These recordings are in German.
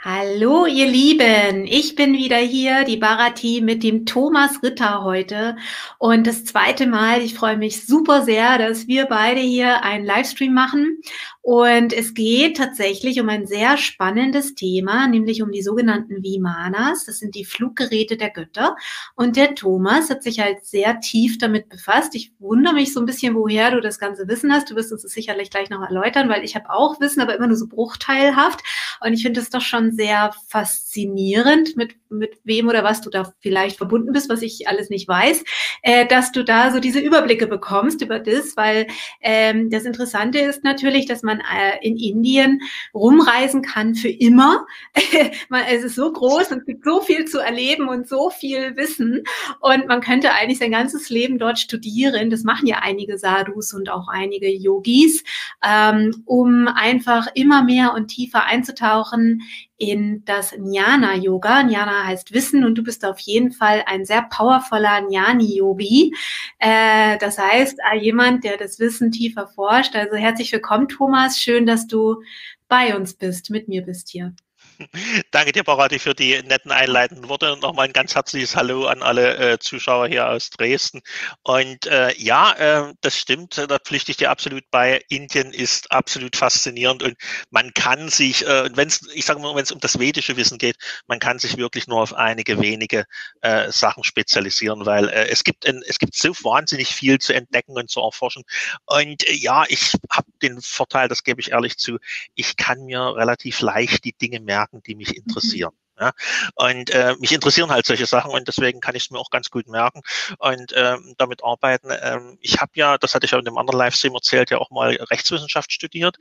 Hallo, ihr Lieben. Ich bin wieder hier, die Barati mit dem Thomas Ritter heute. Und das zweite Mal, ich freue mich super sehr, dass wir beide hier einen Livestream machen. Und es geht tatsächlich um ein sehr spannendes Thema, nämlich um die sogenannten Vimanas. Das sind die Fluggeräte der Götter. Und der Thomas hat sich halt sehr tief damit befasst. Ich wundere mich so ein bisschen, woher du das ganze Wissen hast. Du wirst uns das sicherlich gleich noch erläutern, weil ich habe auch Wissen, aber immer nur so bruchteilhaft. Und ich finde es doch schon sehr faszinierend, mit, mit wem oder was du da vielleicht verbunden bist, was ich alles nicht weiß, äh, dass du da so diese Überblicke bekommst über das, weil ähm, das Interessante ist natürlich, dass man äh, in Indien rumreisen kann für immer. man, es ist so groß und es gibt so viel zu erleben und so viel Wissen und man könnte eigentlich sein ganzes Leben dort studieren. Das machen ja einige Sadhus und auch einige Yogis, ähm, um einfach immer mehr und tiefer einzutauchen in das Jnana-Yoga. Jnana heißt Wissen und du bist auf jeden Fall ein sehr powervoller Jnani-Yogi. Äh, das heißt, äh, jemand, der das Wissen tiefer forscht. Also herzlich willkommen, Thomas. Schön, dass du bei uns bist, mit mir bist hier. Danke dir, Barati, für die netten einleitenden Worte und nochmal ein ganz herzliches Hallo an alle äh, Zuschauer hier aus Dresden. Und äh, ja, äh, das stimmt, da pflichte ich dir absolut bei. Indien ist absolut faszinierend und man kann sich, äh, wenn es, ich sage mal, wenn es um das vedische Wissen geht, man kann sich wirklich nur auf einige wenige äh, Sachen spezialisieren, weil äh, es gibt ein, es gibt so wahnsinnig viel zu entdecken und zu erforschen. Und äh, ja, ich habe den Vorteil, das gebe ich ehrlich zu, ich kann mir relativ leicht die Dinge merken Fragen, die mich mhm. interessieren. Ja, und äh, mich interessieren halt solche Sachen und deswegen kann ich es mir auch ganz gut merken und ähm, damit arbeiten. Ähm, ich habe ja, das hatte ich ja in dem anderen Livestream erzählt, ja auch mal Rechtswissenschaft studiert.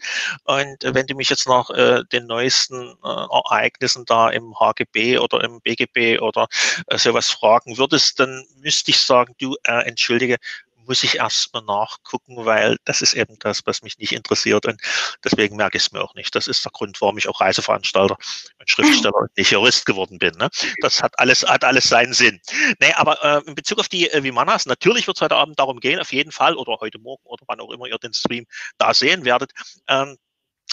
Und äh, wenn du mich jetzt nach äh, den neuesten äh, Ereignissen da im HGB oder im BGB oder äh, sowas fragen würdest, dann müsste ich sagen, du, äh, entschuldige, muss ich erstmal nachgucken, weil das ist eben das, was mich nicht interessiert und deswegen merke ich es mir auch nicht. Das ist der Grund, warum ich auch Reiseveranstalter und Schriftsteller und nicht Jurist geworden bin. Ne? Das hat alles, hat alles seinen Sinn. Nee, aber äh, in Bezug auf die äh, Vimanas, natürlich wird es heute Abend darum gehen, auf jeden Fall, oder heute Morgen oder wann auch immer ihr den Stream da sehen werdet, ähm,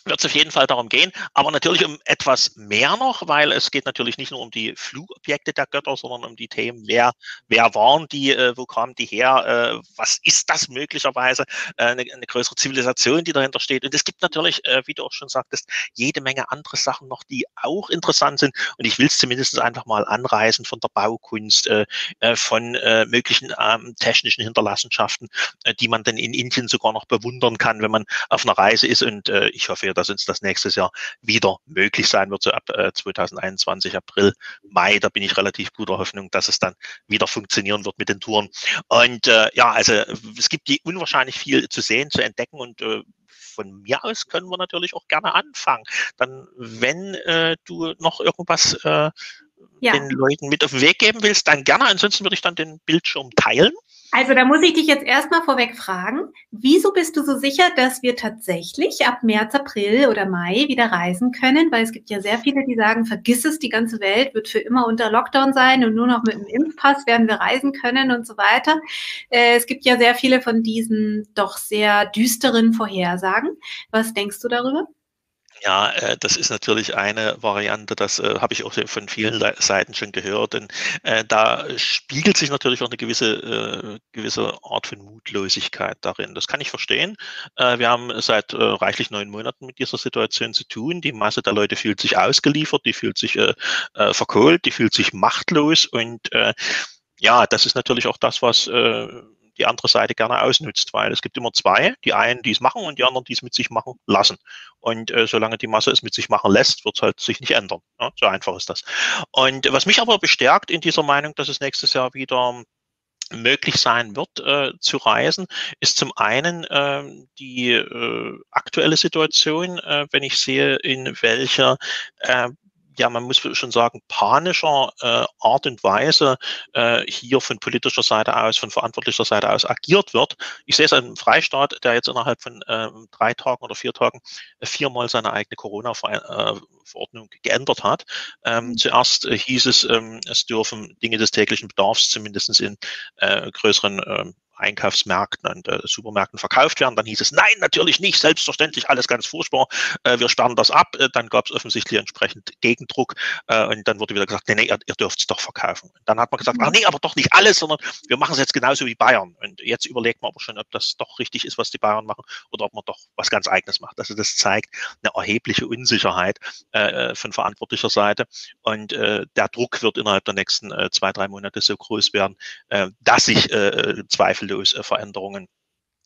wird es auf jeden Fall darum gehen, aber natürlich um etwas mehr noch, weil es geht natürlich nicht nur um die Flugobjekte der Götter, sondern um die Themen, wer, wer waren die, äh, wo kamen die her, äh, was ist das möglicherweise, äh, eine, eine, größere Zivilisation, die dahinter steht. Und es gibt natürlich, äh, wie du auch schon sagtest, jede Menge andere Sachen noch, die auch interessant sind. Und ich will es zumindest einfach mal anreißen von der Baukunst, äh, äh, von möglichen ähm, technischen Hinterlassenschaften, die man dann in Indien sogar noch bewundern kann, wenn man auf einer Reise ist. Und ich hoffe, dass uns das nächstes Jahr wieder möglich sein wird, so ab äh, 2021, April, Mai. Da bin ich relativ guter Hoffnung, dass es dann wieder funktionieren wird mit den Touren. Und äh, ja, also es gibt die unwahrscheinlich viel zu sehen, zu entdecken und äh, von mir aus können wir natürlich auch gerne anfangen. Dann, wenn äh, du noch irgendwas äh, ja. den Leuten mit auf den Weg geben willst, dann gerne. Ansonsten würde ich dann den Bildschirm teilen. Also da muss ich dich jetzt erstmal vorweg fragen, wieso bist du so sicher, dass wir tatsächlich ab März, April oder Mai wieder reisen können? Weil es gibt ja sehr viele, die sagen, vergiss es, die ganze Welt wird für immer unter Lockdown sein und nur noch mit dem Impfpass werden wir reisen können und so weiter. Äh, es gibt ja sehr viele von diesen doch sehr düsteren Vorhersagen. Was denkst du darüber? Ja, äh, das ist natürlich eine Variante, das äh, habe ich auch von vielen Le Seiten schon gehört. Und äh, da spiegelt sich natürlich auch eine gewisse, äh, gewisse Art von Mutlosigkeit darin. Das kann ich verstehen. Äh, wir haben seit äh, reichlich neun Monaten mit dieser Situation zu tun. Die Masse der Leute fühlt sich ausgeliefert, die fühlt sich verkohlt, die fühlt sich machtlos und ja, das ist natürlich auch das, was die andere Seite gerne ausnutzt, weil es gibt immer zwei, die einen, die es machen und die anderen, die es mit sich machen lassen. Und äh, solange die Masse es mit sich machen lässt, wird es halt sich nicht ändern. Ja, so einfach ist das. Und was mich aber bestärkt in dieser Meinung, dass es nächstes Jahr wieder möglich sein wird äh, zu reisen, ist zum einen äh, die äh, aktuelle Situation, äh, wenn ich sehe, in welcher äh, ja, man muss schon sagen, panischer äh, Art und Weise äh, hier von politischer Seite aus, von verantwortlicher Seite aus agiert wird. Ich sehe es einem Freistaat, der jetzt innerhalb von äh, drei Tagen oder vier Tagen viermal seine eigene Corona-Verordnung geändert hat. Ähm, mhm. Zuerst hieß es, ähm, es dürfen Dinge des täglichen Bedarfs zumindest in äh, größeren äh, Einkaufsmärkten und äh, Supermärkten verkauft werden. Dann hieß es, nein, natürlich nicht, selbstverständlich, alles ganz furchtbar, äh, wir sperren das ab. Äh, dann gab es offensichtlich entsprechend Gegendruck äh, und dann wurde wieder gesagt, nee, nee, ihr, ihr dürft es doch verkaufen. Und dann hat man gesagt, ach nee, aber doch nicht alles, sondern wir machen es jetzt genauso wie Bayern. Und jetzt überlegt man aber schon, ob das doch richtig ist, was die Bayern machen oder ob man doch was ganz Eigenes macht. Also das zeigt eine erhebliche Unsicherheit äh, von verantwortlicher Seite und äh, der Druck wird innerhalb der nächsten äh, zwei, drei Monate so groß werden, äh, dass sich äh, äh, Veränderungen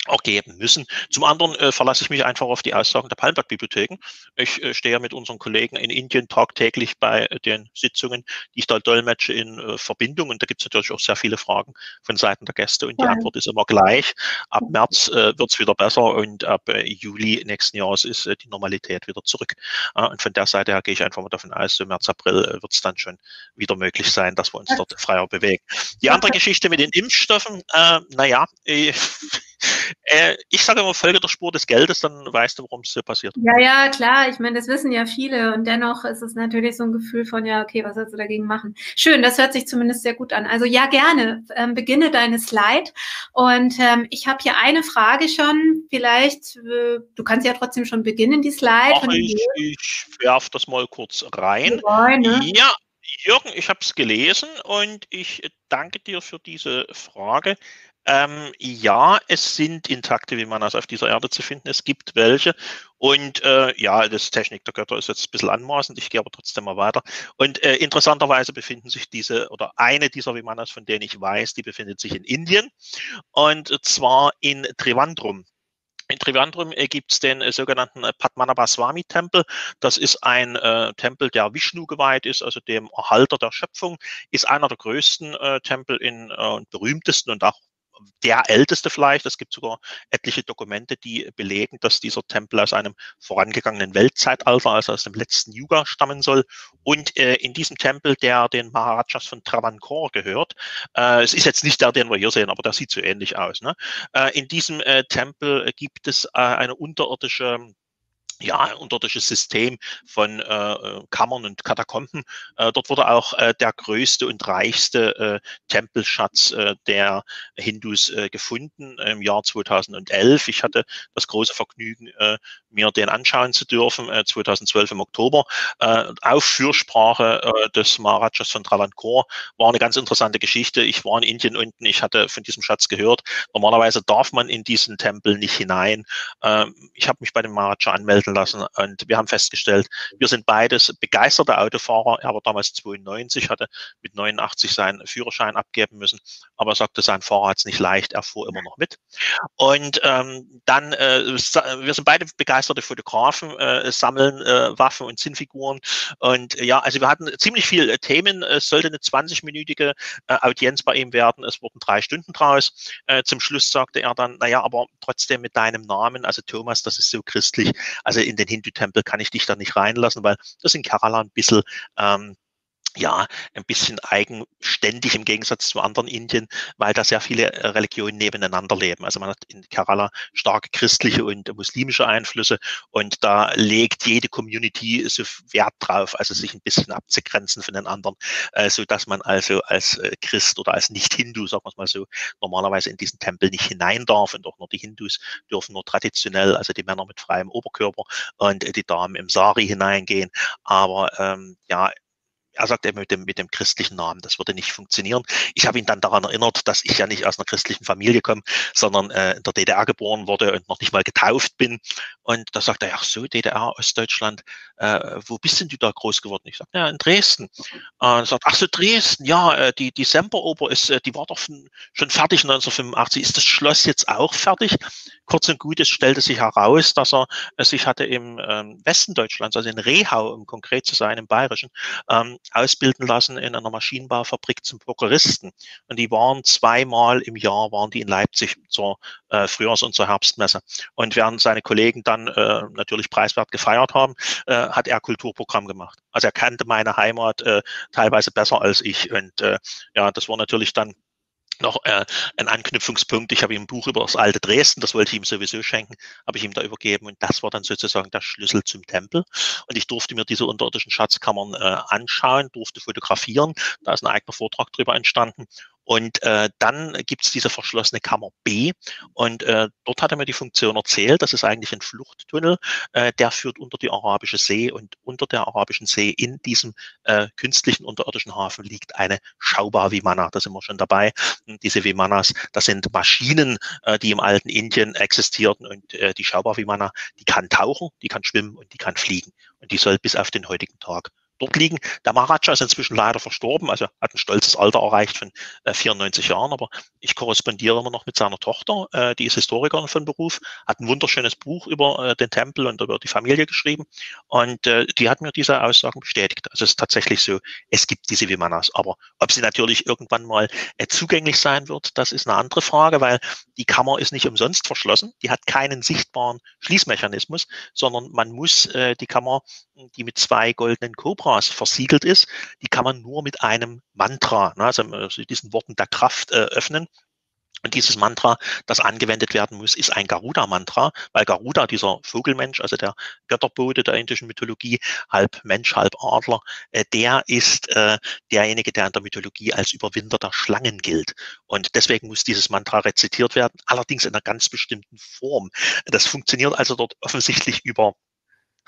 auch geben müssen. Zum anderen äh, verlasse ich mich einfach auf die Aussagen der Palmblatt-Bibliotheken. Ich äh, stehe mit unseren Kollegen in Indien tagtäglich bei äh, den Sitzungen, die ich da dolmetsche in äh, Verbindung. Und da gibt es natürlich auch sehr viele Fragen von Seiten der Gäste. Und die ja. Antwort ist immer gleich. Ab März äh, wird es wieder besser und ab äh, Juli nächsten Jahres ist die Normalität wieder zurück. und von der Seite her gehe ich einfach mal davon aus, so März, April wird es dann schon wieder möglich sein, dass wir uns dort freier bewegen. Die andere Geschichte mit den Impfstoffen, äh, naja, äh, ich sage immer, folge der Spur des Geldes, dann weißt du, warum es so passiert. Ja, ja, klar. Ich meine, das wissen ja viele. Und dennoch ist es natürlich so ein Gefühl von, ja, okay, was sollst du dagegen machen? Schön, das hört sich zumindest sehr gut an. Also ja, gerne. Ähm, beginne deine Slide. Und ähm, ich habe hier eine Frage schon. Vielleicht, äh, du kannst ja trotzdem schon beginnen, die Slide. Ach, ich, ich werfe das mal kurz rein. ne? Ja, Jürgen, ich habe es gelesen und ich danke dir für diese Frage. Ähm, ja, es sind intakte Vimanas auf dieser Erde zu finden. Es gibt welche. Und äh, ja, das Technik der Götter ist jetzt ein bisschen anmaßend. Ich gehe aber trotzdem mal weiter. Und äh, interessanterweise befinden sich diese oder eine dieser Vimanas, von denen ich weiß, die befindet sich in Indien. Und zwar in Trivandrum. In Trivandrum äh, gibt es den äh, sogenannten äh, Padmanabhaswamy-Tempel. Das ist ein äh, Tempel, der Vishnu geweiht ist, also dem Erhalter der Schöpfung, ist einer der größten äh, Tempel in, äh, berühmtesten und auch der älteste vielleicht. Es gibt sogar etliche Dokumente, die belegen, dass dieser Tempel aus einem vorangegangenen Weltzeitalter, also aus dem letzten Yuga, stammen soll. Und äh, in diesem Tempel, der den Maharajas von Travancore gehört, äh, es ist jetzt nicht der, den wir hier sehen, aber der sieht so ähnlich aus. Ne? Äh, in diesem äh, Tempel gibt es äh, eine unterirdische ja, unterirdisches System von äh, äh, Kammern und Katakomben. Äh, dort wurde auch äh, der größte und reichste äh, Tempelschatz äh, der Hindus äh, gefunden im Jahr 2011. Ich hatte das große Vergnügen, äh, mir den anschauen zu dürfen, äh, 2012 im Oktober. Äh, auf Fürsprache äh, des Maharajas von Travancore war eine ganz interessante Geschichte. Ich war in Indien unten, ich hatte von diesem Schatz gehört. Normalerweise darf man in diesen Tempel nicht hinein. Äh, ich habe mich bei dem Maharaja anmelden begleiten lassen. Und wir haben festgestellt, wir sind beides begeisterte Autofahrer. Er war damals 92, hatte mit 89 seinen Führerschein abgeben müssen, aber er sagte, sein Fahrrad ist nicht leicht, er fuhr immer noch mit. Und ähm, dann, äh, wir sind beide begeisterte Fotografen, äh, sammeln äh, Waffen und Zinnfiguren. Und ja, also wir hatten ziemlich viele äh, Themen. Es sollte eine 20-minütige äh, Audienz bei ihm werden. Es wurden drei Stunden draus. Äh, zum Schluss sagte er dann, naja, aber trotzdem mit deinem Namen, also Thomas, das ist so christlich. Also in den Hindu-Tempel kann ich dich da nicht reinlassen, weil das in Kerala ein bisschen ähm, ja, ein bisschen eigenständig im Gegensatz zu anderen Indien, weil da sehr viele äh, Religionen nebeneinander leben. Also man hat in Kerala starke christliche und muslimische Einflüsse und da legt jede Community so Wert drauf, also sich ein bisschen abzugrenzen von den anderen, äh, so dass man also als äh, Christ oder als Nicht-Hindu, sagen wir es mal so, normalerweise in diesen Tempel nicht hinein darf und auch nur die Hindus dürfen nur traditionell, also die Männer mit freiem Oberkörper und die Damen im Sari hineingehen. Aber ähm, ja, er sagt eben mit dem, mit dem christlichen Namen, das würde nicht funktionieren. Ich habe ihn dann daran erinnert, dass ich ja nicht aus einer christlichen Familie komme, sondern äh, in der DDR geboren wurde und noch nicht mal getauft bin. Und da sagt er, ach so, DDR, Ostdeutschland, äh, wo bist denn du da groß geworden? Ich sage, ja, in Dresden. Und er sagt, ach so, Dresden, ja, äh, die, die Semperoper ist, äh, die war doch schon fertig 1985. Ist das Schloss jetzt auch fertig? Kurz und gut, es stellte sich heraus, dass er äh, sich hatte im ähm, Westen Deutschlands, also in Rehau, um konkret zu sein, im Bayerischen, ähm, ausbilden lassen in einer Maschinenbaufabrik zum Prokuristen. Und die waren zweimal im Jahr, waren die in Leipzig zur äh, Frühjahrs- und zur Herbstmesse. Und während seine Kollegen dann äh, natürlich preiswert gefeiert haben, äh, hat er Kulturprogramm gemacht. Also er kannte meine Heimat äh, teilweise besser als ich. Und äh, ja, das war natürlich dann noch äh, ein Anknüpfungspunkt. Ich habe ihm ein Buch über das alte Dresden, das wollte ich ihm sowieso schenken, habe ich ihm da übergeben und das war dann sozusagen der Schlüssel zum Tempel. Und ich durfte mir diese unterirdischen Schatzkammern äh, anschauen, durfte fotografieren. Da ist ein eigener Vortrag drüber entstanden. Und äh, dann gibt es diese verschlossene Kammer B. Und äh, dort hat er mir die Funktion erzählt, das ist eigentlich ein Fluchttunnel, äh, der führt unter die Arabische See. Und unter der Arabischen See in diesem äh, künstlichen unterirdischen Hafen liegt eine Schaubar Vimana, da sind wir schon dabei. Und diese Vimanas, das sind Maschinen, äh, die im alten Indien existierten. Und äh, die Schaubar Vimana, die kann tauchen, die kann schwimmen und die kann fliegen. Und die soll bis auf den heutigen Tag dort liegen. Der Maharaja ist inzwischen leider verstorben, also hat ein stolzes Alter erreicht von äh, 94 Jahren, aber ich korrespondiere immer noch mit seiner Tochter, äh, die ist Historikerin von Beruf, hat ein wunderschönes Buch über äh, den Tempel und über die Familie geschrieben und äh, die hat mir diese Aussagen bestätigt. Also es ist tatsächlich so, es gibt diese Vimanas, aber ob sie natürlich irgendwann mal äh, zugänglich sein wird, das ist eine andere Frage, weil die Kammer ist nicht umsonst verschlossen, die hat keinen sichtbaren Schließmechanismus, sondern man muss äh, die Kammer, die mit zwei goldenen Cobra Mantras versiegelt ist, die kann man nur mit einem Mantra, ne, also diesen Worten der Kraft äh, öffnen. Und dieses Mantra, das angewendet werden muss, ist ein Garuda-Mantra, weil Garuda, dieser Vogelmensch, also der Götterbote der indischen Mythologie, halb Mensch, halb Adler, äh, der ist äh, derjenige, der in der Mythologie als Überwinder der Schlangen gilt. Und deswegen muss dieses Mantra rezitiert werden, allerdings in einer ganz bestimmten Form. Das funktioniert also dort offensichtlich über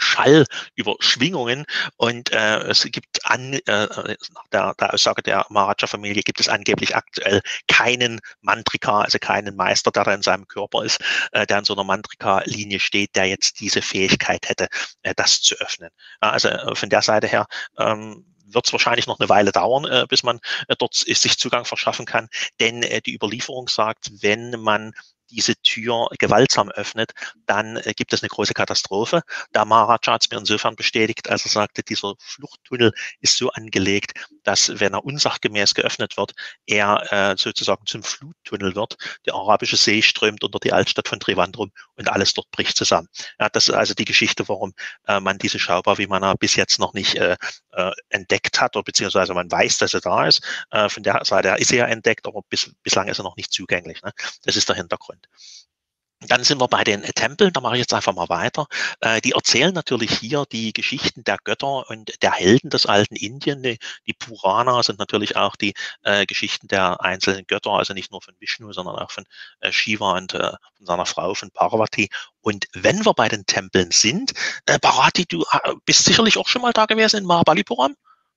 Schall, über Schwingungen und äh, es gibt an, äh, nach der, der Aussage der Maharaja-Familie gibt es angeblich aktuell keinen Mantrika, also keinen Meister, der da in seinem Körper ist, äh, der in so einer Mantrika-Linie steht, der jetzt diese Fähigkeit hätte, äh, das zu öffnen. Also äh, von der Seite her ähm, wird es wahrscheinlich noch eine Weile dauern, äh, bis man äh, dort sich Zugang verschaffen kann. Denn äh, die Überlieferung sagt, wenn man diese Tür gewaltsam öffnet, dann äh, gibt es eine große Katastrophe. Der Maharaja hat es mir insofern bestätigt, als er sagte, dieser Fluchttunnel ist so angelegt, dass wenn er unsachgemäß geöffnet wird, er äh, sozusagen zum Fluttunnel wird. Die arabische See strömt unter die Altstadt von Trivandrum und alles dort bricht zusammen. Ja, das ist also die Geschichte, warum äh, man diese Schaubar, wie man bis jetzt noch nicht äh, äh, entdeckt hat, oder beziehungsweise man weiß, dass er da ist. Äh, von der Seite ist er entdeckt, aber bis, bislang ist er noch nicht zugänglich. Ne? Das ist der Hintergrund. Dann sind wir bei den Tempeln, da mache ich jetzt einfach mal weiter. Äh, die erzählen natürlich hier die Geschichten der Götter und der Helden des alten Indien. Die, die Purana sind natürlich auch die äh, Geschichten der einzelnen Götter, also nicht nur von Vishnu, sondern auch von äh, Shiva und äh, von seiner Frau, von Parvati. Und wenn wir bei den Tempeln sind, äh, Bharati, du äh, bist sicherlich auch schon mal da gewesen in Mahabalipuram?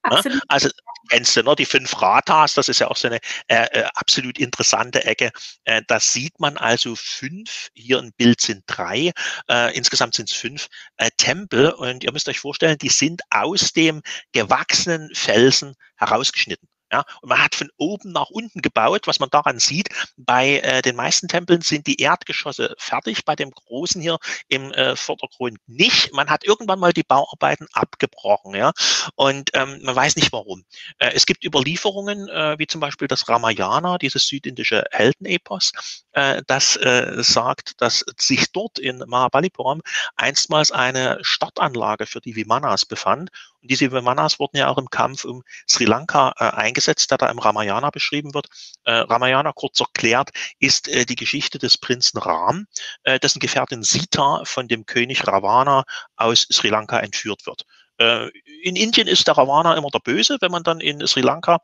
Ne? Absolut. Also kennst du, ne, die fünf Ratas, das ist ja auch so eine äh, äh, absolut interessante Ecke. Äh, da sieht man also fünf, hier im Bild sind drei, äh, insgesamt sind es fünf äh, Tempel und ihr müsst euch vorstellen, die sind aus dem gewachsenen Felsen herausgeschnitten. Ja, und man hat von oben nach unten gebaut, was man daran sieht. Bei äh, den meisten Tempeln sind die Erdgeschosse fertig, bei dem großen hier im äh, Vordergrund nicht. Man hat irgendwann mal die Bauarbeiten abgebrochen, ja, und ähm, man weiß nicht warum. Äh, es gibt Überlieferungen, äh, wie zum Beispiel das Ramayana, dieses südindische Heldenepos, äh, das äh, sagt, dass sich dort in Mahabalipuram einstmals eine Startanlage für die Vimanas befand diese Vimanas wurden ja auch im Kampf um Sri Lanka äh, eingesetzt, der da im Ramayana beschrieben wird. Äh, Ramayana, kurz erklärt, ist äh, die Geschichte des Prinzen Ram, äh, dessen Gefährtin Sita von dem König Ravana aus Sri Lanka entführt wird. Äh, in Indien ist der Ravana immer der Böse. Wenn man dann in Sri Lanka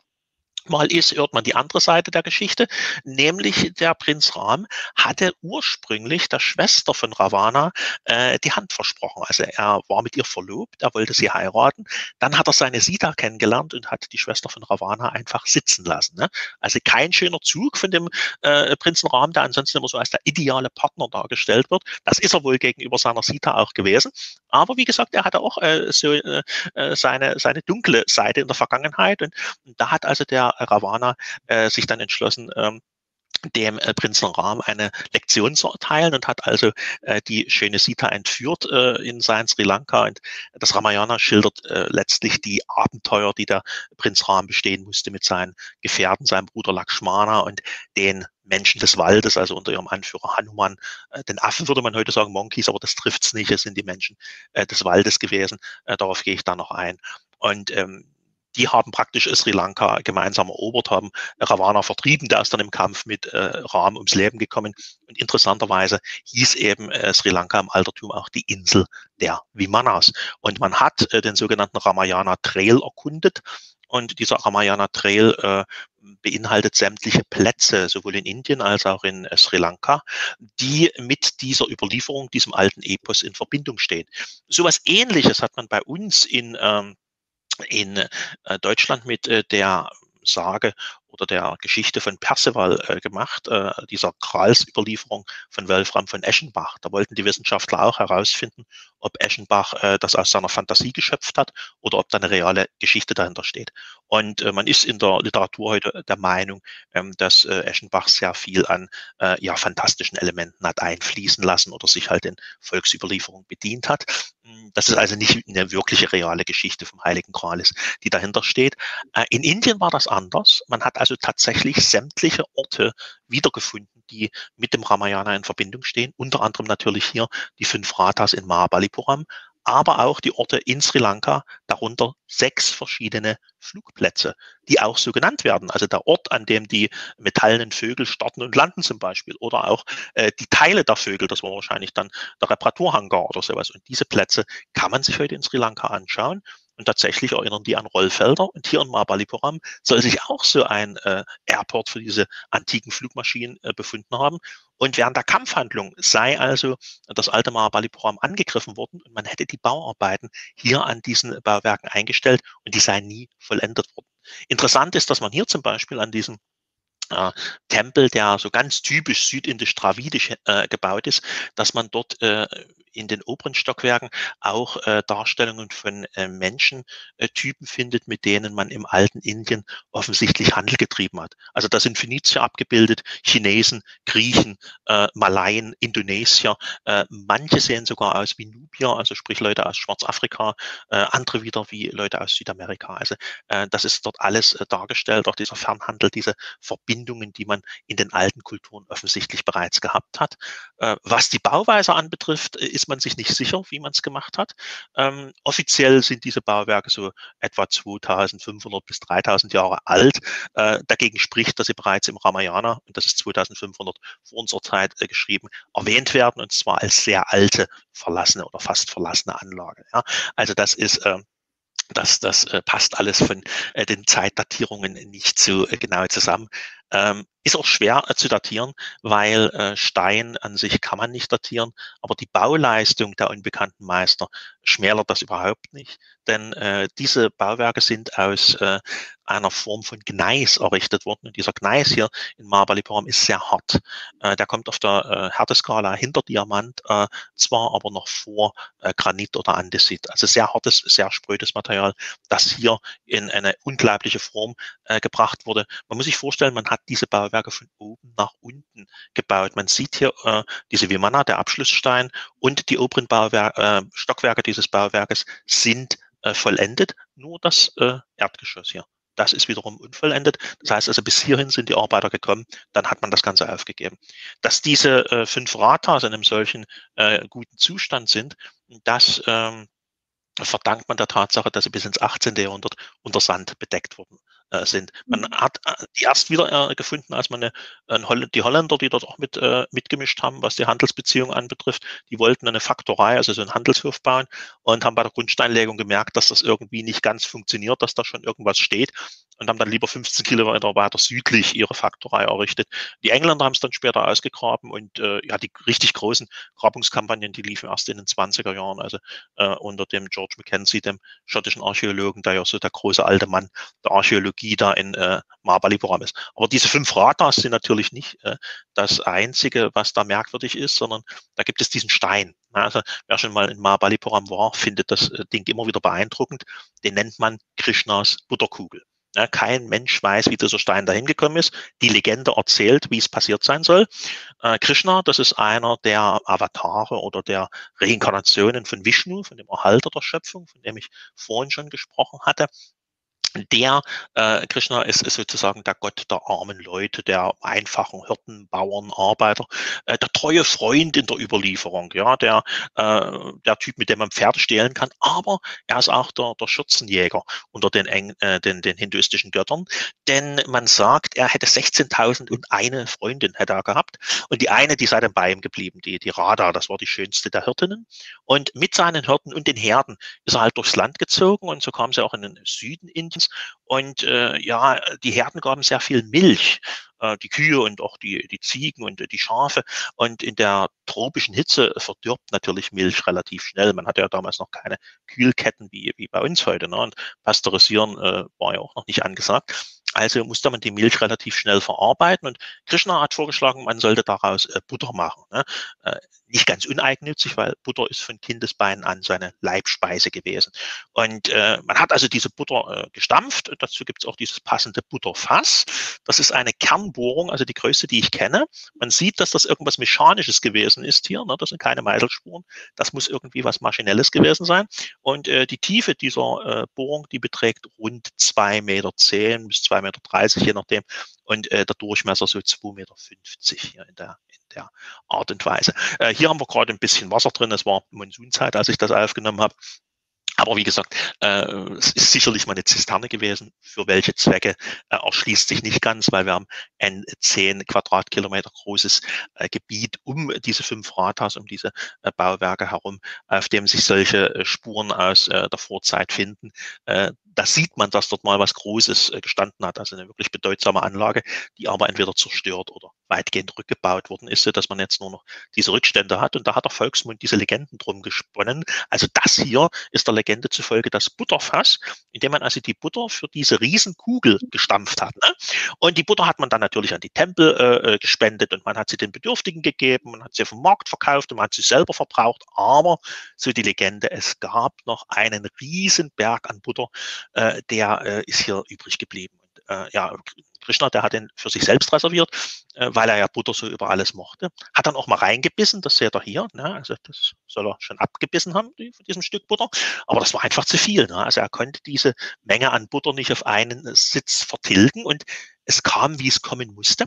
mal ist, hört man die andere Seite der Geschichte, nämlich der Prinz Ram hatte ursprünglich der Schwester von Ravana äh, die Hand versprochen. Also er war mit ihr verlobt, er wollte sie heiraten. Dann hat er seine Sita kennengelernt und hat die Schwester von Ravana einfach sitzen lassen. Ne? Also kein schöner Zug von dem äh, Prinzen Ram, der ansonsten immer so als der ideale Partner dargestellt wird. Das ist er wohl gegenüber seiner Sita auch gewesen. Aber wie gesagt, er hatte auch äh, so äh, äh seine, seine dunkle Seite in der Vergangenheit und, und da hat also der Ravana äh, sich dann entschlossen, ähm, dem äh, Prinzen Ram eine Lektion zu erteilen und hat also äh, die schöne Sita entführt äh, in sein Sri Lanka. Und das Ramayana schildert äh, letztlich die Abenteuer, die der Prinz Ram bestehen musste mit seinen Gefährten, seinem Bruder Lakshmana und den Menschen des Waldes, also unter ihrem Anführer Hanuman. Äh, den Affen würde man heute sagen Monkeys, aber das trifft's nicht. Es sind die Menschen äh, des Waldes gewesen. Äh, darauf gehe ich da noch ein. Und ähm, die haben praktisch Sri Lanka gemeinsam erobert, haben Ravana vertrieben, der ist dann im Kampf mit äh, Ram ums Leben gekommen. Und interessanterweise hieß eben äh, Sri Lanka im Altertum auch die Insel der Vimanas. Und man hat äh, den sogenannten Ramayana Trail erkundet Und dieser Ramayana Trail äh, beinhaltet sämtliche Plätze, sowohl in Indien als auch in äh, Sri Lanka, die mit dieser Überlieferung, diesem alten Epos in Verbindung stehen. Sowas ähnliches hat man bei uns in, ähm, in äh, Deutschland mit äh, der Sage oder der Geschichte von Perceval äh, gemacht, äh, dieser Gralsüberlieferung von Wolfram von Eschenbach. Da wollten die Wissenschaftler auch herausfinden, ob Eschenbach äh, das aus seiner Fantasie geschöpft hat oder ob da eine reale Geschichte dahinter steht. Und äh, man ist in der Literatur heute der Meinung, ähm, dass äh, Eschenbach sehr viel an äh, ja, fantastischen Elementen hat einfließen lassen oder sich halt in Volksüberlieferung bedient hat. Hm, das ist also nicht eine wirkliche reale Geschichte vom Heiligen Gral ist, die dahinter steht. In Indien war das anders. Man hat also tatsächlich sämtliche Orte wiedergefunden, die mit dem Ramayana in Verbindung stehen. Unter anderem natürlich hier die fünf Ratas in Mahabalipuram, aber auch die Orte in Sri Lanka, darunter sechs verschiedene Flugplätze, die auch so genannt werden. Also der Ort, an dem die metallenen Vögel starten und landen zum Beispiel, oder auch äh, die Teile der Vögel, das war wahrscheinlich dann der Reparaturhangar oder sowas. Und diese Plätze kann man sich heute in Sri Lanka anschauen. Und tatsächlich erinnern die an Rollfelder. Und hier in Mahabalipuram soll sich auch so ein äh, Airport für diese antiken Flugmaschinen äh, befunden haben. Und während der Kampfhandlung sei also das alte Mahabalipuram angegriffen worden und man hätte die Bauarbeiten hier an diesen Bauwerken eingestellt und die seien nie vollendet worden. Interessant ist, dass man hier zum Beispiel an diesem äh, Tempel, der so ganz typisch südindisch-dravidisch äh, gebaut ist, dass man dort äh, in den oberen Stockwerken auch äh, Darstellungen von äh, Menschentypen findet, mit denen man im alten Indien offensichtlich Handel getrieben hat. Also da sind Phönizier abgebildet, Chinesen, Griechen, äh, Malayen, Indonesier. Äh, manche sehen sogar aus wie Nubier, also sprich Leute aus Schwarzafrika, äh, andere wieder wie Leute aus Südamerika. Also äh, das ist dort alles äh, dargestellt, auch dieser Fernhandel, diese Verbindungen, die man in den alten Kulturen offensichtlich bereits gehabt hat. Äh, was die Bauweise anbetrifft, ist man sich nicht sicher, wie man es gemacht hat. Ähm, offiziell sind diese Bauwerke so etwa 2500 bis 3000 Jahre alt. Äh, dagegen spricht, dass sie bereits im Ramayana, und das ist 2500 vor unserer Zeit äh, geschrieben, erwähnt werden, und zwar als sehr alte, verlassene oder fast verlassene Anlage. Ja. Also das ist äh, das, das äh, passt alles von äh, den Zeitdatierungen nicht so äh, genau zusammen. Ähm, ist auch schwer äh, zu datieren, weil äh, Stein an sich kann man nicht datieren, aber die Bauleistung der unbekannten Meister schmälert das überhaupt nicht, denn äh, diese Bauwerke sind aus äh, einer Form von Gneis errichtet worden. Und dieser Gneis hier in Mahabalipuram ist sehr hart. Äh, der kommt auf der äh, Härteskala hinter Diamant, zwar aber noch vor Granit oder Andesit. Also sehr hartes, sehr sprödes Material, das hier in eine unglaubliche Form gebracht wurde. Man muss sich vorstellen, man hat diese Bauwerke von oben nach unten gebaut. Man sieht hier äh, diese Vimana, der Abschlussstein, und die oberen Bauwer äh, Stockwerke dieses Bauwerkes sind äh, vollendet, nur das äh, Erdgeschoss hier. Das ist wiederum unvollendet. Das heißt also, bis hierhin sind die Arbeiter gekommen, dann hat man das Ganze aufgegeben. Dass diese äh, fünf Ratas in einem solchen äh, guten Zustand sind, das ähm, verdankt man der Tatsache, dass sie bis ins 18. Jahrhundert unter Sand bedeckt wurden äh, sind. Man mhm. hat äh, die erst wieder äh, gefunden, als man eine, Holl die Holländer, die dort auch mit äh, mitgemischt haben, was die Handelsbeziehungen anbetrifft, die wollten eine Faktorei, also so einen Handelshof bauen und haben bei der Grundsteinlegung gemerkt, dass das irgendwie nicht ganz funktioniert, dass da schon irgendwas steht und haben dann lieber 15 Kilometer weiter südlich ihre Faktorei errichtet. Die Engländer haben es dann später ausgegraben und äh, ja, die richtig großen Grabungskampagnen, die liefen erst in den 20er Jahren, also äh, unter dem George Mackenzie, dem schottischen Archäologen, der ja so der große alte Mann der Archäologie da in äh, Mahabalipuram ist. Aber diese fünf Ratas sind natürlich nicht äh, das Einzige, was da merkwürdig ist, sondern da gibt es diesen Stein. Also wer schon mal in Mahabalipuram war, findet das äh, Ding immer wieder beeindruckend. Den nennt man Krishnas Butterkugel. Ja, kein Mensch weiß, wie dieser Stein dahin gekommen ist. Die Legende erzählt, wie es passiert sein soll. Äh, Krishna, das ist einer der Avatare oder der Reinkarnationen von Vishnu, von dem Erhalter der Schöpfung, von dem ich vorhin schon gesprochen hatte der äh, Krishna ist, ist sozusagen der Gott der armen Leute, der einfachen Hirten, Bauern, Arbeiter, äh, der treue Freund in der Überlieferung, ja, der, äh, der Typ, mit dem man Pferde stehlen kann, aber er ist auch der, der Schürzenjäger unter den, äh, den, den hinduistischen Göttern, denn man sagt, er hätte 16.000 und eine Freundin hätte er gehabt. Und die eine, die sei dann bei ihm geblieben, die, die Radha, das war die schönste der Hirtinnen. Und mit seinen Hirten und den Herden ist er halt durchs Land gezogen und so kam sie auch in den Süden Indiens meistens. Und äh, ja, die Herden gaben sehr viel Milch äh, die Kühe und auch die, die Ziegen und die Schafe. Und in der tropischen Hitze verdirbt natürlich Milch relativ schnell. Man hatte ja damals noch keine Kühlketten wie, wie bei uns heute. Ne? Und Pasteurisieren äh, war ja auch noch nicht angesagt. Also musste man die Milch relativ schnell verarbeiten und Krishna hat vorgeschlagen, man sollte daraus äh, Butter machen. Ne? Äh, nicht ganz uneigennützig, weil Butter ist von Kindesbeinen an seine Leibspeise gewesen. Und äh, man hat also diese Butter äh, gestampft. Dazu gibt es auch dieses passende Butterfass. Das ist eine Kernbohrung, also die größte, die ich kenne. Man sieht, dass das irgendwas Mechanisches gewesen ist hier. Ne? Das sind keine Meiselspuren. Das muss irgendwie was Maschinelles gewesen sein. Und äh, die Tiefe dieser äh, Bohrung, die beträgt rund zwei Meter zehn bis zwei 2,30 Meter, je nachdem. Und äh, der Durchmesser so 2,50 Meter hier in der, in der Art und Weise. Äh, hier haben wir gerade ein bisschen Wasser drin. Es war Monsunzeit, als ich das aufgenommen habe. Aber wie gesagt, äh, es ist sicherlich mal eine Zisterne gewesen. Für welche Zwecke äh, erschließt sich nicht ganz, weil wir haben ein zehn Quadratkilometer großes äh, Gebiet um diese fünf Rathaus, um diese äh, Bauwerke herum, auf dem sich solche äh, Spuren aus äh, der Vorzeit finden. Da sieht man, dass dort mal was Großes äh, gestanden hat, also eine wirklich bedeutsame Anlage, die aber entweder zerstört oder weitgehend rückgebaut worden ist, dass man jetzt nur noch diese Rückstände hat. Und da hat der Volksmund diese Legenden drum gesponnen. Also das hier ist der Legende zufolge das Butterfass, in dem man also die Butter für diese Riesenkugel gestampft hat. Ne? Und die Butter hat man dann natürlich an die Tempel äh, äh, gespendet und man hat sie den Bedürftigen gegeben, man hat sie vom Markt verkauft und man hat sie selber verbraucht. Aber, so die Legende, es gab noch einen riesen Berg an Butter, äh, der äh, ist hier übrig geblieben. Und, äh, ja, Krishna, der hat den für sich selbst reserviert, äh, weil er ja Butter so über alles mochte. Hat dann auch mal reingebissen, das seht ihr hier. Ne? Also das soll er schon abgebissen haben die, von diesem Stück Butter. Aber das war einfach zu viel. Ne? Also er konnte diese Menge an Butter nicht auf einen Sitz vertilgen und es kam, wie es kommen musste.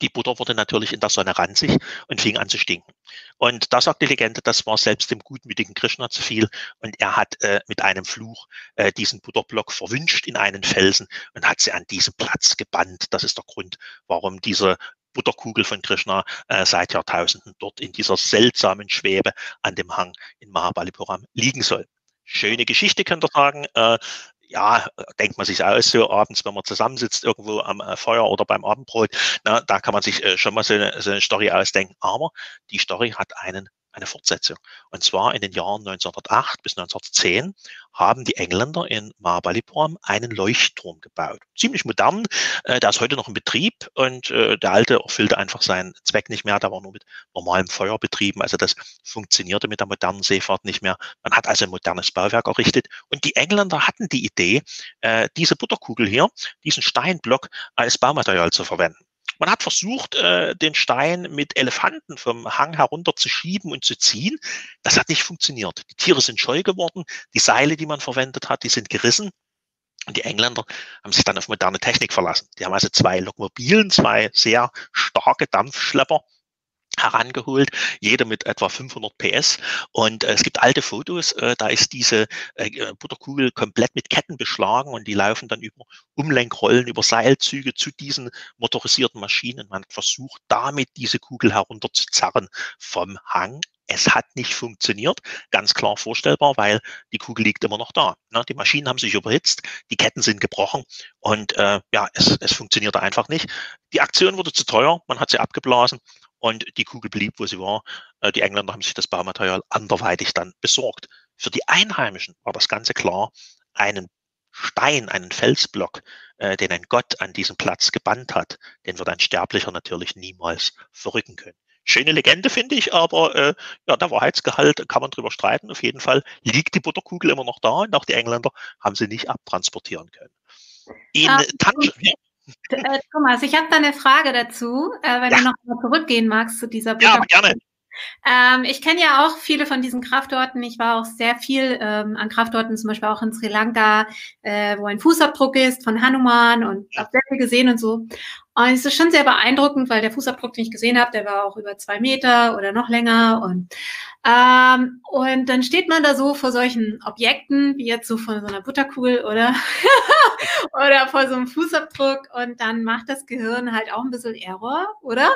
Die Butter wurde natürlich in der Sonne ranzig und fing an zu stinken. Und da sagt die Legende, das war selbst dem gutmütigen Krishna zu viel. Und er hat äh, mit einem Fluch äh, diesen Butterblock verwünscht in einen Felsen und hat sie an diesem Platz gebannt. Das ist der Grund, warum diese Butterkugel von Krishna äh, seit Jahrtausenden dort in dieser seltsamen Schwebe an dem Hang in Mahabalipuram liegen soll. Schöne Geschichte, könnt ihr sagen. Äh, ja, denkt man sich aus, so abends, wenn man zusammensitzt irgendwo am äh, Feuer oder beim Abendbrot, na, da kann man sich äh, schon mal so eine, so eine Story ausdenken. Aber die Story hat einen eine Fortsetzung. Und zwar in den Jahren 1908 bis 1910 haben die Engländer in Mahabalipuram einen Leuchtturm gebaut. Ziemlich modern, äh, der ist heute noch in Betrieb und äh, der alte erfüllte einfach seinen Zweck nicht mehr, der war nur mit normalem Feuer betrieben, also das funktionierte mit der modernen Seefahrt nicht mehr. Man hat also ein modernes Bauwerk errichtet und die Engländer hatten die Idee, äh, diese Butterkugel hier, diesen Steinblock als Baumaterial zu verwenden. Man hat versucht, äh, den Stein mit Elefanten vom Hang herunter zu schieben und zu ziehen. Das hat nicht funktioniert. Die Tiere sind scheu geworden. Die Seile, die man verwendet hat, die sind gerissen. Und die Engländer haben sich dann auf moderne Technik verlassen. Die haben also zwei Lokomobilen, zwei sehr starke Dampfschlepper herangeholt, jeder mit etwa 500 PS. Und äh, es gibt alte Fotos, äh, da ist diese äh, äh, Butterkugel komplett mit Ketten beschlagen und die laufen dann über Umlenkrollen, über Seilzüge zu diesen motorisierten Maschinen. Man versucht, damit diese Kugel herunterzuzerren vom Hang. Es hat nicht funktioniert, ganz klar vorstellbar, weil die Kugel liegt immer noch da. Ne? Die Maschinen haben sich überhitzt, die Ketten sind gebrochen und äh, ja, es, es funktionierte einfach nicht. Die Aktion wurde zu teuer, man hat sie abgeblasen und die Kugel blieb, wo sie war. Äh, die Engländer haben sich das Baumaterial anderweitig dann besorgt. Für die Einheimischen war das Ganze klar, einen Stein, einen Felsblock, äh, den ein Gott an diesem Platz gebannt hat, den wird ein Sterblicher natürlich niemals verrücken können. Schöne Legende finde ich, aber äh, ja, der Wahrheitsgehalt kann man drüber streiten. Auf jeden Fall liegt die Butterkugel immer noch da und auch die Engländer haben sie nicht abtransportieren können. In ja, Tansch, ja. Äh, Thomas, ich habe da eine Frage dazu, äh, wenn ja. du noch mal zurückgehen magst zu dieser Butter. Ja, gerne. Ähm, ich kenne ja auch viele von diesen Kraftorten. Ich war auch sehr viel ähm, an Kraftorten, zum Beispiel auch in Sri Lanka, äh, wo ein Fußabdruck ist von Hanuman und habe sehr viel gesehen und so. Und es ist schon sehr beeindruckend, weil der Fußabdruck, den ich gesehen habe, der war auch über zwei Meter oder noch länger. Und, ähm, und dann steht man da so vor solchen Objekten, wie jetzt so vor so einer Butterkugel oder, oder vor so einem Fußabdruck. Und dann macht das Gehirn halt auch ein bisschen Error, oder?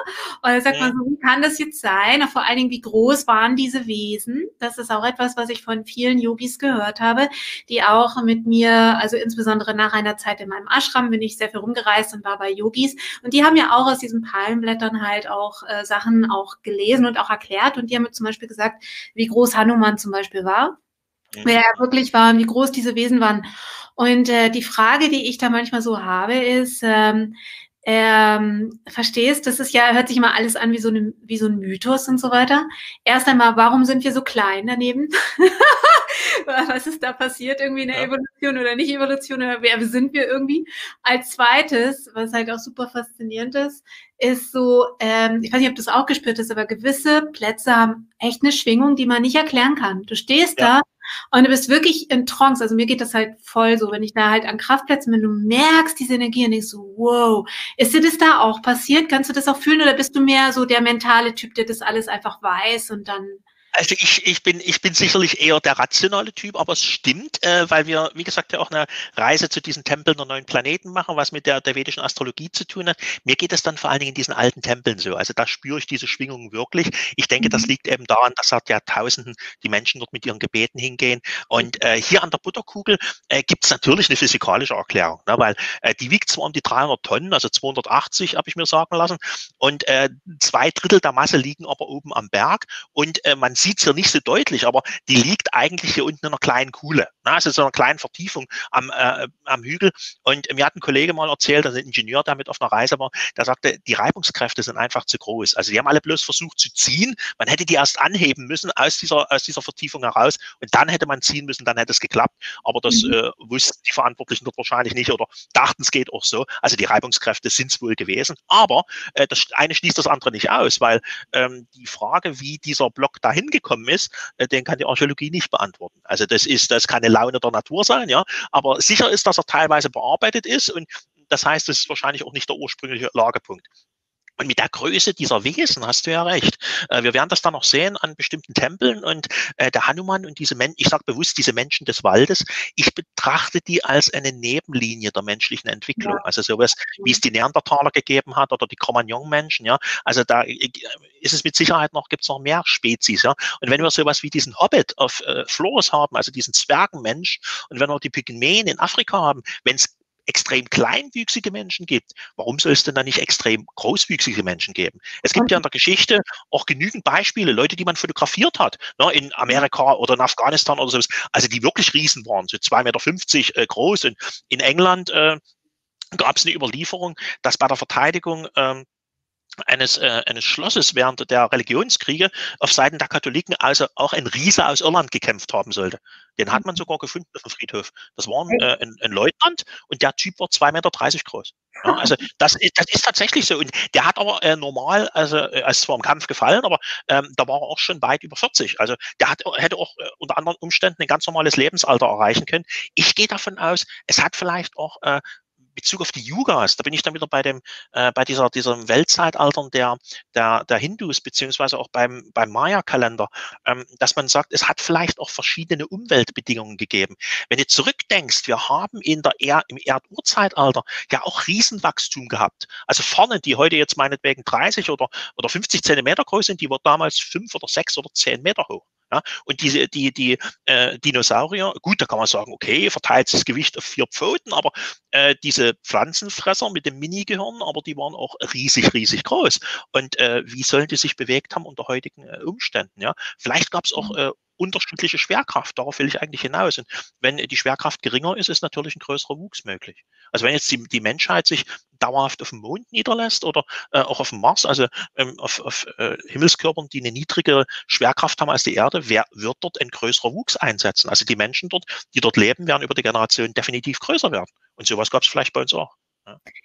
Und dann sagt ja. man so, wie kann das jetzt sein? Und vor allen Dingen, wie groß waren diese Wesen? Das ist auch etwas, was ich von vielen Yogis gehört habe, die auch mit mir, also insbesondere nach einer Zeit in meinem Ashram, bin ich sehr viel rumgereist und war bei Yogis. Und die haben ja auch aus diesen Palmblättern halt auch äh, Sachen auch gelesen und auch erklärt. Und die haben mir zum Beispiel gesagt, wie groß Hanuman zum Beispiel war. Mhm. Wer er wirklich war und wie groß diese Wesen waren. Und äh, die Frage, die ich da manchmal so habe, ist, ähm, ähm, verstehst, das ist ja, hört sich immer alles an wie so, eine, wie so ein Mythos und so weiter. Erst einmal, warum sind wir so klein daneben? Was ist da passiert? Irgendwie eine ja. Evolution oder nicht Evolution oder wer sind wir irgendwie? Als zweites, was halt auch super faszinierend ist, ist so, ähm, ich weiß nicht, ob du es auch gespürt hast, aber gewisse Plätze haben echt eine Schwingung, die man nicht erklären kann. Du stehst ja. da und du bist wirklich in Trance. Also mir geht das halt voll so, wenn ich da halt an Kraftplätzen bin, du merkst diese Energie und denkst so, wow, ist dir das da auch passiert? Kannst du das auch fühlen oder bist du mehr so der mentale Typ, der das alles einfach weiß und dann also ich, ich, bin, ich bin sicherlich eher der rationale Typ, aber es stimmt, äh, weil wir, wie gesagt, ja auch eine Reise zu diesen Tempeln der neuen Planeten machen, was mit der, der vedischen Astrologie zu tun hat. Mir geht es dann vor allen Dingen in diesen alten Tempeln so. Also da spüre ich diese Schwingungen wirklich. Ich denke, das mhm. liegt eben daran, dass seit Jahrtausenden die Menschen dort mit ihren Gebeten hingehen. Und äh, hier an der Butterkugel äh, gibt es natürlich eine physikalische Erklärung, ne, weil äh, die wiegt zwar um die 300 Tonnen, also 280 habe ich mir sagen lassen, und äh, zwei Drittel der Masse liegen aber oben am Berg und äh, man sieht es hier nicht so deutlich, aber die liegt eigentlich hier unten in einer kleinen Kuhle, ne? also so einer kleinen Vertiefung am, äh, am Hügel. Und mir hat ein Kollege mal erzählt, also ein Ingenieur, der mit auf einer Reise war, der sagte, die Reibungskräfte sind einfach zu groß. Also die haben alle bloß versucht zu ziehen. Man hätte die erst anheben müssen aus dieser, aus dieser Vertiefung heraus und dann hätte man ziehen müssen, dann hätte es geklappt. Aber das mhm. äh, wussten die Verantwortlichen dort wahrscheinlich nicht oder dachten, es geht auch so. Also die Reibungskräfte sind es wohl gewesen. Aber äh, das eine schließt das andere nicht aus, weil ähm, die Frage, wie dieser Block dahin gekommen ist, äh, den kann die Archäologie nicht beantworten. Also das ist, das kann eine Laune der Natur sein, ja. Aber sicher ist, dass er teilweise bearbeitet ist und das heißt, es ist wahrscheinlich auch nicht der ursprüngliche Lagerpunkt. Und mit der Größe dieser Wesen hast du ja recht. Äh, wir werden das dann noch sehen an bestimmten Tempeln und äh, der Hanuman und diese Menschen, ich sage bewusst diese Menschen des Waldes, ich betrachte die als eine Nebenlinie der menschlichen Entwicklung. Ja. Also sowas, wie es die Neandertaler gegeben hat oder die Cro-Magnon-Menschen, ja. Also da äh, ist es mit Sicherheit noch, gibt es noch mehr Spezies, ja. Und wenn wir sowas wie diesen Hobbit auf äh, Flores haben, also diesen Zwergenmensch, und wenn wir die Pygmäen in Afrika haben, wenn es extrem kleinwüchsige Menschen gibt, warum soll es denn dann nicht extrem großwüchsige Menschen geben? Es gibt ja in der Geschichte auch genügend Beispiele, Leute, die man fotografiert hat, ne, in Amerika oder in Afghanistan oder so, also die wirklich riesen waren, so 2,50 Meter äh, groß. Und in England äh, gab es eine Überlieferung, dass bei der Verteidigung ähm, eines, äh, eines Schlosses während der Religionskriege auf Seiten der Katholiken also auch ein Riese aus Irland gekämpft haben sollte. Den hat man sogar gefunden auf dem Friedhof. Das war ein, äh, ein, ein Leutnant und der Typ war 2,30 Meter groß. Ja, also das, das ist tatsächlich so. Und der hat aber äh, normal, also er ist zwar im Kampf gefallen, aber ähm, da war er auch schon weit über 40. Also der hat, hätte auch äh, unter anderen Umständen ein ganz normales Lebensalter erreichen können. Ich gehe davon aus, es hat vielleicht auch äh, Bezug auf die Yugas, da bin ich dann wieder bei dem, äh, bei dieser, diesem Weltzeitaltern der, der, der Hindus, beziehungsweise auch beim, beim Maya-Kalender, ähm, dass man sagt, es hat vielleicht auch verschiedene Umweltbedingungen gegeben. Wenn du zurückdenkst, wir haben in der er im Erdurzeitalter ja auch Riesenwachstum gehabt. Also vorne, die heute jetzt meinetwegen 30 oder, oder 50 Zentimeter groß sind, die war damals fünf oder sechs oder zehn Meter hoch. Ja, und diese, die, die äh, Dinosaurier, gut, da kann man sagen, okay, verteilt das Gewicht auf vier Pfoten, aber äh, diese Pflanzenfresser mit dem Mini-Gehirn, aber die waren auch riesig, riesig groß. Und äh, wie sollen die sich bewegt haben unter heutigen äh, Umständen? Ja, vielleicht gab es auch mhm. äh, unterschiedliche Schwerkraft. Darauf will ich eigentlich hinaus. Und wenn die Schwerkraft geringer ist, ist natürlich ein größerer Wuchs möglich. Also wenn jetzt die, die Menschheit sich dauerhaft auf dem Mond niederlässt oder äh, auch auf dem Mars, also ähm, auf, auf äh, Himmelskörpern, die eine niedrigere Schwerkraft haben als die Erde, wer wird dort ein größerer Wuchs einsetzen? Also die Menschen dort, die dort leben, werden über die Generation definitiv größer werden. Und sowas gab es vielleicht bei uns auch.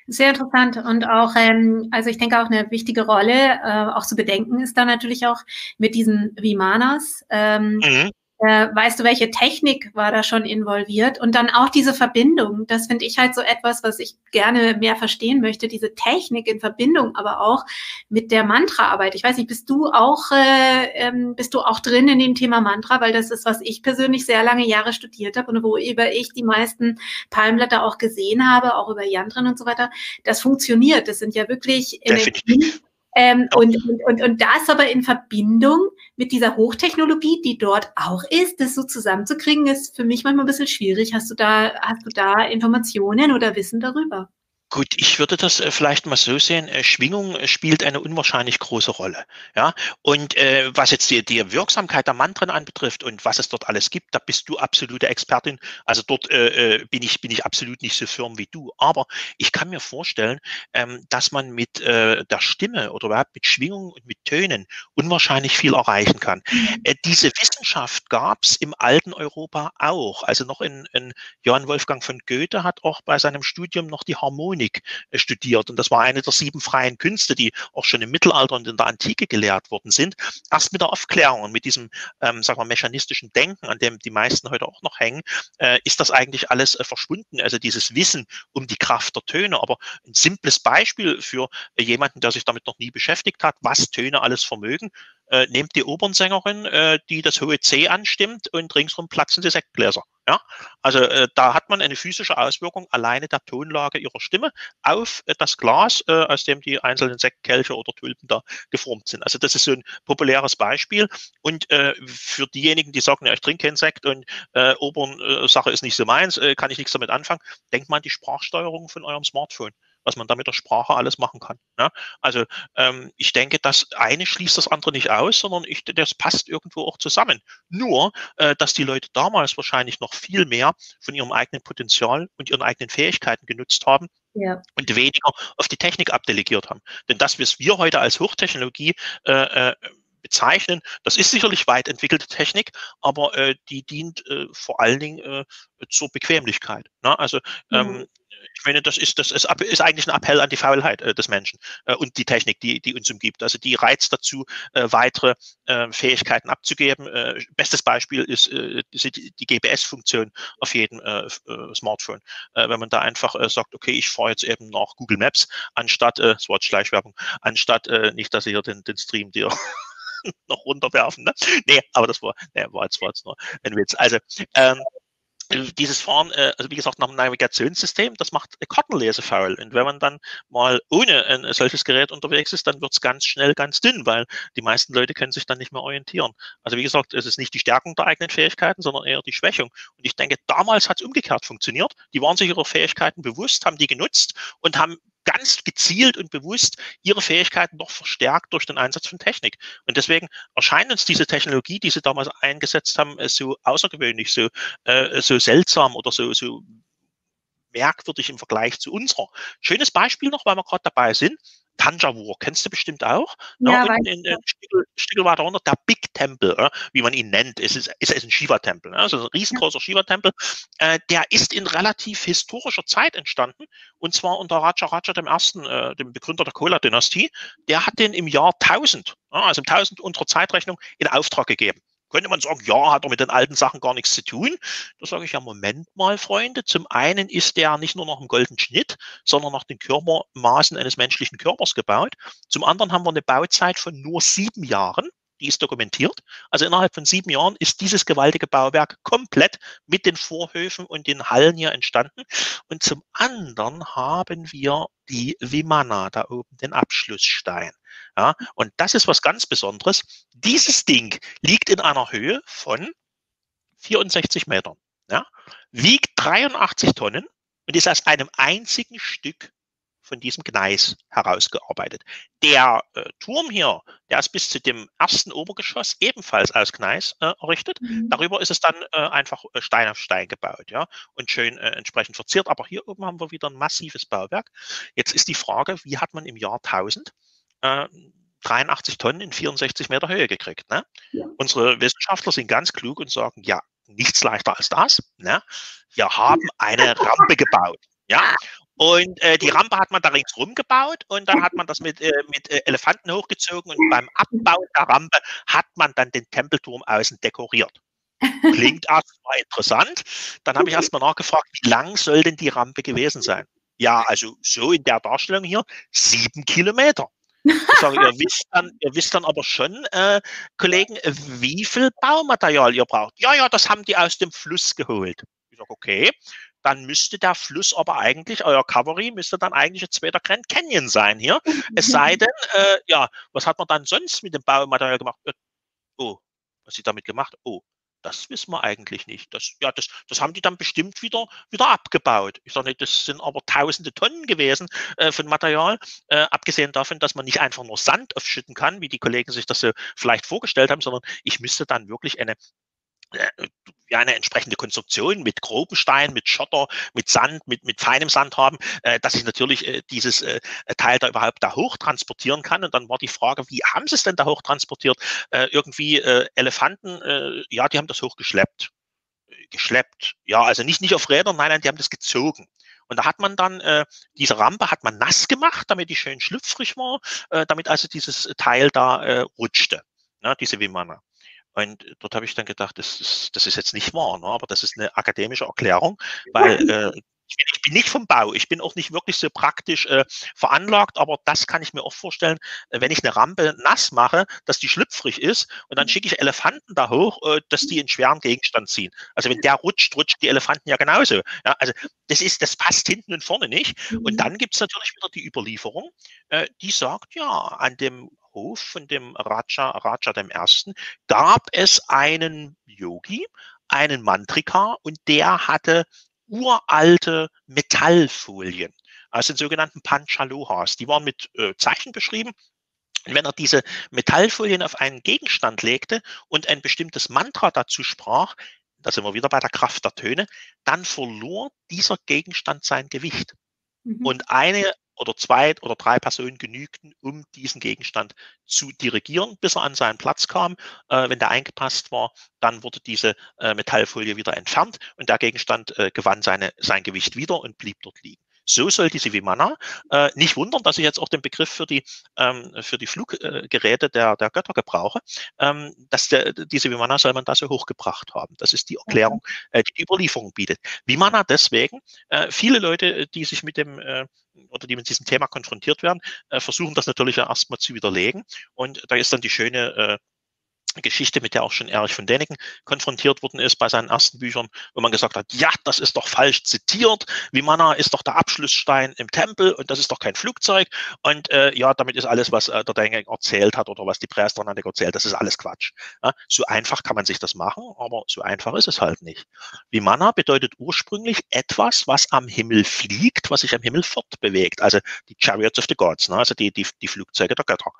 Sehr interessant und auch, ähm, also ich denke auch eine wichtige Rolle, äh, auch zu bedenken ist da natürlich auch mit diesen Vimanas. Ähm, mhm. Äh, weißt du, welche Technik war da schon involviert? Und dann auch diese Verbindung, das finde ich halt so etwas, was ich gerne mehr verstehen möchte, diese Technik in Verbindung, aber auch mit der Mantraarbeit. Ich weiß nicht, bist du auch, äh, ähm, bist du auch drin in dem Thema Mantra, weil das ist, was ich persönlich sehr lange Jahre studiert habe und worüber ich die meisten Palmblätter auch gesehen habe, auch über Yantren und so weiter. Das funktioniert. Das sind ja wirklich Energien, ähm, und, und, und, und das aber in Verbindung mit dieser Hochtechnologie, die dort auch ist, das so zusammenzukriegen, ist für mich manchmal ein bisschen schwierig. Hast du da, hast du da Informationen oder Wissen darüber? Gut, ich würde das äh, vielleicht mal so sehen. Äh, Schwingung äh, spielt eine unwahrscheinlich große Rolle. Ja, und was jetzt die, die Wirksamkeit der Mantren anbetrifft und was es dort alles gibt, da bist du absolute Expertin. Also dort bin ich bin ich absolut nicht so firm wie du. Aber ich kann mir vorstellen, ähm, dass man mit der Stimme oder überhaupt mit Schwingung und mit Tönen unwahrscheinlich viel erreichen kann. Mhm. Diese Wissenschaft gab es im alten Europa auch. Also noch in, in Johann Wolfgang von Goethe hat auch bei seinem Studium noch die Harmonie Harmonik äh, studiert. Und das war eine der sieben freien Künste, die auch schon im Mittelalter und in der Antike gelehrt worden sind. Erst mit der Aufklärung und mit diesem, ähm, sagen wir, mechanistischen Denken, an dem die meisten heute auch noch hängen, äh, ist das eigentlich alles äh, verschwunden. Also dieses Wissen um die Kraft der Töne. Aber ein simples Beispiel für äh, jemanden, der sich damit noch nie beschäftigt hat, was Töne alles vermögen. Äh, nehmt die Opernsängerin, äh, die das hohe C anstimmt und ringsrum platzen die Sektgläser. Ja, also äh, da hat man eine physische Auswirkung alleine der Tonlage ihrer Stimme auf äh, das Glas, äh, aus dem die einzelnen Sektkelche oder Tulpen da geformt sind. Also das ist so ein populäres Beispiel. Und äh, für diejenigen, die sagen, ja, ich trinke keinen Sekt und äh, Opernsache ist nicht so meins, äh, kann ich nichts damit anfangen, denkt mal an die Sprachsteuerung von eurem Smartphone was man da mit der Sprache alles machen kann. Ja? Also ähm, ich denke, das eine schließt das andere nicht aus, sondern ich, das passt irgendwo auch zusammen. Nur, äh, dass die Leute damals wahrscheinlich noch viel mehr von ihrem eigenen Potenzial und ihren eigenen Fähigkeiten genutzt haben, ja. und weniger auf die Technik abdelegiert haben. Denn das, was wir heute als Hochtechnologie äh, äh, bezeichnen, das ist sicherlich weit entwickelte Technik, aber äh, die dient äh, vor allen Dingen äh, zur Bequemlichkeit. Ne? Also ähm, mhm ich meine, das ist, das ist, ist eigentlich ein Appell an die Faulheit äh, des Menschen äh, und die Technik, die, die uns umgibt. Also die reizt dazu, äh, weitere äh, Fähigkeiten abzugeben. Bestes Beispiel ist die, die GPS-Funktion auf jedem Smartphone. Wenn man da einfach sagt, okay, ich fahre jetzt eben nach Google Maps, anstatt, äh, das Wort Schleichwerbung, anstatt nicht, dass ich hier den, den Stream dir noch runterwerfen. Ne? Nee, aber das war, nee, war, jetzt, war jetzt nur ein Witz. Also ähm, dieses Fahren, äh, also wie gesagt, nach dem Navigationssystem, das macht Kartenlese faul. Und wenn man dann mal ohne ein solches Gerät unterwegs ist, dann wird es ganz schnell ganz dünn, weil die meisten Leute können sich dann nicht mehr orientieren. Also wie gesagt, es ist nicht die Stärkung der eigenen Fähigkeiten, sondern eher die Schwächung. Und ich denke, damals hat es umgekehrt funktioniert. Die waren sich ihrer Fähigkeiten bewusst, haben die genutzt und haben ganz gezielt und bewusst ihre Fähigkeiten noch verstärkt durch den Einsatz von Technik. Und deswegen erscheint uns diese Technologie, die sie damals eingesetzt haben, äh, so außergewöhnlich, so, äh, so seltsam oder so, so merkwürdig im Vergleich zu unserer. Schönes Beispiel noch, weil wir gerade dabei sind. Tanjavur, kennst du bestimmt auch. Ja, ne? in, in, in Stickel, Stickel weiter runter, der Big Temple, äh, wie man ihn nennt, ist, ist, ist ein Shiva-Tempel. Ne? Also ein riesengroßer ja. Shiva-Tempel. Äh, der ist in relativ historischer Zeit entstanden, und zwar unter Raja Raja dem Ersten, äh, dem Begründer der Kola-Dynastie. Der hat den im Jahr 1000, also im 1000 unserer Zeitrechnung, in Auftrag gegeben könnte man sagen, ja, hat er mit den alten Sachen gar nichts zu tun. Da sage ich ja, Moment mal, Freunde. Zum einen ist der nicht nur nach dem goldenen Schnitt, sondern nach den Körpermaßen eines menschlichen Körpers gebaut. Zum anderen haben wir eine Bauzeit von nur sieben Jahren. Die ist dokumentiert. Also innerhalb von sieben Jahren ist dieses gewaltige Bauwerk komplett mit den Vorhöfen und den Hallen hier entstanden. Und zum anderen haben wir die Vimana da oben, den Abschlussstein. Ja, und das ist was ganz Besonderes. Dieses Ding liegt in einer Höhe von 64 Metern, ja, wiegt 83 Tonnen und ist aus einem einzigen Stück von diesem Gneis herausgearbeitet. Der äh, Turm hier, der ist bis zu dem ersten Obergeschoss ebenfalls aus Gneis äh, errichtet. Mhm. Darüber ist es dann äh, einfach äh, Stein auf Stein gebaut, ja, und schön äh, entsprechend verziert. Aber hier oben haben wir wieder ein massives Bauwerk. Jetzt ist die Frage, wie hat man im Jahr 1000 83 äh, Tonnen in 64 Meter Höhe gekriegt. Ne? Ja. Unsere Wissenschaftler sind ganz klug und sagen, ja, nichts leichter als das. Ne? Wir haben eine Rampe gebaut. Ja, und äh, die Rampe hat man da ringsrum gebaut und dann hat man das mit, äh, mit äh, Elefanten hochgezogen und beim Abbau der Rampe hat man dann den Tempelturm außen dekoriert. Klingt erstmal interessant. Dann habe ich erstmal nachgefragt, wie lang soll denn die Rampe gewesen sein? Ja, also so in der Darstellung hier, sieben Kilometer. Ich sage, ihr wisst dann, ihr wisst dann aber schon, äh, Kollegen, wie viel Baumaterial ihr braucht. Ja, ja, das haben die aus dem Fluss geholt. Ich sage, okay, dann müsste der Fluss aber eigentlich, euer Cavalry müsste dann eigentlich ein zweiter Grand Canyon sein hier. Es sei denn, äh, ja, was hat man dann sonst mit dem Baumaterial gemacht? Äh, oh, was sie damit gemacht? Oh, das wissen wir eigentlich nicht. Das, ja, das, das haben die dann bestimmt wieder, wieder abgebaut. Ich sage nicht, das sind aber tausende Tonnen gewesen äh, von Material, äh, abgesehen davon, dass man nicht einfach nur Sand aufschütten kann, wie die Kollegen sich das so vielleicht vorgestellt haben, sondern ich müsste dann wirklich eine äh, ja, eine entsprechende Konstruktion mit groben Stein, mit Schotter, mit Sand, mit, mit feinem Sand haben, äh, dass ich natürlich äh, dieses äh, Teil da überhaupt da hoch transportieren kann. Und dann war die Frage, wie haben sie es denn da hoch transportiert? Äh, irgendwie äh, Elefanten, äh, ja, die haben das hochgeschleppt. Geschleppt. Ja, also nicht, nicht auf Rädern, nein, nein, die haben das gezogen. Und da hat man dann äh, diese Rampe hat man nass gemacht, damit die schön schlüpfrig war, äh, damit also dieses Teil da äh, rutschte, ne, diese Wimana. Und dort habe ich dann gedacht, das ist, das ist jetzt nicht wahr, ne? aber das ist eine akademische Erklärung, weil äh, ich bin nicht vom Bau, ich bin auch nicht wirklich so praktisch äh, veranlagt, aber das kann ich mir auch vorstellen, äh, wenn ich eine Rampe nass mache, dass die schlüpfrig ist und dann schicke ich Elefanten da hoch, äh, dass die einen schweren Gegenstand ziehen. Also wenn der rutscht, rutschen die Elefanten ja genauso. Ja, also das ist, das passt hinten und vorne nicht. Und mhm. dann gibt es natürlich wieder die Überlieferung, äh, die sagt, ja, an dem Hof von dem Raja, Raja dem Ersten, gab es einen Yogi, einen Mantrika und der hatte uralte Metallfolien, also den sogenannten Panchalohas. Die waren mit äh, Zeichen beschrieben. Und wenn er diese Metallfolien auf einen Gegenstand legte und ein bestimmtes Mantra dazu sprach, da sind wir wieder bei der Kraft der Töne, dann verlor dieser Gegenstand sein Gewicht. Mhm. Und eine oder zwei oder drei Personen genügten, um diesen Gegenstand zu dirigieren, bis er an seinen Platz kam. Äh, wenn der eingepasst war, dann wurde diese äh, Metallfolie wieder entfernt und der Gegenstand äh, gewann seine, sein Gewicht wieder und blieb dort liegen. So soll diese Vimana äh, nicht wundern, dass ich jetzt auch den Begriff für die, ähm, für die Fluggeräte der, der Götter gebrauche. Ähm, dass der, diese Vimana soll man da so hochgebracht haben. Das ist die Erklärung, äh, die die Überlieferung bietet. Vimana deswegen, äh, viele Leute, die sich mit dem äh, oder die mit diesem Thema konfrontiert werden, äh, versuchen das natürlich ja erstmal zu widerlegen. Und da ist dann die schöne Geschichte, mit der auch schon Erich von Däniken konfrontiert worden ist bei seinen ersten Büchern, wo man gesagt hat, ja, das ist doch falsch zitiert, Vimana ist doch der Abschlussstein im Tempel und das ist doch kein Flugzeug und äh, ja, damit ist alles, was äh, der Däniken erzählt hat oder was die Prästernantik erzählt, das ist alles Quatsch. Ja, so einfach kann man sich das machen, aber so einfach ist es halt nicht. Vimana bedeutet ursprünglich etwas, was am Himmel fliegt, was sich am Himmel fortbewegt, also die Chariots of the Gods, ne, also die, die, die Flugzeuge der Götter.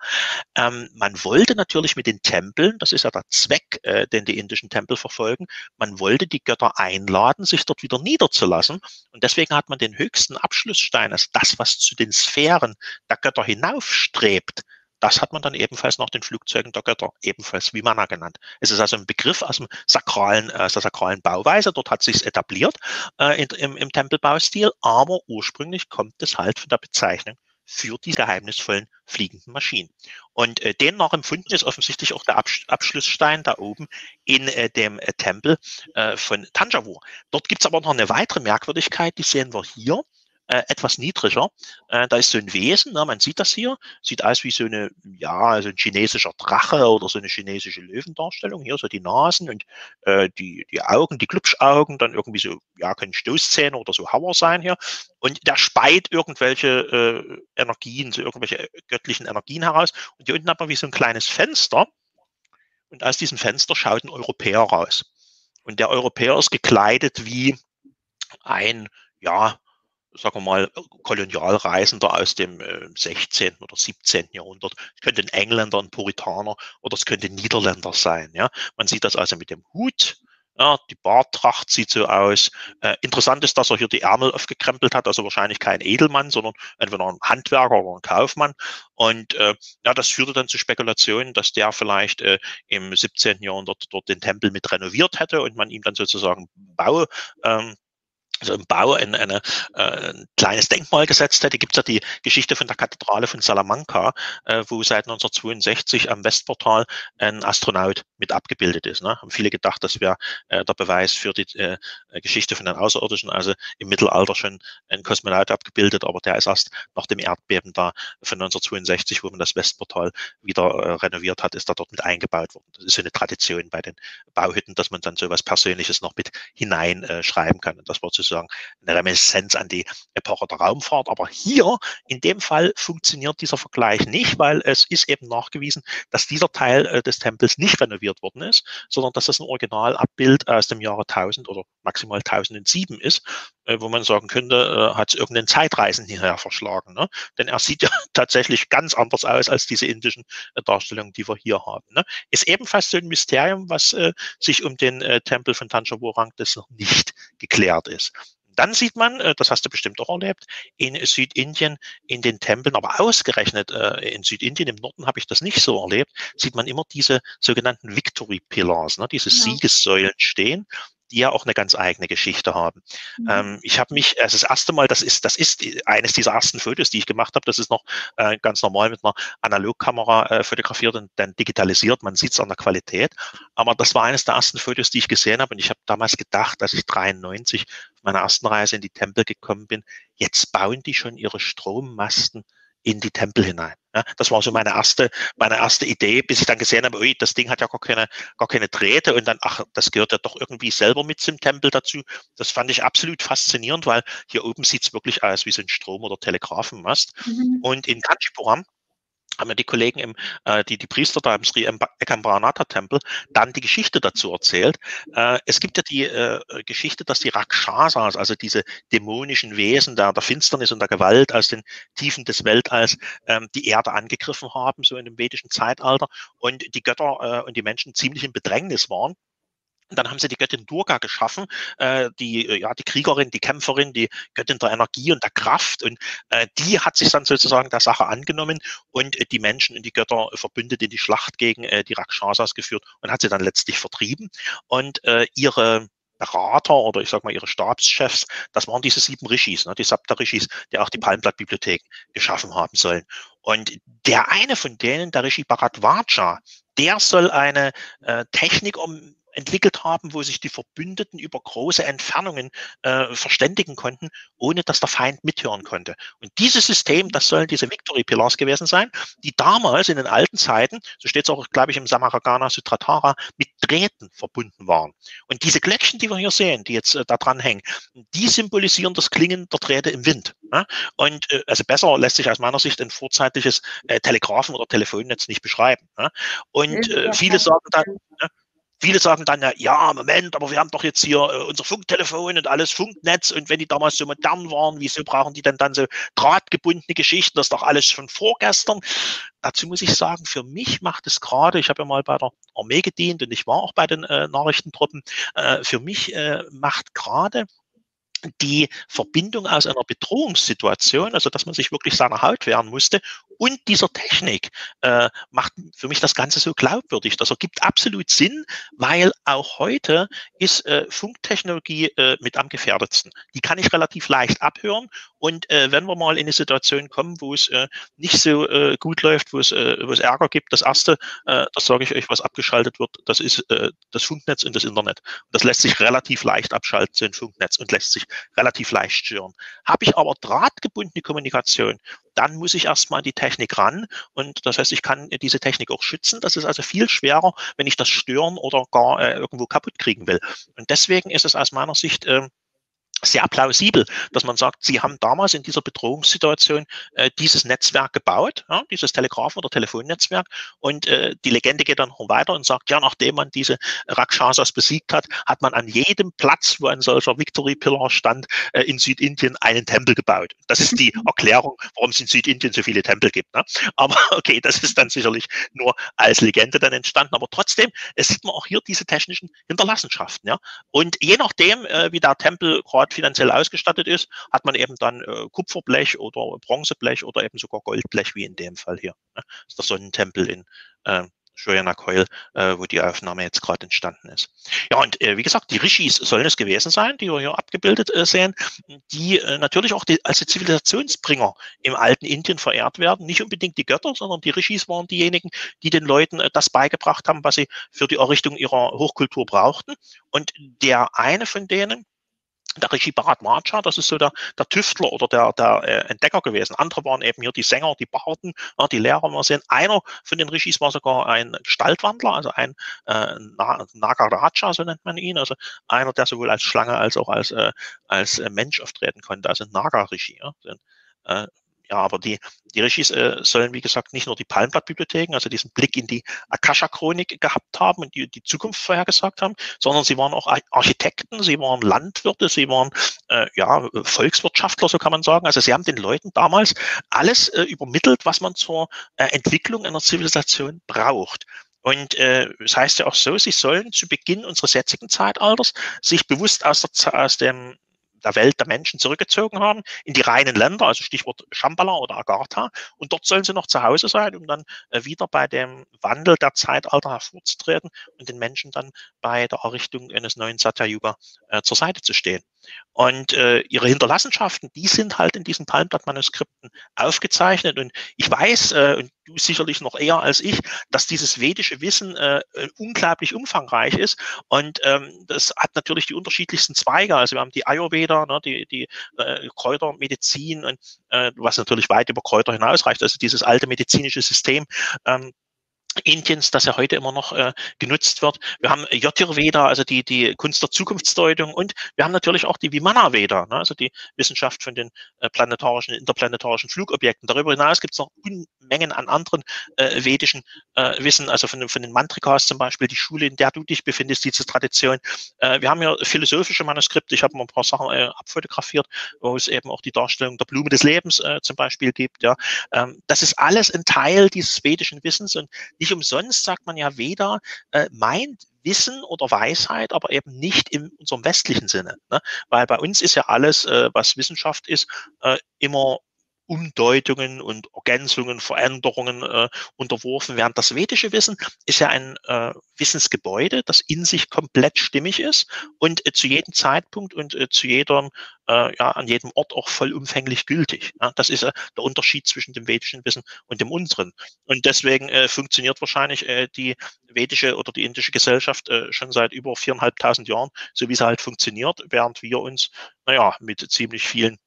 Ähm, man wollte natürlich mit den Tempeln, das ist ja der Zweck, äh, den die indischen Tempel verfolgen. Man wollte die Götter einladen, sich dort wieder niederzulassen. Und deswegen hat man den höchsten Abschlussstein, also das, was zu den Sphären der Götter hinaufstrebt, das hat man dann ebenfalls nach den Flugzeugen der Götter, ebenfalls Vimana genannt. Es ist also ein Begriff aus, dem sakralen, aus der sakralen Bauweise, dort hat sich etabliert äh, in, im, im Tempelbaustil, aber ursprünglich kommt es halt von der Bezeichnung für die geheimnisvollen fliegenden Maschinen. Und äh, den nachempfunden ist offensichtlich auch der Absch Abschlussstein da oben in äh, dem äh, Tempel äh, von Tanjavur. Dort gibt es aber noch eine weitere Merkwürdigkeit, die sehen wir hier äh, etwas niedriger. Äh, da ist so ein Wesen, ne, man sieht das hier, sieht aus wie so eine, ja, also ein chinesischer Drache oder so eine chinesische Löwendarstellung. Hier so die Nasen und äh, die, die Augen, die Glubschaugen, dann irgendwie so, ja, können Stoßzähne oder so Hauer sein hier. Und der speit irgendwelche äh, Energien, so irgendwelche göttlichen Energien heraus. Und hier unten hat man wie so ein kleines Fenster. Und aus diesem Fenster schaut ein Europäer raus. Und der Europäer ist gekleidet wie ein, ja, sagen wir mal, Kolonialreisender aus dem äh, 16. oder 17. Jahrhundert. Es könnte ein Engländer, ein Puritaner oder es könnte ein Niederländer sein. Ja? Man sieht das also mit dem Hut. Ja, die Barttracht sieht so aus. Äh, interessant ist, dass er hier die Ärmel aufgekrempelt hat, also wahrscheinlich kein Edelmann, sondern entweder ein Handwerker oder ein Kaufmann. Und äh, ja, das führte dann zu Spekulationen, dass der vielleicht äh, im 17. Jahrhundert dort den Tempel mit renoviert hätte und man ihm dann sozusagen Bau, ähm, also im Bau ein, eine, äh, ein kleines Denkmal gesetzt hätte. Gibt es ja die Geschichte von der Kathedrale von Salamanca, äh, wo seit 1962 am Westportal ein Astronaut mit abgebildet ist. Ne? Haben viele gedacht, das wäre äh, der Beweis für die äh, Geschichte von den Außerirdischen. Also im Mittelalter schon ein Kosmonaut abgebildet, aber der ist erst nach dem Erdbeben da von 1962, wo man das Westportal wieder äh, renoviert hat, ist da dort mit eingebaut worden. Das ist so eine Tradition bei den Bauhütten, dass man dann so was Persönliches noch mit hineinschreiben kann. Und das war sozusagen eine Reminiszenz an die Epoche der Raumfahrt. Aber hier in dem Fall funktioniert dieser Vergleich nicht, weil es ist eben nachgewiesen, dass dieser Teil äh, des Tempels nicht renoviert worden ist, sondern dass das ein Originalabbild aus dem Jahre 1000 oder maximal 1007 ist, äh, wo man sagen könnte, äh, hat es irgendeinen Zeitreisen hierher verschlagen. Ne? Denn er sieht ja tatsächlich ganz anders aus als diese indischen Darstellungen, die wir hier haben. Ne? Ist ebenfalls so ein Mysterium, was sich um den Tempel von Tanjavurang das noch nicht geklärt ist. Dann sieht man, äh, das hast du bestimmt auch erlebt, in Südindien, in den Tempeln, aber ausgerechnet äh, in Südindien, im Norden habe ich das nicht so erlebt, sieht man immer diese sogenannten Victory Pillars, ne, diese ja. Siegessäulen stehen die ja auch eine ganz eigene Geschichte haben. Mhm. Ähm, ich habe mich, also das erste Mal, das ist, das ist eines dieser ersten Fotos, die ich gemacht habe. Das ist noch äh, ganz normal mit einer Analogkamera äh, fotografiert und dann digitalisiert. Man sieht es an der Qualität. Aber das war eines der ersten Fotos, die ich gesehen habe. Und ich habe damals gedacht, dass ich 93 auf meiner ersten Reise in die Tempel gekommen bin. Jetzt bauen die schon ihre Strommasten in die Tempel hinein. Ja, das war so meine erste, meine erste Idee, bis ich dann gesehen habe, ui, das Ding hat ja gar keine, gar keine Drähte und dann, ach, das gehört ja doch irgendwie selber mit zum Tempel dazu. Das fand ich absolut faszinierend, weil hier oben sieht es wirklich aus wie so ein Strom- oder Telegrafenmast. Mhm. Und in Kanchipuram, haben mir die Kollegen im, äh, die, die Priester da im Sri Ekambranata Tempel dann die Geschichte dazu erzählt. Äh, es gibt ja die äh, Geschichte, dass die Rakshasas, also diese dämonischen Wesen der, der Finsternis und der Gewalt aus den Tiefen des Weltalls, ähm, die Erde angegriffen haben, so in dem vedischen Zeitalter, und die Götter äh, und die Menschen ziemlich in Bedrängnis waren. Dann haben sie die Göttin Durga geschaffen, äh, die, äh, ja, die Kriegerin, die Kämpferin, die Göttin der Energie und der Kraft. Und äh, die hat sich dann sozusagen der Sache angenommen und äh, die Menschen und die Götter verbündet in die Schlacht gegen äh, die Rakshasas geführt und hat sie dann letztlich vertrieben. Und äh, ihre Berater oder ich sag mal ihre Stabschefs, das waren diese sieben Rishis, ne, die Sapta-Rishis, die auch die Palmblattbibliothek geschaffen haben sollen. Und der eine von denen, der Rishi Bharadwaja, der soll eine äh, Technik um entwickelt haben, wo sich die Verbündeten über große Entfernungen äh, verständigen konnten, ohne dass der Feind mithören konnte. Und dieses System, das sollen diese Victory Pillars gewesen sein, die damals in den alten Zeiten, so steht es auch, glaube ich, im Samaragana Sutratara, mit Drähten verbunden waren. Und diese Glöckchen, die wir hier sehen, die jetzt äh, da dran hängen, die symbolisieren das Klingen der Drähte im Wind. Ne? Und äh, also besser lässt sich aus meiner Sicht ein vorzeitliches äh, Telegrafen- oder Telefonnetz nicht beschreiben. Ne? Und äh, viele sagen dann, ne? Viele sagen dann ja, ja, Moment, aber wir haben doch jetzt hier äh, unser Funktelefon und alles Funknetz und wenn die damals so modern waren, wieso brauchen die denn dann so drahtgebundene Geschichten? Das ist doch alles schon vorgestern. Dazu muss ich sagen, für mich macht es gerade, ich habe ja mal bei der Armee gedient und ich war auch bei den äh, Nachrichtentruppen, äh, für mich äh, macht gerade die Verbindung aus einer Bedrohungssituation, also dass man sich wirklich seiner Haut wehren musste, und dieser Technik äh, macht für mich das Ganze so glaubwürdig. Das ergibt absolut Sinn, weil auch heute ist äh, Funktechnologie äh, mit am gefährdetsten. Die kann ich relativ leicht abhören und äh, wenn wir mal in eine Situation kommen, wo es äh, nicht so äh, gut läuft, wo es, äh, wo es Ärger gibt, das erste, äh, das sage ich euch, was abgeschaltet wird, das ist äh, das Funknetz und das Internet. das lässt sich relativ leicht abschalten, so ein Funknetz und lässt sich relativ leicht stören. Habe ich aber drahtgebundene Kommunikation, dann muss ich erstmal an die Technik ran. Und das heißt, ich kann diese Technik auch schützen. Das ist also viel schwerer, wenn ich das stören oder gar äh, irgendwo kaputt kriegen will. Und deswegen ist es aus meiner Sicht äh, sehr plausibel, dass man sagt, sie haben damals in dieser Bedrohungssituation äh, dieses Netzwerk gebaut, ja, dieses Telegraph- oder Telefonnetzwerk. Und äh, die Legende geht dann noch weiter und sagt, ja, nachdem man diese Rakshasas besiegt hat, hat man an jedem Platz, wo ein solcher Victory Pillar stand, äh, in Südindien einen Tempel gebaut. Das ist die Erklärung, warum es in Südindien so viele Tempel gibt. Ne? Aber okay, das ist dann sicherlich nur als Legende dann entstanden. Aber trotzdem, es sieht man auch hier diese technischen Hinterlassenschaften. Ja? Und je nachdem, äh, wie der Tempel gerade gerade finanziell ausgestattet ist, hat man eben dann äh, Kupferblech oder Bronzeblech oder eben sogar Goldblech, wie in dem Fall hier. Ne? Das ist der Sonnentempel in, äh, Coyle, äh, wo die Aufnahme jetzt gerade entstanden ist. Ja, und äh, wie gesagt, die Rishis sollen es gewesen sein, die wir hier abgebildet äh, sehen, die äh, natürlich auch die, als die Zivilisationsbringer im alten Indien verehrt werden. Nicht unbedingt die Götter, sondern die Rishis waren diejenigen, die den Leuten äh, das beigebracht haben, was sie für die Errichtung ihrer Hochkultur brauchten. Und der eine von denen, der Rishi Bharadwaja, das ist so der, der Tüftler oder der, der äh, Entdecker gewesen. Andere waren eben hier die Sänger, die Barden, ja, die Lehrer. Wir sehen, einer von den Rishis war sogar ein Gestaltwandler, also ein äh, Nagaraja, so nennt man ihn, also einer, der sowohl als Schlange als auch als, äh, als äh, Mensch auftreten konnte, also Naga-Rishi. Ja, ja, aber die, die Rishis äh, sollen, wie gesagt, nicht nur die Palmblattbibliotheken, also diesen Blick in die Akasha-Chronik gehabt haben und die, die Zukunft vorhergesagt haben, sondern sie waren auch Architekten, sie waren Landwirte, sie waren äh, ja, Volkswirtschaftler, so kann man sagen. Also sie haben den Leuten damals alles äh, übermittelt, was man zur äh, Entwicklung einer Zivilisation braucht. Und äh, das heißt ja auch so, sie sollen zu Beginn unseres jetzigen Zeitalters sich bewusst aus, der, aus dem der Welt der Menschen zurückgezogen haben, in die reinen Länder, also Stichwort Shambhala oder Agartha. Und dort sollen sie noch zu Hause sein, um dann äh, wieder bei dem Wandel der Zeitalter hervorzutreten und den Menschen dann bei der Errichtung eines neuen Satya-Yuga äh, zur Seite zu stehen. Und äh, ihre Hinterlassenschaften, die sind halt in diesen Palmblatt-Manuskripten aufgezeichnet. Und ich weiß, äh, und du sicherlich noch eher als ich, dass dieses vedische Wissen äh, unglaublich umfangreich ist. Und ähm, das hat natürlich die unterschiedlichsten Zweige. Also wir haben die Ayurveda, ne, die, die äh, Kräutermedizin, und, äh, was natürlich weit über Kräuter hinausreicht. Also dieses alte medizinische System. Ähm, Indiens, das ja heute immer noch äh, genutzt wird. Wir haben Jyotirveda, also die, die Kunst der Zukunftsdeutung und wir haben natürlich auch die Vimana-Veda, ne, also die Wissenschaft von den äh, planetarischen, interplanetarischen Flugobjekten. Darüber hinaus gibt es noch Unmengen an anderen äh, vedischen äh, Wissen, also von, von den Mantrikas zum Beispiel, die Schule, in der du dich befindest, diese Tradition. Äh, wir haben ja philosophische Manuskripte, ich habe mal ein paar Sachen äh, abfotografiert, wo es eben auch die Darstellung der Blume des Lebens äh, zum Beispiel gibt. Ja. Ähm, das ist alles ein Teil dieses vedischen Wissens und nicht nicht umsonst sagt man ja weder äh, meint Wissen oder Weisheit, aber eben nicht in unserem westlichen Sinne. Ne? Weil bei uns ist ja alles, äh, was Wissenschaft ist, äh, immer Umdeutungen und Ergänzungen, Veränderungen äh, unterworfen werden. Das vedische Wissen ist ja ein äh, Wissensgebäude, das in sich komplett stimmig ist und äh, zu jedem Zeitpunkt und äh, zu jedem, äh, ja, an jedem Ort auch vollumfänglich gültig. Ja, das ist äh, der Unterschied zwischen dem vedischen Wissen und dem unseren. Und deswegen äh, funktioniert wahrscheinlich äh, die vedische oder die indische Gesellschaft äh, schon seit über viereinhalbtausend Jahren, so wie sie halt funktioniert, während wir uns, naja, mit ziemlich vielen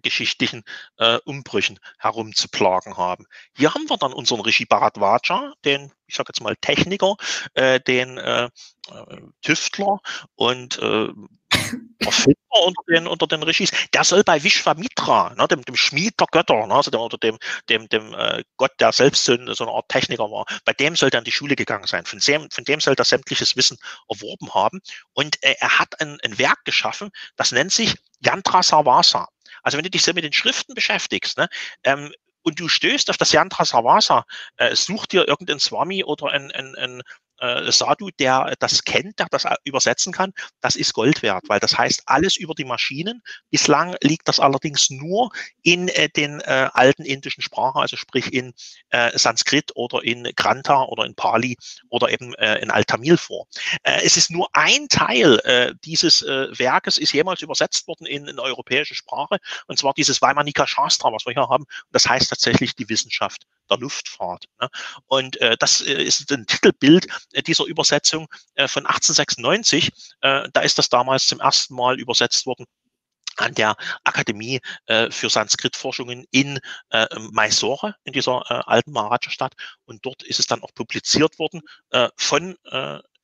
geschichtlichen äh, Umbrüchen herumzuplagen haben. Hier haben wir dann unseren Rishi Bharadwaja, den, ich sage jetzt mal Techniker, äh, den äh, äh Tüftler und äh, Erfinder unter den, unter den Rishis, der soll bei Vishwamitra, ne, dem, dem Schmied der Götter, ne, also dem, oder dem, dem, dem äh, Gott, der selbst so, so eine Art Techniker war, bei dem soll er in die Schule gegangen sein. Von dem, von dem soll er sämtliches Wissen erworben haben. Und äh, er hat ein, ein Werk geschaffen, das nennt sich Yantra Sarvasa. Also wenn du dich so mit den Schriften beschäftigst, ne, ähm, und du stößt auf das Yantra Sarvasa, äh, such dir irgendein Swami oder ein, ein, ein äh, Sadhu, der das kennt, der das übersetzen kann, das ist Gold wert, weil das heißt alles über die Maschinen. Bislang liegt das allerdings nur in äh, den äh, alten indischen Sprachen, also sprich in äh, Sanskrit oder in Grantha oder in Pali oder eben äh, in Altamil vor. Äh, es ist nur ein Teil äh, dieses äh, Werkes ist jemals übersetzt worden in, in europäische Sprache und zwar dieses Vaimanika Shastra, was wir hier haben. Das heißt tatsächlich die Wissenschaft der Luftfahrt. Ne? Und äh, das äh, ist ein Titelbild äh, dieser Übersetzung äh, von 1896. Äh, da ist das damals zum ersten Mal übersetzt worden an der Akademie äh, für Sanskritforschungen in äh, Mysore, in dieser äh, alten Maharaja-Stadt. Und dort ist es dann auch publiziert worden von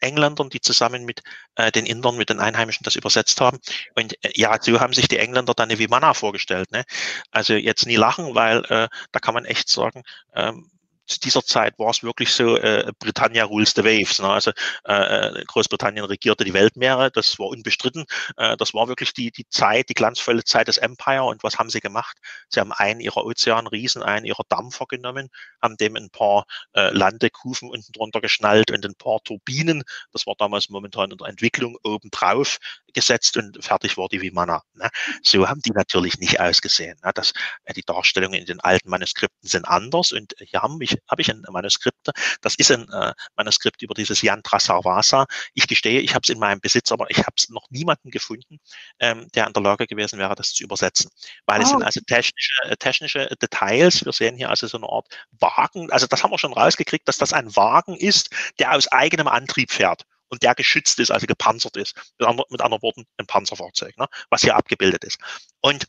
Engländern, die zusammen mit äh, den Indern, mit den Einheimischen das übersetzt haben. Und äh, ja, so haben sich die Engländer dann eine Vimana vorgestellt. Ne? Also jetzt nie lachen, weil äh, da kann man echt sagen, ähm, zu dieser Zeit war es wirklich so, äh, Britannia rules the waves. Ne? Also äh, Großbritannien regierte die Weltmeere, das war unbestritten. Äh, das war wirklich die, die Zeit, die glanzvolle Zeit des Empire. Und was haben sie gemacht? Sie haben einen ihrer Ozeanriesen, einen ihrer Dampfer genommen, haben dem ein paar äh, Landekufen unten drunter geschnallt und ein paar Turbinen, das war damals momentan in der Entwicklung, obendrauf gesetzt und fertig war die Vimana. Ne? So haben die natürlich nicht ausgesehen. Ne? Das, äh, die Darstellungen in den alten Manuskripten sind anders und hier habe ich, hab ich ein Manuskript, das ist ein äh, Manuskript über dieses Yantra Sarvasa. Ich gestehe, ich habe es in meinem Besitz, aber ich habe es noch niemanden gefunden, ähm, der in der Lage gewesen wäre, das zu übersetzen. Weil oh. es sind also technische, äh, technische Details. Wir sehen hier also so eine Art Wagen. Also das haben wir schon rausgekriegt, dass das ein Wagen ist, der aus eigenem Antrieb fährt und der geschützt ist, also gepanzert ist. Mit, andre, mit anderen Worten ein Panzerfahrzeug, ne, was hier abgebildet ist. Und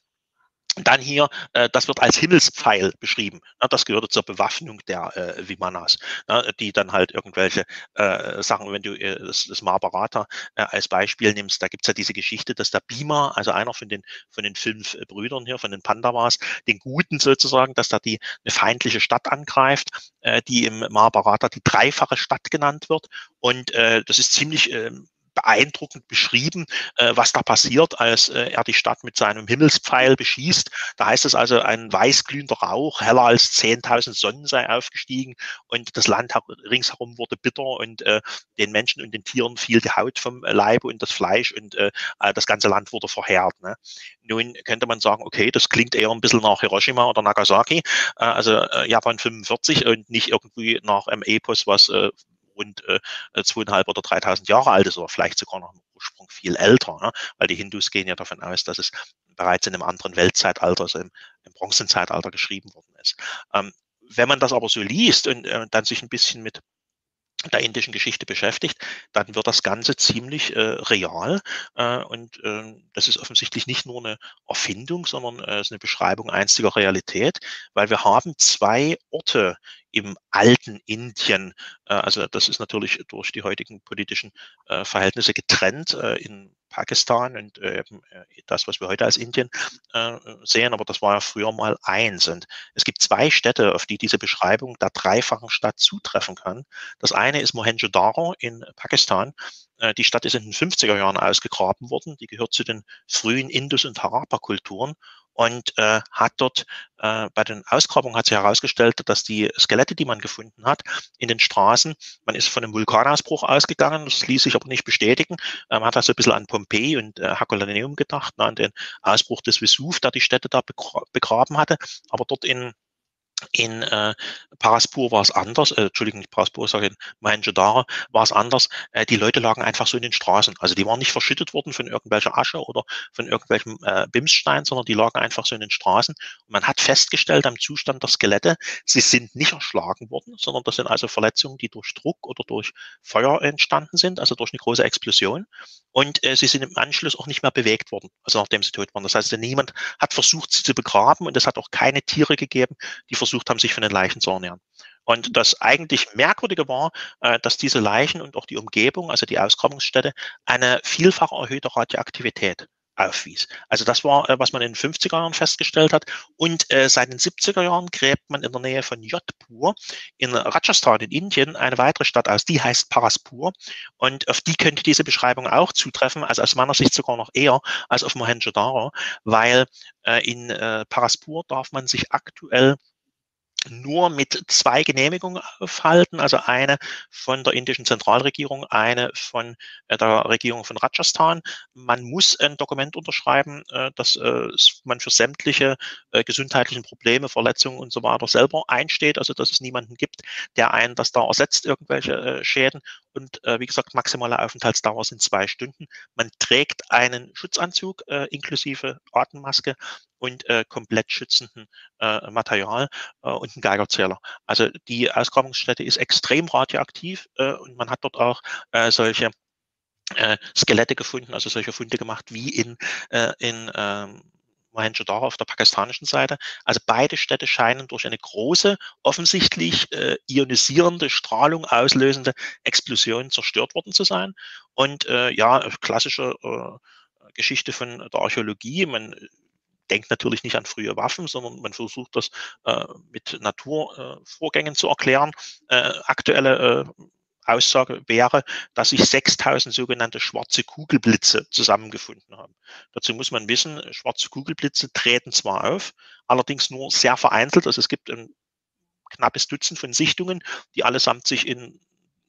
dann hier, äh, das wird als Himmelspfeil beschrieben. Das gehört zur Bewaffnung der äh, Vimanas, die dann halt irgendwelche äh, Sachen, wenn du äh, das, Mahabharata äh, als Beispiel nimmst, da gibt's ja diese Geschichte, dass der Bhima, also einer von den, von den fünf äh, Brüdern hier, von den Pandavas, den Guten sozusagen, dass da die eine feindliche Stadt angreift, äh, die im Mahabharata die dreifache Stadt genannt wird. Und äh, das ist ziemlich äh, beeindruckend beschrieben, äh, was da passiert, als äh, er die Stadt mit seinem Himmelspfeil beschießt. Da heißt es also, ein weißglühender Rauch, heller als 10.000 Sonnen sei aufgestiegen und das Land ringsherum wurde bitter und äh, den Menschen und den Tieren fiel die Haut vom Leibe und das Fleisch und äh, äh das ganze Land wurde verheert. Ne? Nun könnte man sagen, okay, das klingt eher ein bisschen nach Hiroshima oder Nagasaki, äh, also Japan 45 und nicht irgendwie nach einem Epos, was rund äh, zweieinhalb oder 3.000 Jahre alt ist oder vielleicht sogar noch im Ursprung viel älter, ne? weil die Hindus gehen ja davon aus, dass es bereits in einem anderen Weltzeitalter, also im, im Bronzenzeitalter geschrieben worden ist. Ähm, wenn man das aber so liest und äh, dann sich ein bisschen mit der indischen Geschichte beschäftigt, dann wird das Ganze ziemlich äh, real. Äh, und äh, das ist offensichtlich nicht nur eine Erfindung, sondern äh, ist eine Beschreibung einstiger Realität, weil wir haben zwei Orte im alten Indien. Äh, also das ist natürlich durch die heutigen politischen äh, Verhältnisse getrennt äh, in Pakistan und das, was wir heute als Indien sehen, aber das war ja früher mal eins. Und es gibt zwei Städte, auf die diese Beschreibung der dreifachen Stadt zutreffen kann. Das eine ist Mohenjo-Daro in Pakistan. Die Stadt ist in den 50er Jahren ausgegraben worden. Die gehört zu den frühen Indus- und Harappa-Kulturen und äh, hat dort äh, bei den Ausgrabungen hat sich herausgestellt, dass die Skelette, die man gefunden hat in den Straßen, man ist von einem Vulkanausbruch ausgegangen, das ließ sich aber nicht bestätigen. Äh, man hat also ein bisschen an Pompeji und äh, Herculaneum gedacht, ne, an den Ausbruch des Vesuv, der die Städte da begraben hatte, aber dort in in äh, Paraspur war es anders, äh, Entschuldigung, nicht Paraspur, sage ich in Mohenjo-Daro war es anders. Äh, die Leute lagen einfach so in den Straßen. Also die waren nicht verschüttet worden von irgendwelcher Asche oder von irgendwelchem äh, Bimsstein, sondern die lagen einfach so in den Straßen. Und man hat festgestellt am Zustand der Skelette, sie sind nicht erschlagen worden, sondern das sind also Verletzungen, die durch Druck oder durch Feuer entstanden sind, also durch eine große Explosion. Und äh, sie sind im Anschluss auch nicht mehr bewegt worden, also nachdem sie tot waren. Das heißt, niemand hat versucht, sie zu begraben und es hat auch keine Tiere gegeben, die versucht versucht haben, sich von den Leichen zu ernähren. Und das eigentlich Merkwürdige war, äh, dass diese Leichen und auch die Umgebung, also die Ausgrabungsstätte, eine vielfach erhöhte Radioaktivität aufwies. Also das war, äh, was man in den 50er Jahren festgestellt hat. Und äh, seit den 70er Jahren gräbt man in der Nähe von Jodhpur in Rajasthan in Indien eine weitere Stadt aus, die heißt Paraspur. Und auf die könnte diese Beschreibung auch zutreffen, also aus meiner Sicht sogar noch eher als auf Mohenjo-Daro, weil in Paraspur darf man sich aktuell nur mit zwei Genehmigungen aufhalten, also eine von der indischen Zentralregierung, eine von äh, der Regierung von Rajasthan. Man muss ein Dokument unterschreiben, äh, dass äh, man für sämtliche gesundheitlichen Probleme, Verletzungen und so weiter selber einsteht, also dass es niemanden gibt, der einen das da ersetzt, irgendwelche Schäden. Und wie gesagt, maximale Aufenthaltsdauer sind zwei Stunden. Man trägt einen Schutzanzug inklusive Atemmaske und äh, komplett schützenden äh, Material äh, und einen Geigerzähler. Also die Ausgrabungsstätte ist extrem radioaktiv äh, und man hat dort auch äh, solche äh, Skelette gefunden, also solche Funde gemacht wie in, äh, in ähm, Mohenjo-Daro auf der pakistanischen Seite. Also beide Städte scheinen durch eine große, offensichtlich äh, ionisierende, Strahlung auslösende Explosion zerstört worden zu sein. Und äh, ja, klassische äh, Geschichte von der Archäologie. Man denkt natürlich nicht an frühe Waffen, sondern man versucht das äh, mit Naturvorgängen äh, zu erklären. Äh, aktuelle Aussage wäre, dass sich 6000 sogenannte schwarze Kugelblitze zusammengefunden haben. Dazu muss man wissen, schwarze Kugelblitze treten zwar auf, allerdings nur sehr vereinzelt. Also es gibt ein knappes Dutzend von Sichtungen, die allesamt sich in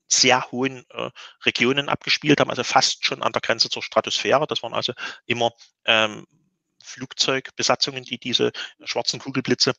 sehr hohen äh, Regionen abgespielt haben, also fast schon an der Grenze zur Stratosphäre. Das waren also immer ähm, Flugzeugbesatzungen, die diese schwarzen Kugelblitze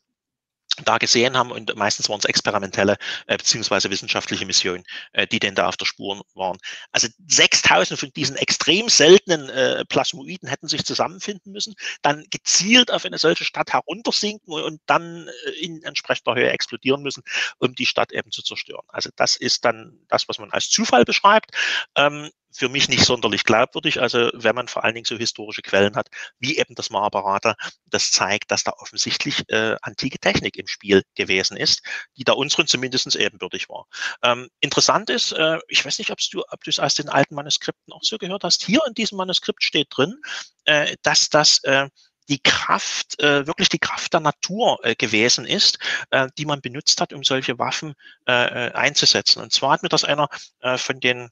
da gesehen haben und meistens waren es experimentelle äh, beziehungsweise wissenschaftliche Missionen, äh, die denn da auf der Spur waren. Also 6000 von diesen extrem seltenen äh, Plasmoiden hätten sich zusammenfinden müssen, dann gezielt auf eine solche Stadt heruntersinken und dann äh, in entsprechender Höhe explodieren müssen, um die Stadt eben zu zerstören. Also das ist dann das, was man als Zufall beschreibt. Ähm, für mich nicht sonderlich glaubwürdig. Also wenn man vor allen Dingen so historische Quellen hat, wie eben das Mahabharata, das zeigt, dass da offensichtlich äh, antike Technik im Spiel gewesen ist, die da unseren zumindest ebenbürtig war. Ähm, interessant ist, äh, ich weiß nicht, ob du ob es aus den alten Manuskripten auch so gehört hast, hier in diesem Manuskript steht drin, äh, dass das äh, die Kraft, äh, wirklich die Kraft der Natur äh, gewesen ist, äh, die man benutzt hat, um solche Waffen äh, äh einzusetzen. Und zwar hat mir das einer äh, von den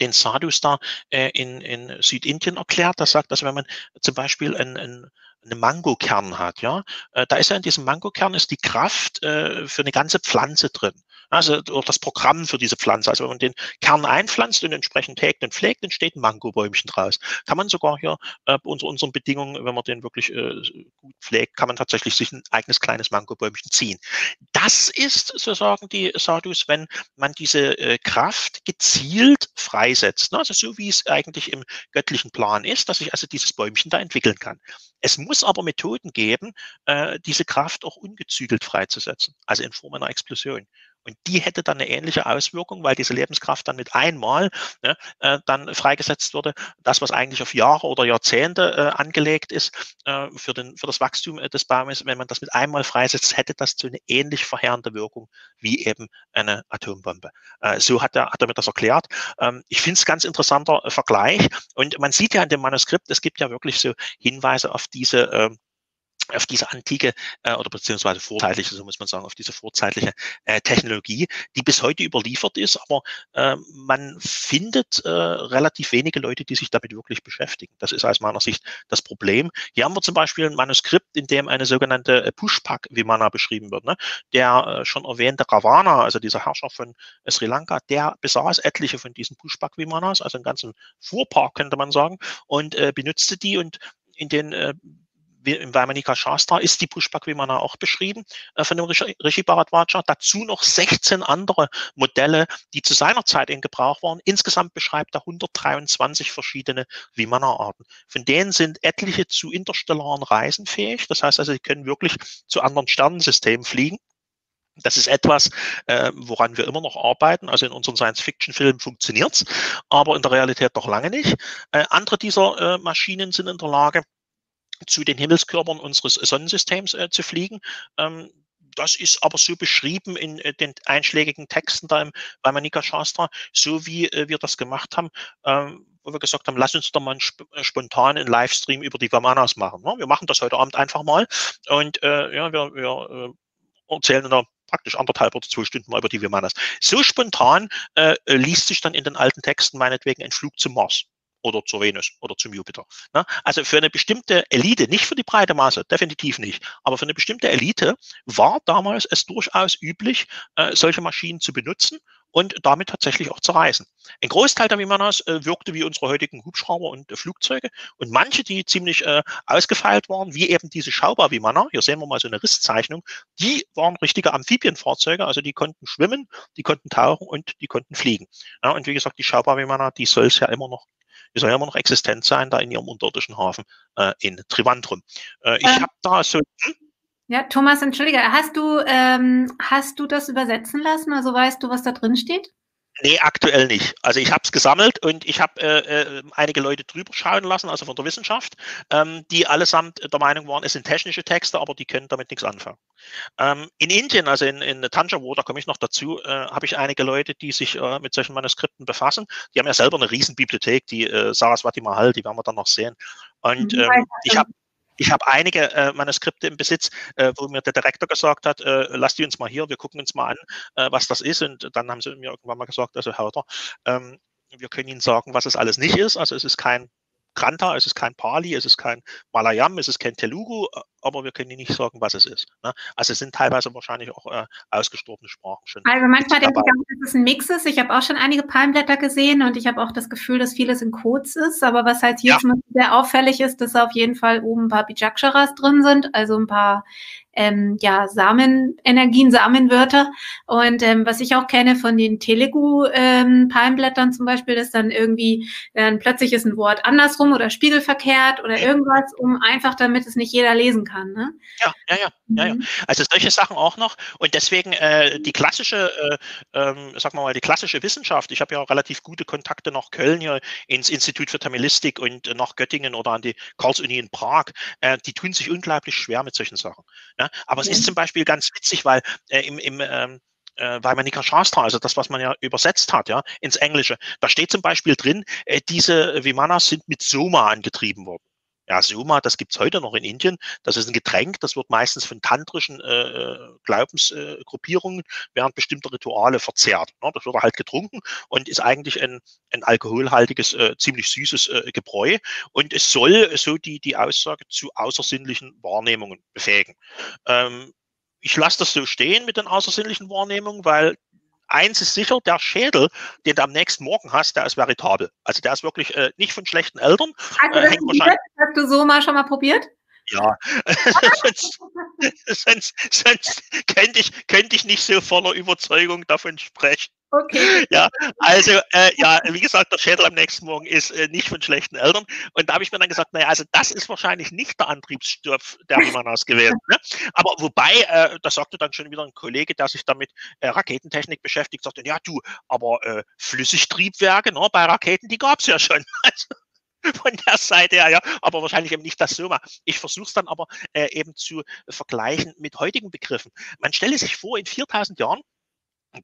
den Sadhus da äh, in, in Südindien erklärt. Das sagt, dass wenn man zum Beispiel ein, ein einen Mangokern hat, ja, äh, da ist ja in diesem Mangokern ist die Kraft äh, für eine ganze Pflanze drin. Also das Programm für diese Pflanze. Also wenn man den Kern einpflanzt und entsprechend hegt und pflegt, entsteht ein Mangobäumchen draus. Kann man sogar hier äh, unter unseren Bedingungen, wenn man den wirklich äh, gut pflegt, kann man tatsächlich sich ein eigenes kleines Mangobäumchen ziehen. Das ist, so sagen die Sadhus, wenn man diese äh, Kraft gezielt freisetzt. Ne? Also so wie es eigentlich im göttlichen Plan ist, dass sich also dieses Bäumchen da entwickeln kann. Es muss aber Methoden geben, äh, diese Kraft auch ungezügelt freizusetzen, also in Form einer Explosion. Und die hätte dann eine ähnliche Auswirkung, weil diese Lebenskraft dann mit einmal ne, äh, dann freigesetzt würde. Das, was eigentlich auf Jahre oder Jahrzehnte äh, angelegt ist äh, für, den, für das Wachstum äh, des Baumes, wenn man das mit einmal freisetzt, hätte das so eine ähnlich verheerende Wirkung wie eben eine Atombombe. Äh, so hat er, hat er mir das erklärt. Ähm, ich finde es ganz interessanter äh, Vergleich. Und man sieht ja in dem Manuskript, es gibt ja wirklich so Hinweise auf diese ähm, auf diese antike äh, oder beziehungsweise vorzeitliche, so muss man sagen, auf diese vorzeitliche äh, Technologie, die bis heute überliefert ist, aber äh, man findet äh, relativ wenige Leute, die sich damit wirklich beschäftigen. Das ist aus meiner Sicht das Problem. Hier haben wir zum Beispiel ein Manuskript, in dem eine sogenannte äh, Pushpak-Vimana beschrieben wird. Ne? Der äh, schon erwähnte Ravana, also dieser Herrscher von äh, Sri Lanka, der besaß etliche von diesen Pushpak-Vimanas, also einen ganzen Fuhrpark könnte man sagen, und äh, benutzte die und in den äh, Vaimanika Shastra ist die Pushpak Vimana auch beschrieben äh, von dem Rishi Bharadwaja. Dazu noch 16 andere Modelle, die zu seiner Zeit in Gebrauch waren. Insgesamt beschreibt er 123 verschiedene Vimana-Arten. Von denen sind etliche zu interstellaren Reisen fähig. Das heißt also, sie können wirklich zu anderen Sternensystemen fliegen. Das ist etwas, äh, woran wir immer noch arbeiten. Also in unseren Science-Fiction-Filmen funktioniert's, aber in der Realität noch lange nicht. Äh, andere dieser äh, Maschinen sind in der Lage, zu den Himmelskörpern unseres Sonnensystems äh, zu fliegen. Ähm, das ist aber so beschrieben in äh, den einschlägigen Texten da im Vaimanika Shastra, so wie äh, wir das gemacht haben, ähm, wo wir gesagt haben, lass uns doch mal sp äh, spontan einen Livestream über die Vamanas machen. Ne? Wir machen das heute Abend einfach mal und äh, ja, wir, wir äh, erzählen einer praktisch anderthalb oder zwei Stunden mal über die Vimanas. So spontan äh, liest sich dann in den alten Texten meinetwegen ein Flug zum Mars oder zur Venus oder zum Jupiter. Ne? Also für eine bestimmte Elite, nicht für die breite Masse, definitiv nicht, aber für eine bestimmte Elite war damals es durchaus üblich, äh, solche Maschinen zu benutzen und damit tatsächlich auch zu reisen. Ein Großteil der Vimanas äh, wirkte wie unsere heutigen Hubschrauber und äh, Flugzeuge und manche, die ziemlich äh, ausgefeilt waren, wie eben diese Schaubar-Vimana, hier sehen wir mal so eine Risszeichnung, die waren richtige Amphibienfahrzeuge, also die konnten schwimmen, die konnten tauchen und die konnten fliegen. Ja, und wie gesagt, die Schaubar-Vimana, die soll es ja immer noch die soll ja immer noch existent sein, da in ihrem unterirdischen Hafen äh, in Trivandrum. Äh, ich ähm, habe da so. Hm? Ja, Thomas, entschuldige, hast du, ähm, hast du das übersetzen lassen? Also weißt du, was da drin steht? Nee, aktuell nicht. Also ich habe es gesammelt und ich habe äh, äh, einige Leute drüber schauen lassen, also von der Wissenschaft, ähm, die allesamt der Meinung waren, es sind technische Texte, aber die können damit nichts anfangen. Ähm, in Indien, also in, in Tanjavur, da komme ich noch dazu, äh, habe ich einige Leute, die sich äh, mit solchen Manuskripten befassen. Die haben ja selber eine Riesenbibliothek, die äh, Saraswati Mahal, die werden wir dann noch sehen. Und mhm. ähm, ich habe ich habe einige äh, Manuskripte im Besitz, äh, wo mir der Direktor gesagt hat, äh, lass die uns mal hier, wir gucken uns mal an, äh, was das ist. Und dann haben sie mir irgendwann mal gesagt, also Herr ähm, wir können Ihnen sagen, was es alles nicht ist. Also es ist kein Granta, es ist kein Pali, es ist kein Malayam, es ist kein Telugu, aber wir können Ihnen nicht sagen, was es ist. Ne? Also es sind teilweise wahrscheinlich auch äh, ausgestorbene Sprachen schon. Also manchmal denke ich auch, dass es ein Mix ist. Ich habe auch schon einige Palmblätter gesehen und ich habe auch das Gefühl, dass vieles in Codes ist. Aber was halt hier ja. Beispiel sehr auffällig ist, dass auf jeden Fall oben ein paar Bijaksharas drin sind, also ein paar ähm, ja, Samenenergien, Samenwörter. Und ähm, was ich auch kenne von den Telegu-Palmblättern ähm, zum Beispiel, dass dann irgendwie dann plötzlich ist ein Wort andersrum oder spiegelverkehrt oder irgendwas, um einfach, damit es nicht jeder lesen kann. Ne? Ja, ja, ja, mhm. ja, ja. Also solche Sachen auch noch. Und deswegen äh, die klassische, äh, ähm, sag mal mal, die klassische Wissenschaft. Ich habe ja relativ gute Kontakte nach Köln hier ins Institut für Tamilistik und äh, nach Göttingen oder an die Karls-Uni in Prag. Äh, die tun sich unglaublich schwer mit solchen Sachen. Ja? Aber mhm. es ist zum Beispiel ganz witzig, weil äh, im, im ähm, äh, Weimanika Shastra, also das, was man ja übersetzt hat, ja, ins Englische, da steht zum Beispiel drin, äh, diese Vimanas sind mit Soma angetrieben worden. Ja, Soma, das gibt's heute noch in Indien. Das ist ein Getränk, das wird meistens von tantrischen äh, äh Glaubensgruppierungen äh, während bestimmter Rituale verzehrt. Ne? Das wird halt getrunken und ist eigentlich ein, ein alkoholhaltiges, äh, ziemlich süßes äh, Gebräu. Und es soll so die, die Aussage zu außersinnlichen Wahrnehmungen befähigen. Ähm, ich lasse das so stehen mit den außersinnlichen Wahrnehmungen, weil eins ist sicher, der Schädel, den du am nächsten Morgen hast, der ist veritabel. Also der ist wirklich äh, nicht von schlechten Eltern. Hast du, äh, das hast du so mal schon mal probiert? Ja, sonst, sonst, sonst könnte, ich, könnte ich nicht so voller Überzeugung davon sprechen. Okay. Ja, also äh, ja, wie gesagt, der Schädel am nächsten Morgen ist äh, nicht von schlechten Eltern. Und da habe ich mir dann gesagt, naja, also das ist wahrscheinlich nicht der Antriebsstoff der Limanas gewesen. Ne? Aber wobei, äh, da sagte dann schon wieder ein Kollege, der sich damit äh, Raketentechnik beschäftigt, sagte, ja du, aber äh, Flüssigtriebwerke ne, bei Raketen, die gab es ja schon. Also, von der Seite her, ja, aber wahrscheinlich eben nicht das Soma. Ich versuche es dann aber äh, eben zu vergleichen mit heutigen Begriffen. Man stelle sich vor, in 4000 Jahren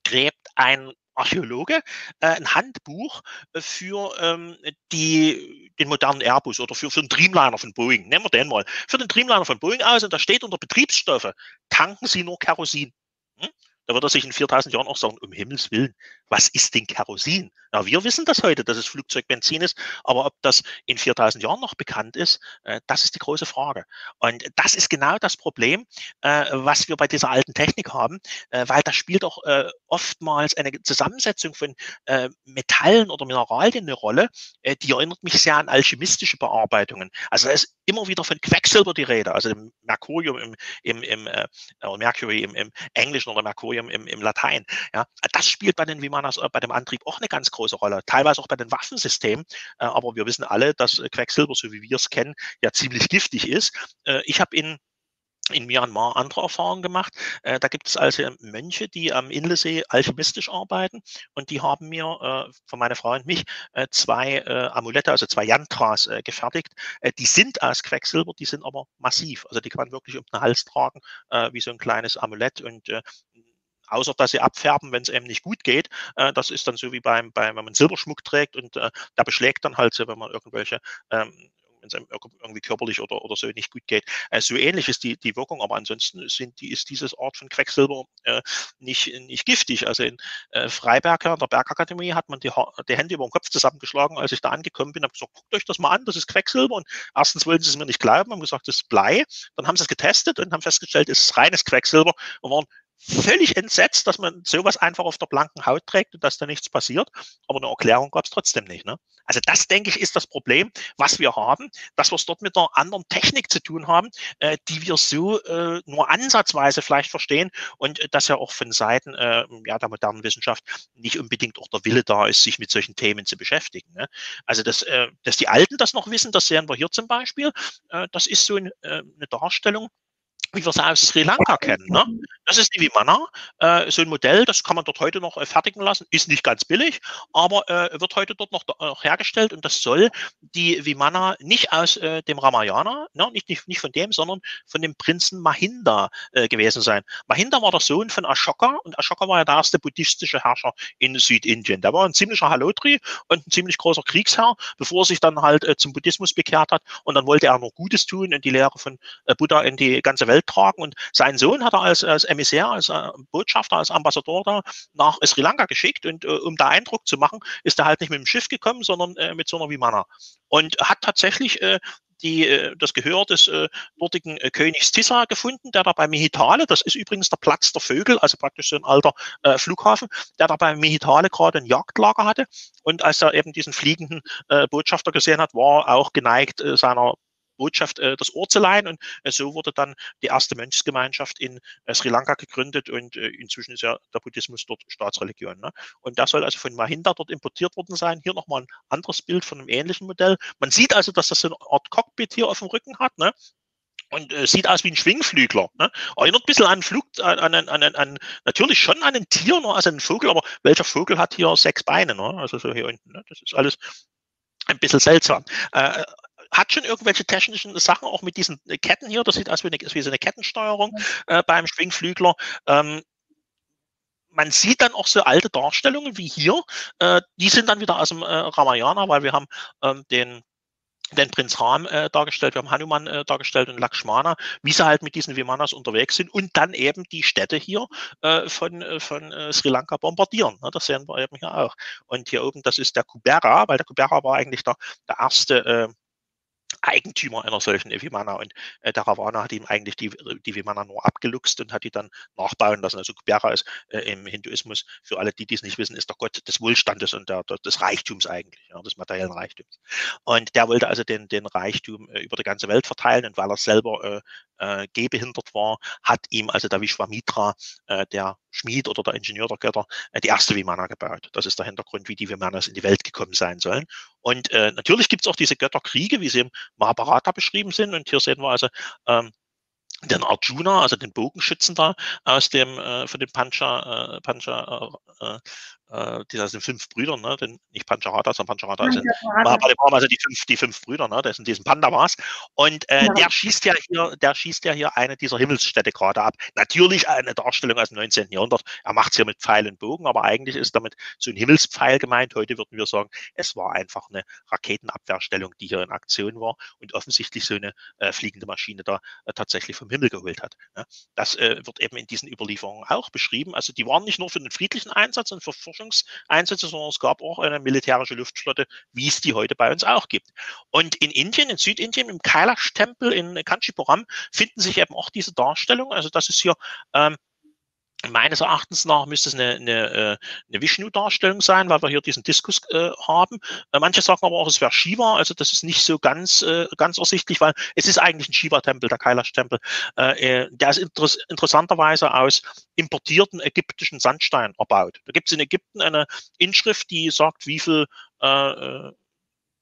gräbt ein Archäologe äh, ein Handbuch für ähm, die, den modernen Airbus oder für, für den Dreamliner von Boeing. Nehmen wir den mal. Für den Dreamliner von Boeing aus und da steht unter Betriebsstoffe, tanken Sie nur Kerosin. Hm? Da wird er sich in 4000 Jahren auch sagen, um Himmels Willen, was ist denn Kerosin? Ja, wir wissen das heute, dass es Flugzeugbenzin ist, aber ob das in 4000 Jahren noch bekannt ist, äh, das ist die große Frage. Und das ist genau das Problem, äh, was wir bei dieser alten Technik haben, äh, weil da spielt auch äh, oftmals eine Zusammensetzung von äh, Metallen oder Mineralien eine Rolle, äh, die erinnert mich sehr an alchemistische Bearbeitungen. Also da ist immer wieder von Quecksilber die Rede, also dem Mercurium im, im, im Mercury im, im Englischen oder Mercurium im, im Latein. Ja, das spielt bei den, wie man das bei dem Antrieb auch eine ganz große Rolle. Teilweise auch bei den Waffensystemen. Äh, aber wir wissen alle, dass äh, Quecksilber, so wie wir es kennen, ja ziemlich giftig ist. Äh, ich habe in in Myanmar andere Erfahrungen gemacht. Da gibt es also Mönche, die am Inlesee alchemistisch arbeiten und die haben mir von meiner Frau und mich zwei Amulette, also zwei Yantras gefertigt. Die sind aus Quecksilber, die sind aber massiv. Also die kann man wirklich um den Hals tragen, wie so ein kleines Amulett und außer dass sie abfärben, wenn es eben nicht gut geht. Äh, das ist dann so wie beim, beim, wenn man Silberschmuck trägt und äh, der beschlägt dann halt so, wenn man irgendwelche ähm, wenn es einem irgendwie körperlich oder, oder so nicht gut geht. Äh, so ähnlich ist die, die Wirkung, aber ansonsten sind die, ist dieses Art von Quecksilber äh, nicht, nicht giftig. Also in äh, Freiberg, in der Bergakademie, hat man die, die Hände über den Kopf zusammengeschlagen, als ich da angekommen bin, habe gesagt, guckt euch das mal an, das ist Quecksilber. Und erstens wollten sie es mir nicht glauben, haben gesagt, das ist Blei. Dann haben sie es getestet und haben festgestellt, es ist reines Quecksilber und waren völlig entsetzt, dass man sowas einfach auf der blanken Haut trägt und dass da nichts passiert. Aber eine Erklärung gab es trotzdem nicht. Ne? Also das, denke ich, ist das Problem, was wir haben, dass wir es dort mit einer anderen Technik zu tun haben, äh, die wir so äh, nur ansatzweise vielleicht verstehen und äh, dass ja auch von Seiten äh, ja, der modernen Wissenschaft nicht unbedingt auch der Wille da ist, sich mit solchen Themen zu beschäftigen. Ne? Also dass, äh, dass die Alten das noch wissen, das sehen wir hier zum Beispiel. Äh, das ist so ein, äh, eine Darstellung, wie wir es aus Sri Lanka kennen. Ne? Das ist die Vimana, äh, so ein Modell, das kann man dort heute noch äh, fertigen lassen, ist nicht ganz billig, aber äh, wird heute dort noch, noch, hergestellt und das soll die Vimana nicht aus äh, dem Ramayana, ne? nicht, nicht, nicht von dem, sondern von dem Prinzen Mahinda äh, gewesen sein. Mahinda war der Sohn von Ashoka und Ashoka war ja der erste buddhistische Herrscher in Südindien. Der war ein ziemlicher Halotri und ein ziemlich großer Kriegsherr, bevor er sich dann halt äh, zum Buddhismus bekehrt hat und dann wollte er noch Gutes tun und die Lehre von Buddha in die ganze Welt Tragen. Und sein Sohn hat er als, als Emissär, als äh, Botschafter, als Ambassador da nach Sri Lanka geschickt. Und äh, um da Eindruck zu machen, ist er halt nicht mit dem Schiff gekommen, sondern äh, mit so einer Vimana. Und hat tatsächlich äh, die, äh, das Gehör des äh, dortigen äh, Königs Tissa gefunden, der da bei Mehitale, das ist übrigens der Platz der Vögel, also praktisch so ein alter äh, Flughafen, der da bei Mehitale gerade ein Jagdlager hatte. Und als er eben diesen fliegenden Botschafter gesehen hat, war auch geneigt, seiner Botschaft äh, das Ohr zu leihen. Und äh, so wurde dann die erste Mönchsgemeinschaft in äh, Sri Lanka gegründet und äh, inzwischen ist ja der Buddhismus dort Staatsreligion. Ne? Und das soll also von Mahinda dort importiert worden sein. Hier nochmal ein anderes Bild von einem ähnlichen Modell. Man sieht also, dass das so eine Art Cockpit hier auf dem Rücken hat. Ne? und äh, sieht aus wie ein Schwingflügler. Ne? Erinnert ein bisschen an Flug, an, an, an, an, natürlich schon an ein Tier, ne? also ein Vogel, aber welcher Vogel hat hier sechs Beine? Ne? Also so hier unten. Ne? Das ist alles ein bisschen seltsam. Äh, hat schon irgendwelche technischen Sachen auch mit diesen äh, Ketten hier. Das sieht aus wie, eine, wie so eine Kettensteuerung äh, beim Schwingflügler. Ähm, man sieht dann auch so alte Darstellungen wie hier. Äh, die sind dann wieder aus dem äh, Ramayana, weil wir haben ähm, den den Prinz Ram äh, dargestellt, wir haben Hanuman äh, dargestellt und Lakshmana, wie sie halt mit diesen Vimanas unterwegs sind und dann eben die Städte hier äh, von, äh, von äh, Sri Lanka bombardieren. Ne? Das sehen wir eben hier auch. Und hier oben, das ist der Kubera, weil der Kubera war eigentlich der, der erste Eigentümer einer solchen Vimana und äh, der Ravana hat ihm eigentlich die, die Vimana nur abgeluchst und hat die dann nachbauen lassen. Also Kubera ist äh, im Hinduismus, für alle, die dies nicht wissen, ist der Gott des Wohlstandes und der, der des Reichtums eigentlich, ja, des materiellen Reichtums. Und der wollte also den, den Reichtum äh, über die ganze Welt verteilen und weil er selber äh, äh, gehbehindert war, hat ihm also der Vishwamitra, äh, der Schmied oder der Ingenieur der Götter, äh, die erste Vimana gebaut. Das ist der Hintergrund, wie die Vimanas in die Welt gekommen sein sollen. Und äh, natürlich gibt es auch diese Götterkriege, wie sie im Mahabharata beschrieben sind. Und hier sehen wir also ähm, den Arjuna, also den Bogenschützen da aus dem äh, von den Pancha, äh, Pancha äh, äh, die sind fünf Brüder, ne? Den, nicht Pancharata, sondern Pancharata sind also die fünf, die fünf Brüder, ne? Das sind diesen Pandavas. Und äh, ja. der schießt ja hier, der schießt ja hier eine dieser Himmelsstädte gerade ab. Natürlich eine Darstellung aus dem 19. Jahrhundert. Er macht es hier mit Pfeil und Bogen, aber eigentlich ist damit so ein Himmelspfeil gemeint. Heute würden wir sagen, es war einfach eine Raketenabwehrstellung, die hier in Aktion war und offensichtlich so eine äh, fliegende Maschine da äh, tatsächlich vom Himmel geholt hat. Ne? Das äh, wird eben in diesen Überlieferungen auch beschrieben. Also die waren nicht nur für den friedlichen Einsatz und für Forschung Forschungseinsätze, sondern es gab auch eine militärische Luftflotte, wie es die heute bei uns auch gibt. Und in Indien, in Südindien, im Kailash-Tempel in Kanchipuram finden sich eben auch diese Darstellungen. Also das ist hier ähm, meines Erachtens nach müsste es eine, eine, äh, eine Vishnu-Darstellung sein, weil wir hier diesen Diskus äh, haben. Äh, manche sagen aber auch, es wäre Shiva, also das ist nicht so ganz, äh, ganz ersichtlich, weil es ist eigentlich ein Shiva-Tempel, der Kailash-Tempel. Äh, äh, der ist inter interessanterweise aus importierten ägyptischen Sandstein erbaut. Da gibt es in Ägypten eine Inschrift, die sagt, wie viel äh,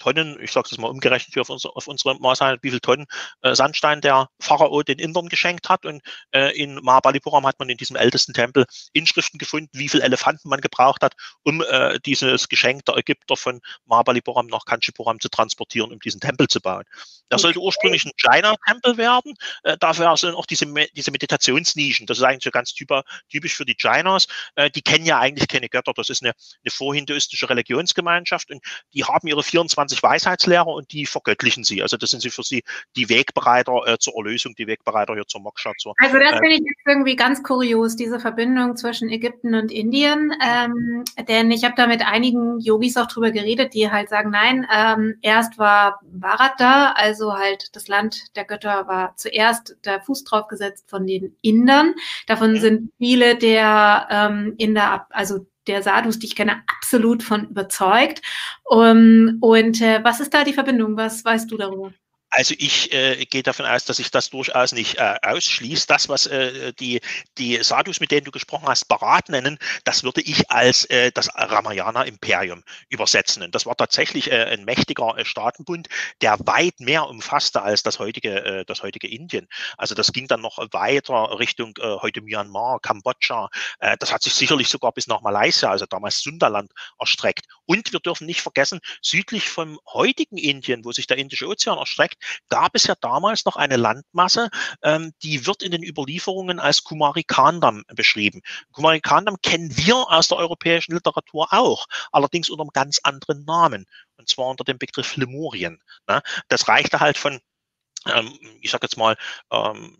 Tonnen, ich sage es mal umgerechnet hier auf, unser, auf unsere Maßeinheit, wie viel Tonnen äh, Sandstein der Pharao den Indern geschenkt hat. Und äh, in Mahabalipuram hat man in diesem ältesten Tempel Inschriften gefunden, wie viele Elefanten man gebraucht hat, um äh, dieses Geschenk der Ägypter von Mahabalipuram nach Kanchipuram zu transportieren, um diesen Tempel zu bauen. Der okay. sollte ursprünglich ein Jaina-Tempel werden. Äh, dafür sind auch diese, diese Meditationsnischen. Das ist eigentlich so ganz typisch für die Jainas. Äh, die kennen ja eigentlich keine Götter. Das ist eine, eine vorhinduistische Religionsgemeinschaft und die haben ihre 24 20 Weisheitslehrer und die vergöttlichen sie. Also das sind sie für sie die Wegbereiter äh, zur Erlösung, die Wegbereiter hier zur Moksha. Zur, also das äh, finde ich jetzt irgendwie ganz kurios, diese Verbindung zwischen Ägypten und Indien. Ähm, denn ich habe da mit einigen Yogis auch drüber geredet, die halt sagen, nein, ähm, erst war Bharat da, also halt das Land der Götter war zuerst der Fuß drauf gesetzt von den Indern. Davon mhm. sind viele der ähm, Inder, also der Sadhus, die ich kenne, absolut von überzeugt. Um, und äh, was ist da die Verbindung? Was weißt du darüber? Also ich äh, gehe davon aus, dass sich das durchaus nicht äh, ausschließt. Das, was äh, die, die Sadhus, mit denen du gesprochen hast, Barat nennen, das würde ich als äh, das Ramayana-Imperium übersetzen. Und das war tatsächlich äh, ein mächtiger äh, Staatenbund, der weit mehr umfasste als das heutige, äh, das heutige Indien. Also das ging dann noch weiter Richtung äh, heute Myanmar, Kambodscha. Äh, das hat sich sicherlich sogar bis nach Malaysia, also damals Sundaland, erstreckt. Und wir dürfen nicht vergessen, südlich vom heutigen Indien, wo sich der Indische Ozean erstreckt, gab es ja damals noch eine Landmasse, ähm, die wird in den Überlieferungen als Kumarikandam beschrieben. Kumarikandam kennen wir aus der europäischen Literatur auch, allerdings unter einem ganz anderen Namen, und zwar unter dem Begriff Lemurien. Ne? Das reichte halt von, ähm, ich sag jetzt mal, ähm,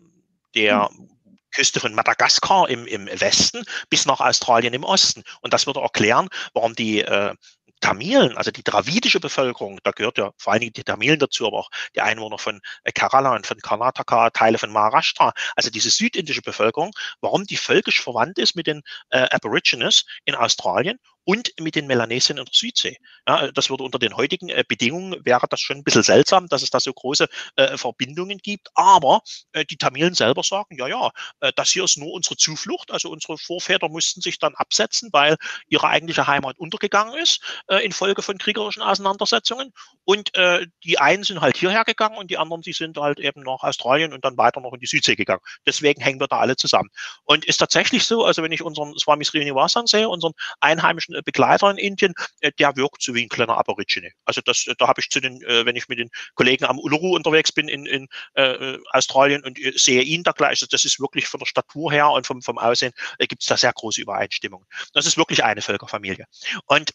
der mhm. Küste von Madagaskar im, im Westen bis nach Australien im Osten. Und das würde erklären, warum die äh, Tamilen, also die dravidische Bevölkerung, da gehört ja vor allen Dingen die Tamilen dazu, aber auch die Einwohner von äh, Kerala und von Karnataka, Teile von Maharashtra, also diese südindische Bevölkerung, warum die völkisch verwandt ist mit den äh, Aborigines in Australien und mit den Melanesien in der Südsee. Ja, das würde unter den heutigen äh, Bedingungen wäre das schon ein bisschen seltsam, dass es da so große äh, Verbindungen gibt. Aber äh, die Tamilen selber sagen, ja, ja, äh, das hier ist nur unsere Zuflucht. Also unsere Vorväter mussten sich dann absetzen, weil ihre eigentliche Heimat untergegangen ist äh, infolge von kriegerischen Auseinandersetzungen. Und äh, die einen sind halt hierher gegangen und die anderen, die sind halt eben nach Australien und dann weiter noch in die Südsee gegangen. Deswegen hängen wir da alle zusammen. Und ist tatsächlich so, also wenn ich unseren Swami Srinivasan sehe, unseren einheimischen äh, Begleiter in Indien, äh, der wirkt so wie ein kleiner Aborigine. Also das, äh, da habe ich zu den, wenn ich mit den Kollegen am Uluru unterwegs bin in, in äh, Australien und sehe ihn da gleich, also das ist wirklich von der Statur her und vom, vom Aussehen äh, gibt es da sehr große Übereinstimmungen. Das ist wirklich eine Völkerfamilie. Und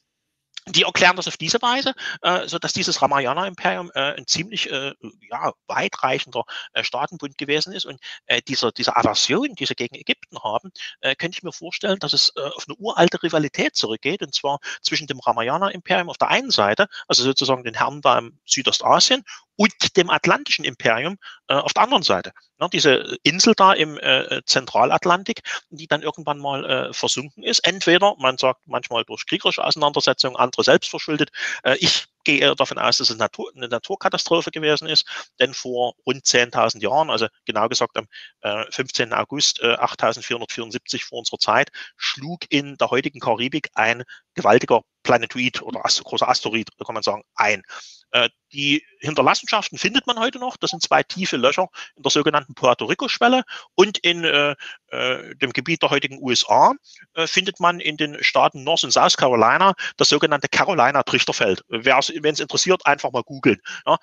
die erklären das auf diese Weise, äh, so dass dieses Ramayana-Imperium äh, ein ziemlich äh, ja, weitreichender äh, Staatenbund gewesen ist. Und äh, dieser, diese Aversion, die sie gegen Ägypten haben, äh, könnte ich mir vorstellen, dass es äh, auf eine uralte Rivalität zurückgeht, und zwar zwischen dem Ramayana-Imperium auf der einen Seite, also sozusagen den Herren da im Südostasien, und dem Atlantischen Imperium äh, auf der anderen Seite. Ja, diese Insel da im äh, Zentralatlantik, die dann irgendwann mal äh, versunken ist. Entweder, man sagt manchmal durch kriegerische Auseinandersetzungen, andere selbst verschuldet. Äh, ich gehe eher davon aus, dass es Natur, eine Naturkatastrophe gewesen ist, denn vor rund 10.000 Jahren, also genau gesagt am äh, 15. August äh, 8474 vor unserer Zeit, schlug in der heutigen Karibik ein gewaltiger Planetoid oder ast großer Asteroid, kann man sagen, ein. Äh, die Hinterlassenschaften findet man heute noch. Das sind zwei tiefe Löcher in der sogenannten Puerto Rico-Schwelle und in äh, äh, dem Gebiet der heutigen USA äh, findet man in den Staaten North und South Carolina das sogenannte Carolina-Trichterfeld. Wenn es interessiert, einfach mal googeln. Ja,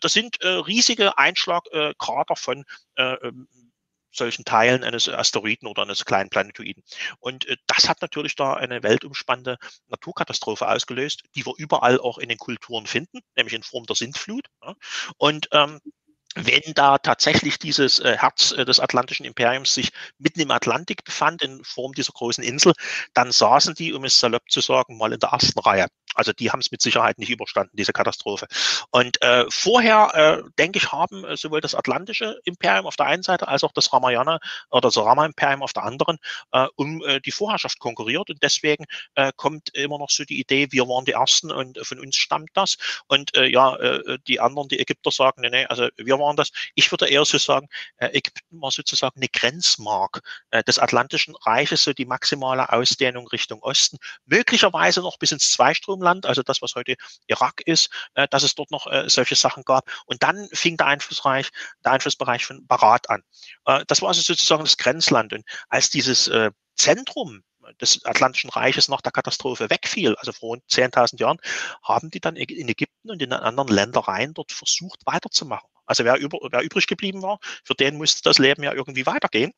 das sind riesige Einschlagkrater von ähm, solchen Teilen eines Asteroiden oder eines kleinen Planetoiden. Und äh, das hat natürlich da eine weltumspannende Naturkatastrophe ausgelöst, die wir überall auch in den Kulturen finden, nämlich in Form der Sintflut. Und ähm, wenn da tatsächlich dieses äh, Herz äh, des Atlantischen Imperiums sich mitten im Atlantik befand, in Form dieser großen Insel, dann saßen die, um es salopp zu sagen, mal in der ersten Reihe. Also die haben es mit Sicherheit nicht überstanden, diese Katastrophe. Und äh, vorher, äh, denke ich, haben äh, sowohl das Atlantische Imperium auf der einen Seite als auch das Ramayana oder das Rama-Imperium auf der anderen äh, um äh, die Vorherrschaft konkurriert. Und deswegen äh, kommt immer noch so die Idee, wir waren die Ersten und von uns stammt das. Und äh, ja, äh, die anderen, die Ägypter sagen, nee, nee, also wir waren das. Ich würde eher so sagen, äh, Ägypten war sozusagen eine Grenzmark äh, des Atlantischen Reiches, so die maximale Ausdehnung Richtung Osten, möglicherweise noch bis ins Zweistrom Land, also das, was heute Irak ist, äh, dass es dort noch äh, solche Sachen gab. Und dann fing der Einflussbereich, der Einflussbereich von Barat an. Äh, das war also sozusagen das Grenzland. Und als dieses äh, Zentrum des Atlantischen Reiches nach der Katastrophe wegfiel, also vor rund 10.000 Jahren, haben die dann in Ägypten und in anderen Ländereien dort versucht weiterzumachen. Also wer, über, wer übrig geblieben war, für den musste das Leben ja irgendwie weitergehen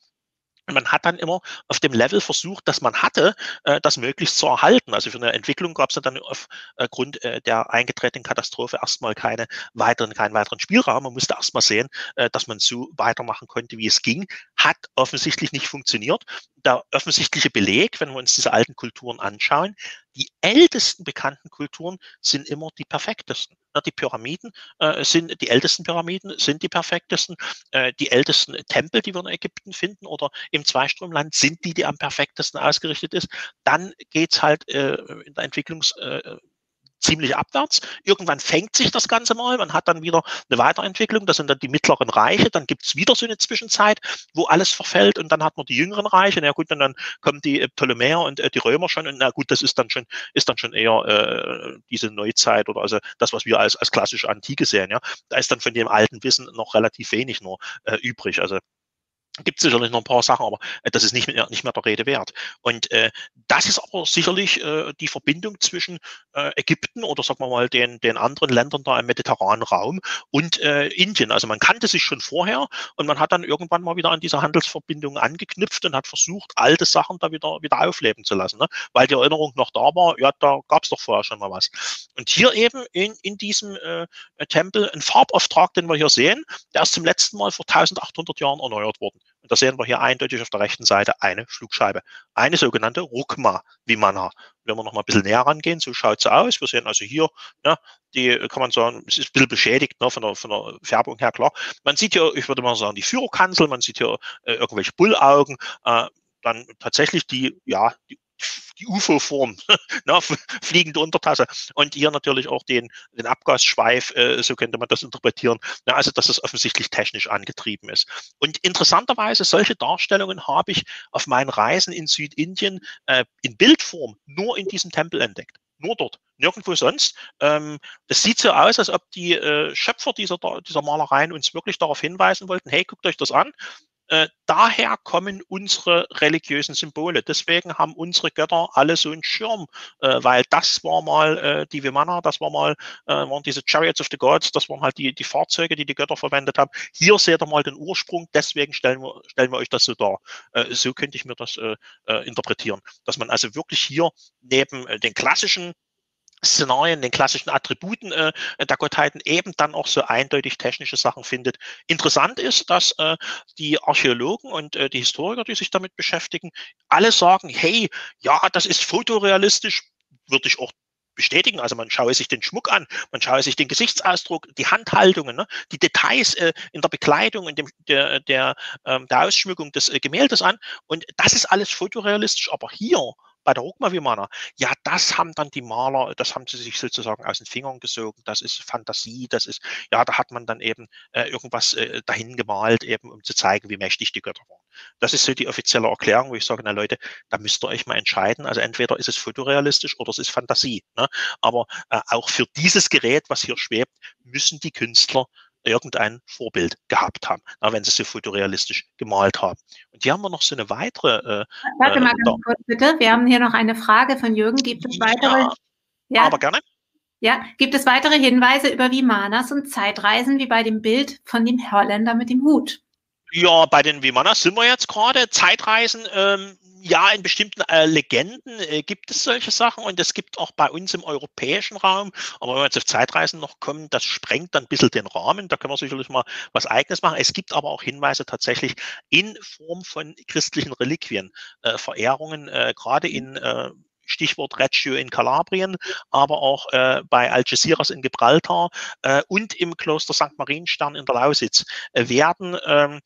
man hat dann immer auf dem Level versucht, dass man hatte, äh, das möglichst zu erhalten. Also für eine Entwicklung gab es dann aufgrund äh, der eingetretenen Katastrophe erstmal keine weiteren, keinen weiteren Spielraum. Man musste erstmal sehen, äh, dass man so weitermachen konnte, wie es ging. Hat offensichtlich nicht funktioniert. Der offensichtliche Beleg, wenn wir uns diese alten Kulturen anschauen, die ältesten bekannten Kulturen sind immer die perfektesten. Die Pyramiden äh, sind die ältesten Pyramiden, sind die perfektesten. Äh, die ältesten Tempel, die wir in Ägypten finden oder im Zweistromland, sind die, die am perfektesten ausgerichtet ist. Dann geht's halt äh, in der Entwicklungs äh, ziemlich abwärts. Irgendwann fängt sich das Ganze mal, man hat dann wieder eine Weiterentwicklung, das sind dann die mittleren Reiche, dann gibt es wieder so eine Zwischenzeit, wo alles verfällt und dann hat man die jüngeren Reiche, na gut, und dann kommen die äh, Ptolemäer und äh, die Römer schon und na gut, das ist dann schon, ist dann schon eher äh, diese Neuzeit oder also das, was wir als, als klassische Antike sehen, ja. Da ist dann von dem alten Wissen noch relativ wenig nur äh, übrig. Also Gibt sicherlich noch ein paar Sachen, aber äh, das ist nicht mehr, nicht mehr der Rede wert. Und äh, das ist aber sicherlich äh, die Verbindung zwischen äh, Ägypten oder sagen wir mal den, den anderen Ländern da im mediterranen Raum und äh, Indien. Also man kannte sich schon vorher und man hat dann irgendwann mal wieder an diese Handelsverbindungen angeknüpft und hat versucht, alte Sachen da wieder, wieder aufleben zu lassen. Ne? Weil die Erinnerung noch da war, ja, da gab es doch vorher schon mal was. Und hier eben in, in diesem äh, Tempel ein Farbauftrag, den wir hier sehen, der ist zum letzten Mal vor 1800 Jahren erneuert worden. Und da sehen wir hier eindeutig auf der rechten Seite eine Flugscheibe. Eine sogenannte Rukma Vimana. Wenn wir noch mal ein bisschen näher rangehen, so schaut sie aus. Wir sehen also hier, ne, die kann man sagen, es ist ein bisschen beschädigt ne, von, der, von der Färbung her, klar. Man sieht hier, ich würde mal sagen, die Führerkanzel, man sieht hier äh, irgendwelche Bullaugen, äh, dann tatsächlich die, ja, die die UFO-Form, ne, fliegende Untertasse. Und hier natürlich auch den, den Abgasschweif, äh, so könnte man das interpretieren. Ne, also, dass es offensichtlich technisch angetrieben ist. Und interessanterweise, solche Darstellungen habe ich auf meinen Reisen in Südindien äh, in Bildform nur in diesem Tempel entdeckt. Nur dort, nirgendwo sonst. Ähm, das sieht so aus, als ob die äh, Schöpfer dieser, dieser Malereien uns wirklich darauf hinweisen wollten, hey, guckt euch das an. Äh, daher kommen unsere religiösen Symbole. Deswegen haben unsere Götter alle so einen Schirm, äh, weil das war mal äh, die Vimana, das war mal, äh, waren diese Chariots of the Gods, das waren halt die, die Fahrzeuge, die die Götter verwendet haben. Hier seht ihr mal den Ursprung, deswegen stellen wir, stellen wir euch das so dar. Äh, so könnte ich mir das äh, interpretieren. Dass man also wirklich hier neben den klassischen Szenarien, den klassischen Attributen äh, der Gottheiten eben dann auch so eindeutig technische Sachen findet. Interessant ist, dass äh, die Archäologen und äh, die Historiker, die sich damit beschäftigen, alle sagen, hey, ja, das ist fotorealistisch, würde ich auch bestätigen. Also man schaue sich den Schmuck an, man schaue sich den Gesichtsausdruck, die Handhaltungen, ne, die Details äh, in der Bekleidung, in dem, der, der, ähm, der Ausschmückung des äh, Gemäldes an. Und das ist alles fotorealistisch. Aber hier bei der Rukma-Vimana, ja, das haben dann die Maler, das haben sie sich sozusagen aus den Fingern gesogen, das ist Fantasie, das ist, ja, da hat man dann eben äh, irgendwas äh, dahin gemalt, eben um zu zeigen, wie mächtig die Götter waren. Das ist so die offizielle Erklärung, wo ich sage, na Leute, da müsst ihr euch mal entscheiden. Also entweder ist es fotorealistisch oder es ist Fantasie. Ne? Aber äh, auch für dieses Gerät, was hier schwebt, müssen die Künstler irgendein Vorbild gehabt haben, wenn sie so fotorealistisch gemalt haben. Und hier haben wir noch so eine weitere. Äh, Warte mal äh, ganz kurz bitte. Wir haben hier noch eine Frage von Jürgen. Gibt es weitere? Ja, ja. aber gerne. Ja, gibt es weitere Hinweise über Vimanas und Zeitreisen wie bei dem Bild von dem Holländer mit dem Hut? Ja, bei den Vimanas sind wir jetzt gerade. Zeitreisen, ähm, ja, in bestimmten äh, Legenden äh, gibt es solche Sachen und es gibt auch bei uns im europäischen Raum, aber wenn wir jetzt auf Zeitreisen noch kommen, das sprengt dann ein bisschen den Rahmen, da können wir sicherlich mal was eigenes machen. Es gibt aber auch Hinweise tatsächlich in Form von christlichen Reliquien, äh, Verehrungen, äh, gerade in äh, Stichwort Reggio in Kalabrien, aber auch äh, bei Algeciras in Gibraltar äh, und im Kloster St. Marienstern in der Lausitz äh, werden ähm,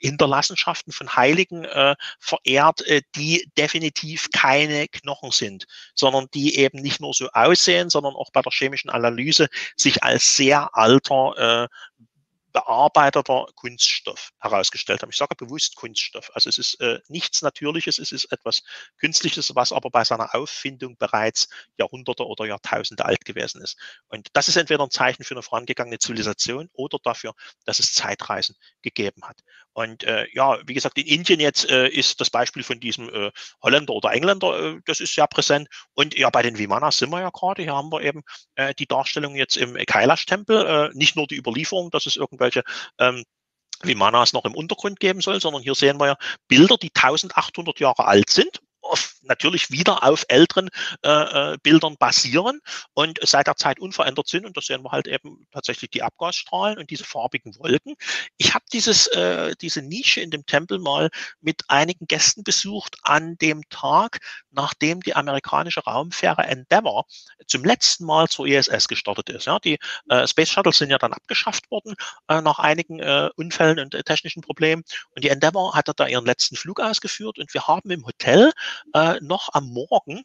Hinterlassenschaften von Heiligen äh, verehrt, äh, die definitiv keine Knochen sind, sondern die eben nicht nur so aussehen, sondern auch bei der chemischen Analyse sich als sehr alter äh, bearbeiteter Kunststoff herausgestellt haben. Ich sage bewusst Kunststoff. Also es ist äh, nichts Natürliches, es ist etwas Künstliches, was aber bei seiner Auffindung bereits Jahrhunderte oder Jahrtausende alt gewesen ist. Und das ist entweder ein Zeichen für eine vorangegangene Zivilisation oder dafür, dass es Zeitreisen gegeben hat. Und äh, ja, wie gesagt, in Indien jetzt äh, ist das Beispiel von diesem äh, Holländer oder Engländer, äh, das ist sehr präsent. Und ja, bei den Vimanas sind wir ja gerade. Hier haben wir eben äh, die Darstellung jetzt im Kailash-Tempel, äh, nicht nur die Überlieferung, dass es irgendwelche ähm, Vimanas noch im Untergrund geben soll, sondern hier sehen wir ja Bilder, die 1800 Jahre alt sind auf, natürlich wieder auf älteren äh, äh, Bildern basieren und seit der Zeit unverändert sind. Und da sehen wir halt eben tatsächlich die Abgasstrahlen und diese farbigen Wolken. Ich habe dieses, äh, diese Nische in dem Tempel mal mit einigen Gästen besucht an dem Tag, nachdem die amerikanische Raumfähre Endeavour zum letzten Mal zur ISS gestartet ist. Ja, die äh, Space Shuttles sind ja dann abgeschafft worden äh, nach einigen äh, Unfällen und äh, technischen Problemen. Und die Endeavour hatte da ihren letzten Flug ausgeführt und wir haben im Hotel äh, noch am Morgen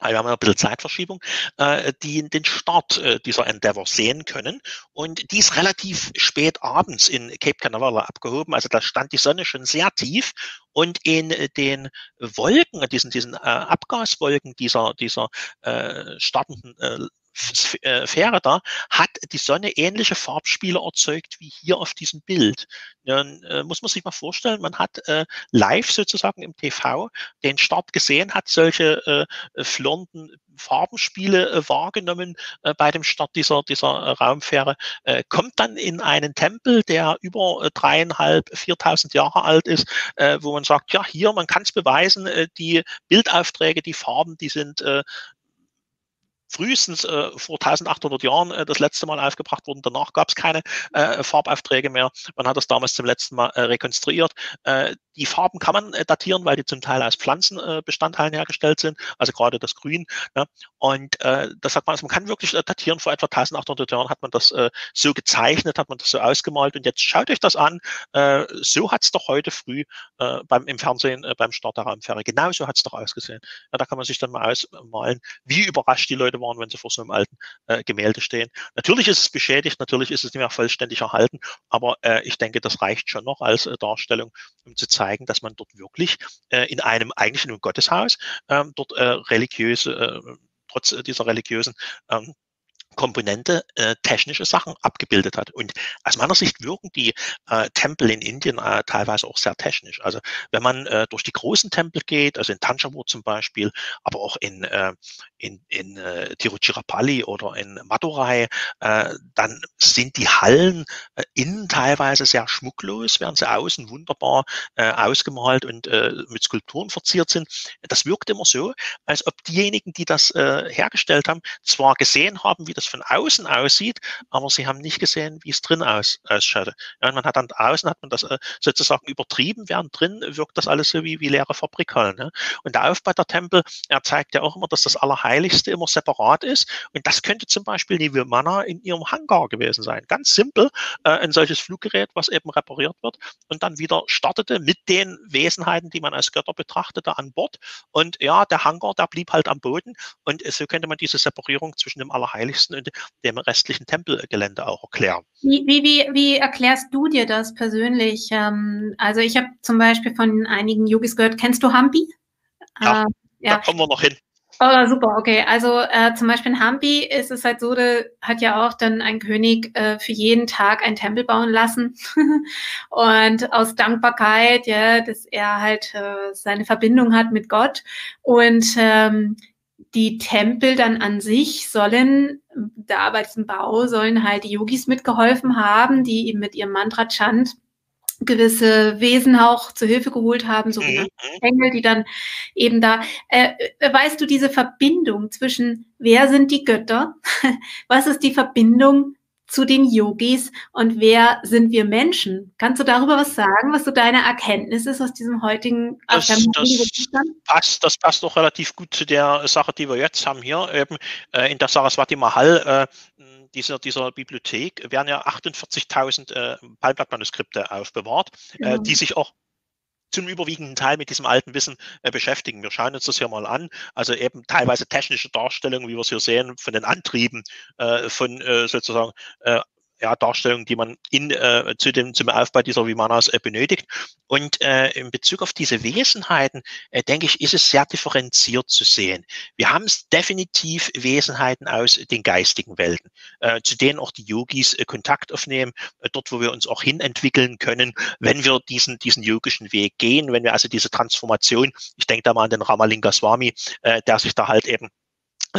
wir haben ein bisschen Zeitverschiebung, äh, die den Start äh, dieser Endeavour sehen können. Und die ist relativ spät abends in Cape Canaveral abgehoben. Also da stand die Sonne schon sehr tief. Und in den Wolken, diesen, diesen äh, Abgaswolken dieser, dieser äh, startenden äh, Sphäre da, hat die Sonne ähnliche Farbspiele erzeugt wie hier auf diesem Bild. Dann äh, muss man sich mal vorstellen, man hat äh, live sozusagen im TV den Start gesehen, hat solche äh, flirrenden Farbenspiele äh, wahrgenommen äh, bei dem Start dieser, dieser äh, Raumfähre, äh, kommt dann in einen Tempel, der über äh, dreieinhalb, viertausend Jahre alt ist, äh, wo man sagt, ja, hier, man kann es beweisen, äh, die Bildaufträge, die Farben, die sind äh, frühestens äh, vor 1800 Jahren äh, das letzte Mal aufgebracht worden. Danach gab es keine äh, Farbaufträge mehr. Man hat das damals zum letzten Mal äh, rekonstruiert. Äh, die Farben kann man äh, datieren, weil die zum Teil aus Pflanzenbestandteilen hergestellt sind, also gerade das Grün. Ne? Und das sagt man, also man kann wirklich datieren. Vor etwa 1800 Jahren hat man das so gezeichnet, hat man das so ausgemalt. Und jetzt schaut euch das an. so hat es doch heute früh beim, im Fernsehen beim Start der Raumfähre, genau so hat es doch ausgesehen. Ja, da kann man sich dann mal ausmalen, wie überrascht die Leute Leute waren, wenn sie vor so einem alten äh, Gemälde stehen. Natürlich ist es beschädigt, natürlich ist es nicht mehr vollständig erhalten, aber äh, ich denke, das reicht schon noch als äh, Darstellung, um zu zeigen, dass man dort wirklich äh, in einem eigentlich nur Gotteshaus ähm, dort äh, religiöse, äh, trotz dieser religiösen ähm, Komponente äh, technische Sachen abgebildet hat. Und aus meiner Sicht wirken die äh, Tempel in Indien äh, teilweise auch sehr technisch. Also wenn man äh, durch die großen Tempel geht, also in Tanjavur zum Beispiel, aber auch in, äh, in, in äh, Tiruchirappalli oder in Madurai, äh, dann sind die Hallen äh, innen teilweise sehr schmucklos, während sie außen wunderbar äh, ausgemalt und äh, mit Skulpturen verziert sind. Das wirkt immer so, als ob diejenigen, die das äh, hergestellt haben, zwar gesehen haben, wie das es von außen aussieht, aber sie haben nicht gesehen, wie es drin aus, ausschaute. Ja, man hat dann außen hat man das sozusagen übertrieben, während drin wirkt das alles so wie, wie leere Fabrikhallen. Ne? Und der Aufbau der Tempel, er zeigt ja auch immer, dass das Allerheiligste immer separat ist. Und das könnte zum Beispiel die Vimana in ihrem Hangar gewesen sein. Ganz simpel, äh, ein solches Fluggerät, was eben repariert wird und dann wieder startete mit den Wesenheiten, die man als Götter betrachtete, an Bord. Und ja, der Hangar, der blieb halt am Boden. Und so könnte man diese Separierung zwischen dem Allerheiligsten dem restlichen Tempelgelände auch erklären. Wie, wie, wie, erklärst du dir das persönlich? Ähm, also ich habe zum Beispiel von einigen Yogis gehört, kennst du Hampi? Ja, äh, ja. da kommen wir noch hin. Oh, super, okay. Also äh, zum Beispiel in Hampi ist es halt so, da hat ja auch dann ein König äh, für jeden Tag einen Tempel bauen lassen. und aus Dankbarkeit, ja, dass er halt äh, seine Verbindung hat mit Gott. Und ähm, die Tempel dann an sich sollen, da bei diesem Bau sollen halt die Yogis mitgeholfen haben, die eben mit ihrem Mantra Chant gewisse Wesen auch zur Hilfe geholt haben, so wie mhm. Engel, die dann eben da, äh, äh, weißt du, diese Verbindung zwischen, wer sind die Götter, was ist die Verbindung zu den Yogis und wer sind wir Menschen? Kannst du darüber was sagen, was so deine Erkenntnis ist aus diesem heutigen das, das passt, das passt doch relativ gut zu der Sache, die wir jetzt haben hier. Eben, äh, in der Saraswati Mahal, äh, dieser, dieser Bibliothek, werden ja 48.000 äh, Palmblattmanuskripte aufbewahrt, äh, genau. die sich auch zum überwiegenden Teil mit diesem alten Wissen äh, beschäftigen. Wir schauen uns das hier mal an. Also eben teilweise technische Darstellungen, wie wir es hier sehen, von den Antrieben, äh, von äh, sozusagen äh, ja, Darstellungen, die man in, äh, zu dem, zum Aufbau dieser Vimanas äh, benötigt. Und äh, in Bezug auf diese Wesenheiten, äh, denke ich, ist es sehr differenziert zu sehen. Wir haben definitiv Wesenheiten aus den geistigen Welten, äh, zu denen auch die Yogis äh, Kontakt aufnehmen, äh, dort, wo wir uns auch hinentwickeln können, wenn wir diesen, diesen yogischen Weg gehen, wenn wir also diese Transformation, ich denke da mal an den Ramalinga Swami, äh, der sich da halt eben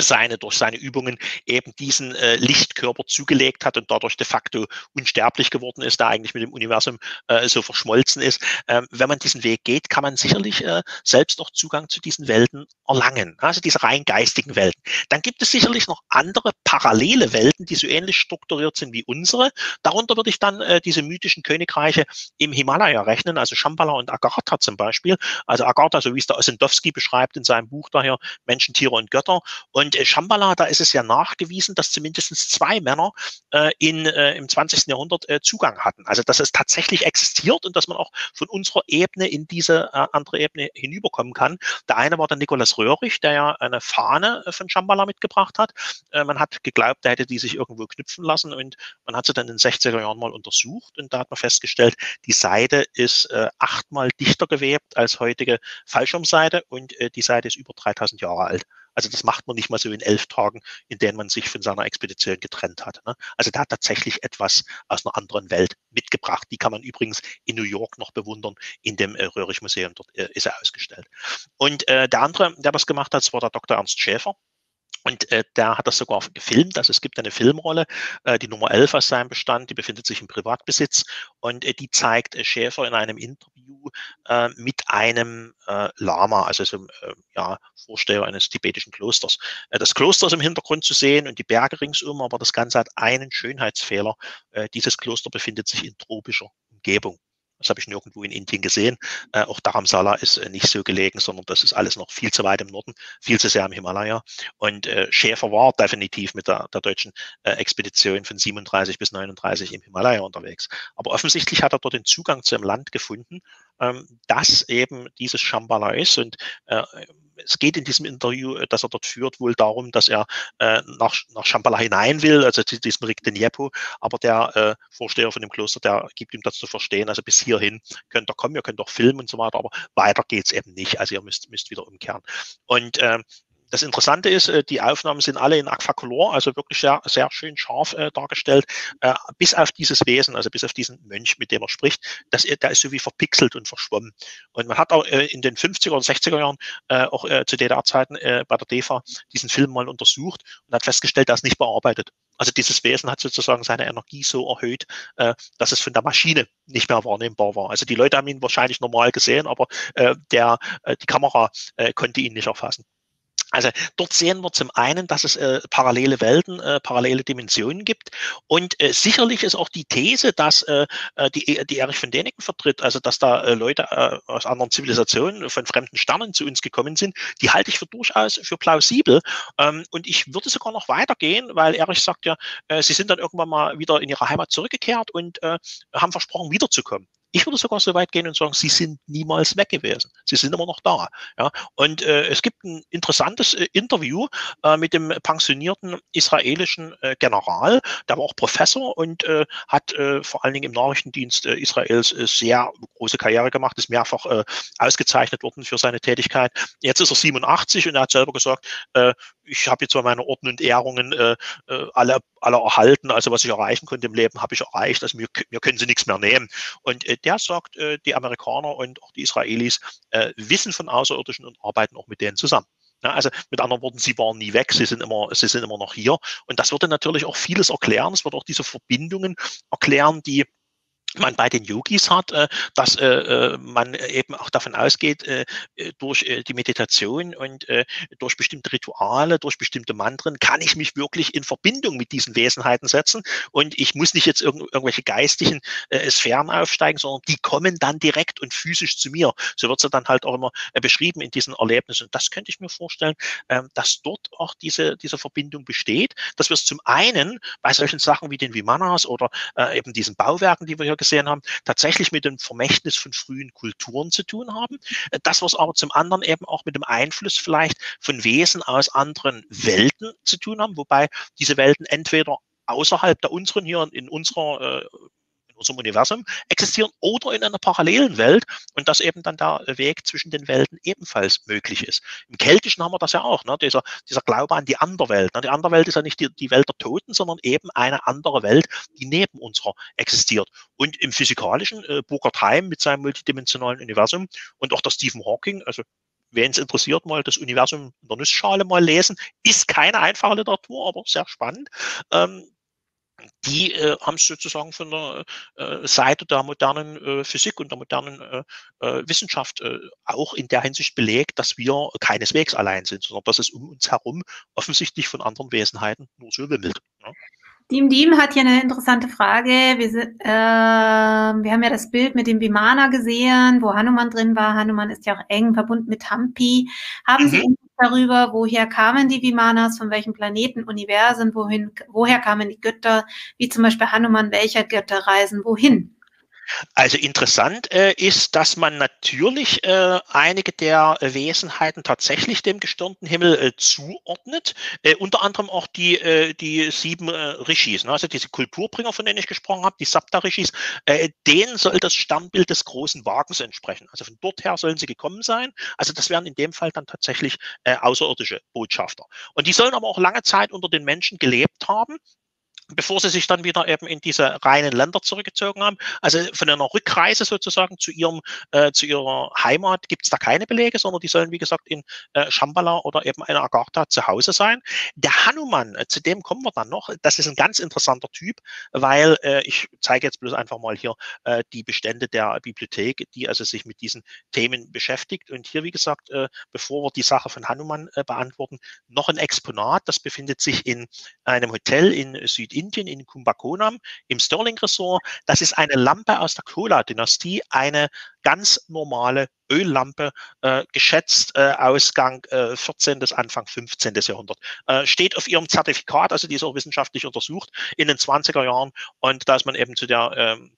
seine, durch seine Übungen eben diesen äh, Lichtkörper zugelegt hat und dadurch de facto unsterblich geworden ist, der eigentlich mit dem Universum äh, so verschmolzen ist. Ähm, wenn man diesen Weg geht, kann man sicherlich äh, selbst auch Zugang zu diesen Welten erlangen, also diese rein geistigen Welten. Dann gibt es sicherlich noch andere parallele Welten, die so ähnlich strukturiert sind wie unsere. Darunter würde ich dann äh, diese mythischen Königreiche im Himalaya rechnen, also Shambhala und Agartha zum Beispiel. Also Agartha, so wie es der Ossendowski beschreibt in seinem Buch daher, Menschen, Tiere und Götter. Und und äh, Shambhala, da ist es ja nachgewiesen, dass zumindest zwei Männer äh, in, äh, im 20. Jahrhundert äh, Zugang hatten. Also dass es tatsächlich existiert und dass man auch von unserer Ebene in diese äh, andere Ebene hinüberkommen kann. Der eine war der Nikolaus Röhrig, der ja eine Fahne äh, von Shambhala mitgebracht hat. Äh, man hat geglaubt, er hätte die sich irgendwo knüpfen lassen und man hat sie dann in den 60er Jahren mal untersucht und da hat man festgestellt, die Seite ist äh, achtmal dichter gewebt als heutige Fallschirmseite und äh, die Seite ist über 3000 Jahre alt. Also das macht man nicht mal so in elf Tagen, in denen man sich von seiner Expedition getrennt hat. Ne? Also da hat tatsächlich etwas aus einer anderen Welt mitgebracht. Die kann man übrigens in New York noch bewundern. In dem äh, Röhrig-Museum, dort äh, ist er ausgestellt. Und äh, der andere, der das gemacht hat, war der Dr. Ernst Schäfer. Und äh, der hat das sogar gefilmt. Also es gibt eine Filmrolle, äh, die Nummer 11 aus seinem Bestand, die befindet sich im Privatbesitz und äh, die zeigt äh, Schäfer in einem Interview äh, mit einem äh, Lama, also so, äh, ja, Vorsteher eines tibetischen Klosters. Äh, das Kloster ist im Hintergrund zu sehen und die Berge ringsum, aber das Ganze hat einen Schönheitsfehler. Äh, dieses Kloster befindet sich in tropischer Umgebung. Das habe ich nirgendwo in Indien gesehen. Äh, auch Dharamsala ist äh, nicht so gelegen, sondern das ist alles noch viel zu weit im Norden, viel zu sehr im Himalaya. Und äh, Schäfer war definitiv mit der, der deutschen äh, Expedition von 37 bis 39 im Himalaya unterwegs. Aber offensichtlich hat er dort den Zugang zu einem Land gefunden, das eben dieses Shambhala ist. Und äh, es geht in diesem Interview, äh, das er dort führt, wohl darum, dass er äh, nach, nach Shambhala hinein will, also zu diesem Rigdenjepo, aber der äh, Vorsteher von dem Kloster, der gibt ihm das zu verstehen, also bis hierhin könnt ihr kommen, ihr könnt auch filmen und so weiter, aber weiter geht's eben nicht, also ihr müsst, müsst wieder umkehren. Und äh, das Interessante ist, äh, die Aufnahmen sind alle in Aquacolor, also wirklich sehr, sehr schön scharf äh, dargestellt, äh, bis auf dieses Wesen, also bis auf diesen Mönch, mit dem er spricht, das, der ist so wie verpixelt und verschwommen. Und man hat auch äh, in den 50er oder 60er Jahren, äh, auch äh, zu DDR-Zeiten äh, bei der DEFA, diesen Film mal untersucht und hat festgestellt, dass nicht bearbeitet. Also dieses Wesen hat sozusagen seine Energie so erhöht, äh, dass es von der Maschine nicht mehr wahrnehmbar war. Also die Leute haben ihn wahrscheinlich normal gesehen, aber äh, der, äh, die Kamera äh, konnte ihn nicht erfassen. Also dort sehen wir zum einen, dass es äh, parallele Welten, äh, parallele Dimensionen gibt. Und äh, sicherlich ist auch die These, dass äh, äh die, die Erich von Däniken vertritt, also dass da äh, Leute äh, aus anderen Zivilisationen, von fremden Sternen zu uns gekommen sind, die halte ich für durchaus für plausibel. Ähm, und ich würde sogar noch weitergehen, weil Erich sagt ja, sie sind dann irgendwann mal wieder in ihre Heimat zurückgekehrt und haben versprochen, wiederzukommen. Ich würde sogar so weit gehen und sagen, sie sind niemals weg gewesen. Sie sind immer noch da. Ja? Und äh, es gibt ein interessantes äh, Interview äh, mit dem pensionierten israelischen äh, General, der war auch Professor und äh, hat äh, vor allen Dingen im Nachrichtendienst Israels sehr große Karriere gemacht, ist mehrfach ausgezeichnet worden für seine Tätigkeit. Jetzt ist er 87 und er hat selber gesagt, ich habe jetzt zwar meine Orden und Ehrungen äh, äh, alle, alle erhalten, also was ich erreichen konnte im Leben, habe ich erreicht, also mir, mir können sie nichts mehr nehmen. Und äh, der sagt, äh, die Amerikaner und auch die Israelis äh, wissen von Außerirdischen und arbeiten auch mit denen zusammen. Ja, also mit anderen Worten, sie waren nie weg, sie sind immer, sie sind immer noch hier. Und das würde natürlich auch vieles erklären. Es würde auch diese Verbindungen erklären, die man bei den Yogis hat, äh, dass äh, äh, man eben auch davon ausgeht, durch die Meditation und durch bestimmte Rituale, durch bestimmte Mantren kann ich mich wirklich in Verbindung mit diesen Wesenheiten setzen und ich muss nicht jetzt irgendwelche geistigen Sphären aufsteigen, sondern die kommen dann direkt und physisch zu mir. So wird es dann halt auch immer beschrieben in diesen Erlebnissen. Und das könnte ich mir vorstellen, ähm, dass dort auch diese, diese Verbindung besteht, dass wir es zum einen bei solchen Sachen wie den Vimanas oder eben diesen Bauwerken, die wir hier gesehen haben, tatsächlich mit dem Vermächtnis von frühen Kulturen zu tun haben. Äh, das, was aber zum anderen eben auch mit dem Einfluss vielleicht von Wesen aus anderen Welten zu tun haben, wobei diese Welten entweder außerhalb der unseren hier in unserer äh, unserem Universum existieren oder in einer parallelen Welt und dass eben dann der Weg zwischen den Welten ebenfalls möglich ist. Im Keltischen haben wir das ja auch, ne? dieser, dieser Glaube an die Anderwelt. Ne? Die Anderwelt ist ja nicht die, die Welt der Toten, sondern eben eine andere Welt, die neben unserer existiert. Und im Physikalischen, äh, Burkhard Heim mit seinem multidimensionalen Universum und auch der Stephen Hawking, also wen es interessiert, mal das Universum in der Nussschale mal lesen. Ist keine einfache Literatur, aber sehr spannend. Ähm, die äh, haben es sozusagen von der äh, Seite der modernen äh, Physik und der modernen äh, äh, Wissenschaft äh, auch in der Hinsicht belegt, dass wir keineswegs allein sind, sondern dass es um uns herum offensichtlich von anderen Wesenheiten nur so wimmelt. Ja. Dim Dim hat hier eine interessante Frage. Wir, äh, wir haben ja das Bild mit dem Vimana gesehen, wo Hanuman drin war. Hanuman ist ja auch eng verbunden mit Hampi. Haben mhm. Sie darüber, woher kamen die Vimanas, von welchem Planeten, Universen, wohin, woher kamen die Götter, wie zum Beispiel Hanuman, welcher Götter reisen wohin? Also interessant äh, ist, dass man natürlich äh, einige der Wesenheiten tatsächlich dem gestirnten Himmel äh, zuordnet, äh, unter anderem auch die, äh, die sieben Rishis, ne? also diese Kulturbringer, von denen ich gesprochen habe, die Sapta-Rishis, denen soll das Sternbild des großen Wagens entsprechen. Also von dort her sollen sie gekommen sein. Also das wären in dem Fall dann tatsächlich außerirdische Botschafter. Und die sollen aber auch lange Zeit unter den Menschen gelebt haben bevor sie sich dann wieder eben in diese reinen Länder zurückgezogen haben. Also von einer Rückreise sozusagen zu ihrem äh, zu ihrer Heimat gibt es da keine Belege, sondern die sollen wie gesagt in äh, Shambhala oder eben in Agartha zu Hause sein. Der Hanuman, äh, zu dem kommen wir dann noch. Das ist ein ganz interessanter Typ, weil äh, ich zeige jetzt bloß einfach mal hier äh, die Bestände der Bibliothek, die also sich mit diesen Themen beschäftigt. Und hier wie gesagt, äh, bevor wir die Sache von Hanuman äh, beantworten, noch ein Exponat. Das befindet sich in einem Hotel in Süd Indien, in Kumbakonam, im Sterling Resort. Das ist eine Lampe aus der Chola-Dynastie, eine ganz normale Öllampe, äh, geschätzt äh, Ausgang äh, 14. bis Anfang 15. Jahrhundert. Äh, steht auf ihrem Zertifikat, also die ist auch wissenschaftlich untersucht in den 20er Jahren und da ist man eben zu der ähm,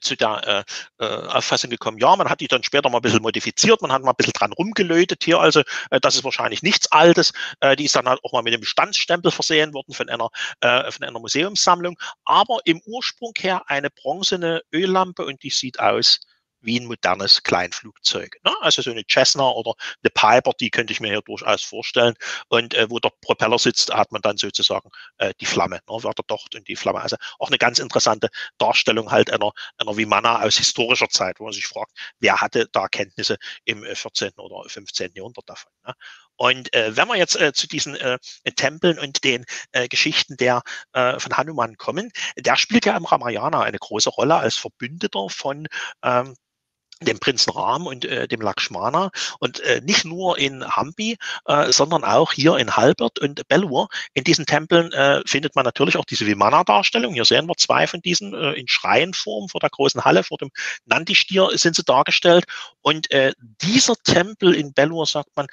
zu der äh, äh, Auffassung gekommen, ja, man hat die dann später mal ein bisschen modifiziert, man hat mal ein bisschen dran rumgelötet hier, also äh, das ist wahrscheinlich nichts Altes. Äh, die ist dann halt auch mal mit dem Bestandsstempel versehen worden von einer, äh, von einer Museumssammlung, aber im Ursprung her eine bronzene Öllampe und die sieht aus wie ein modernes Kleinflugzeug. Ne? Also so eine Cessna oder eine Piper, die könnte ich mir hier durchaus vorstellen. Und äh, wo der Propeller sitzt, hat man dann sozusagen äh, die Flamme, ne? wer der Docht und die Flamme. Also auch eine ganz interessante Darstellung halt einer, einer Vimana aus historischer Zeit, wo man sich fragt, wer hatte da Kenntnisse im 14. Äh, oder 15. Jahrhundert davon. Ne? Und äh, wenn wir jetzt äh, zu diesen äh, Tempeln und den äh, Geschichten der äh, von Hanuman kommen, der spielt ja im Ramayana eine große Rolle als Verbündeter von ähm, dem Prinzen Ram und äh, dem Lakshmana und äh, nicht nur in Hampi, äh, sondern auch hier in Halbert und Bellur. In diesen Tempeln äh, findet man natürlich auch diese Vimana-Darstellung. Hier sehen wir zwei von diesen äh, in Schreienform vor der großen Halle, vor dem Nandi-Stier sind sie dargestellt. Und äh, dieser Tempel in Bellur, sagt man,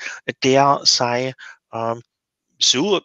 der sei äh, so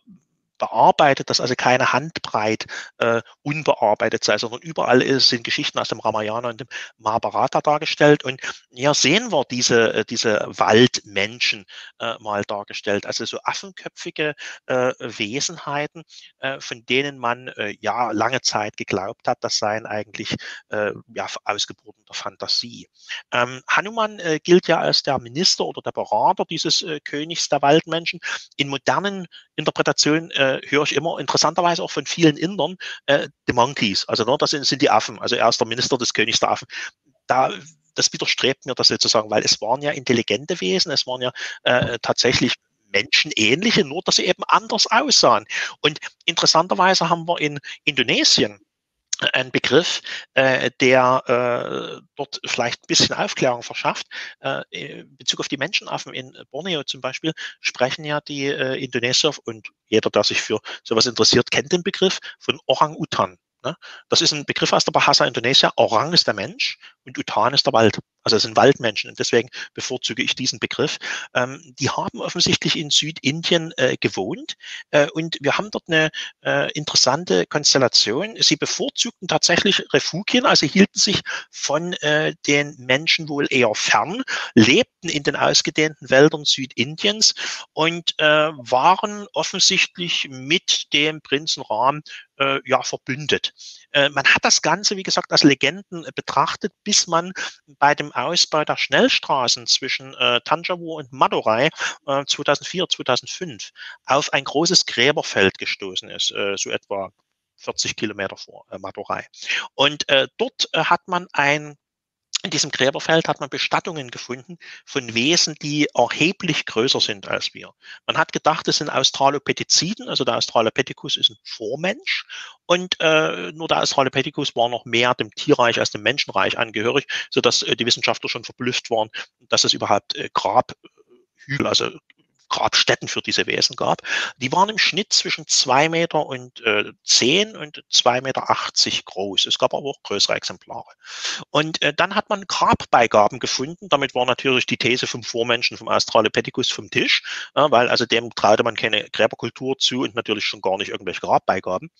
bearbeitet, dass also keine Handbreit äh, unbearbeitet sei, sondern überall ist, sind Geschichten aus dem Ramayana und dem Mahabharata dargestellt. Und hier sehen wir diese, äh, diese Waldmenschen äh, mal dargestellt, also so affenköpfige äh, Wesenheiten, äh, von denen man äh, ja lange Zeit geglaubt hat, das seien eigentlich äh, ja, Ausgeburten der Fantasie. Ähm, Hanuman äh, gilt ja als der Minister oder der Berater dieses äh, Königs der Waldmenschen. In modernen Interpretationen äh, äh, höre ich immer interessanterweise auch von vielen Indern, äh, The Monkeys, also ne, das sind, sind die Affen, also er ist der Minister des Königs der Affen. Da das widerstrebt mir das sozusagen, weil es waren ja intelligente Wesen, es waren ja äh, tatsächlich menschenähnliche, nur dass sie eben anders aussahen. Und interessanterweise haben wir in Indonesien ein Begriff, äh, der äh, dort vielleicht ein bisschen Aufklärung verschafft. Äh, in Bezug auf die Menschenaffen in Borneo zum Beispiel sprechen ja die äh, Indonesier und jeder, der sich für sowas interessiert, kennt den Begriff von Orang-Utan. Ne? Das ist ein Begriff aus der Bahasa Indonesia. Orang ist der Mensch und Utan ist der Wald. Also es sind Waldmenschen und deswegen bevorzuge ich diesen Begriff. Ähm, die haben offensichtlich in Südindien äh, gewohnt äh, und wir haben dort eine äh, interessante Konstellation. Sie bevorzugten tatsächlich Refugien, also hielten sich von äh, den Menschen wohl eher fern, lebten in den ausgedehnten Wäldern Südindiens und äh, waren offensichtlich mit dem Prinzen Ram äh, ja verbündet. man hat das Ganze, wie gesagt, als Legenden betrachtet, bis man bei dem Ausbau der Schnellstraßen zwischen äh, Tanjavur und Madurai äh, 2004, 2005 auf ein großes Gräberfeld gestoßen ist, äh, so etwa 40 Kilometer vor äh, Madurai. Und äh, dort äh, hat man ein in diesem Gräberfeld hat man Bestattungen gefunden von Wesen, die erheblich größer sind als wir. Man hat gedacht, es sind Australopitheciden, also der Australopithecus ist ein Vormensch und äh, nur der Australopithecus war noch mehr dem Tierreich als dem Menschenreich angehörig, sodass äh, die Wissenschaftler schon verblüfft waren, dass es überhaupt äh, Grabhügel, also Grabstätten für diese Wesen gab. Die waren im Schnitt zwischen zwei Meter und äh, zehn und zwei Meter achtzig groß. Es gab aber auch größere Exemplare. Und äh, dann hat man Grabbeigaben gefunden. Damit war natürlich die These vom Vormenschen, vom Australopithecus vom Tisch, äh, weil also dem traute man keine Gräberkultur zu und natürlich schon gar nicht irgendwelche Grabbeigaben.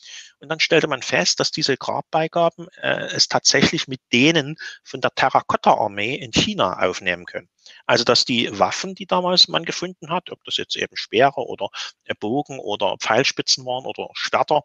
Und dann stellte man fest, dass diese Grabbeigaben äh, es tatsächlich mit denen von der Terrakotta-Armee in China aufnehmen können. Also dass die Waffen, die damals man gefunden hat, ob das jetzt eben Speere oder Bogen oder Pfeilspitzen waren oder Schwerter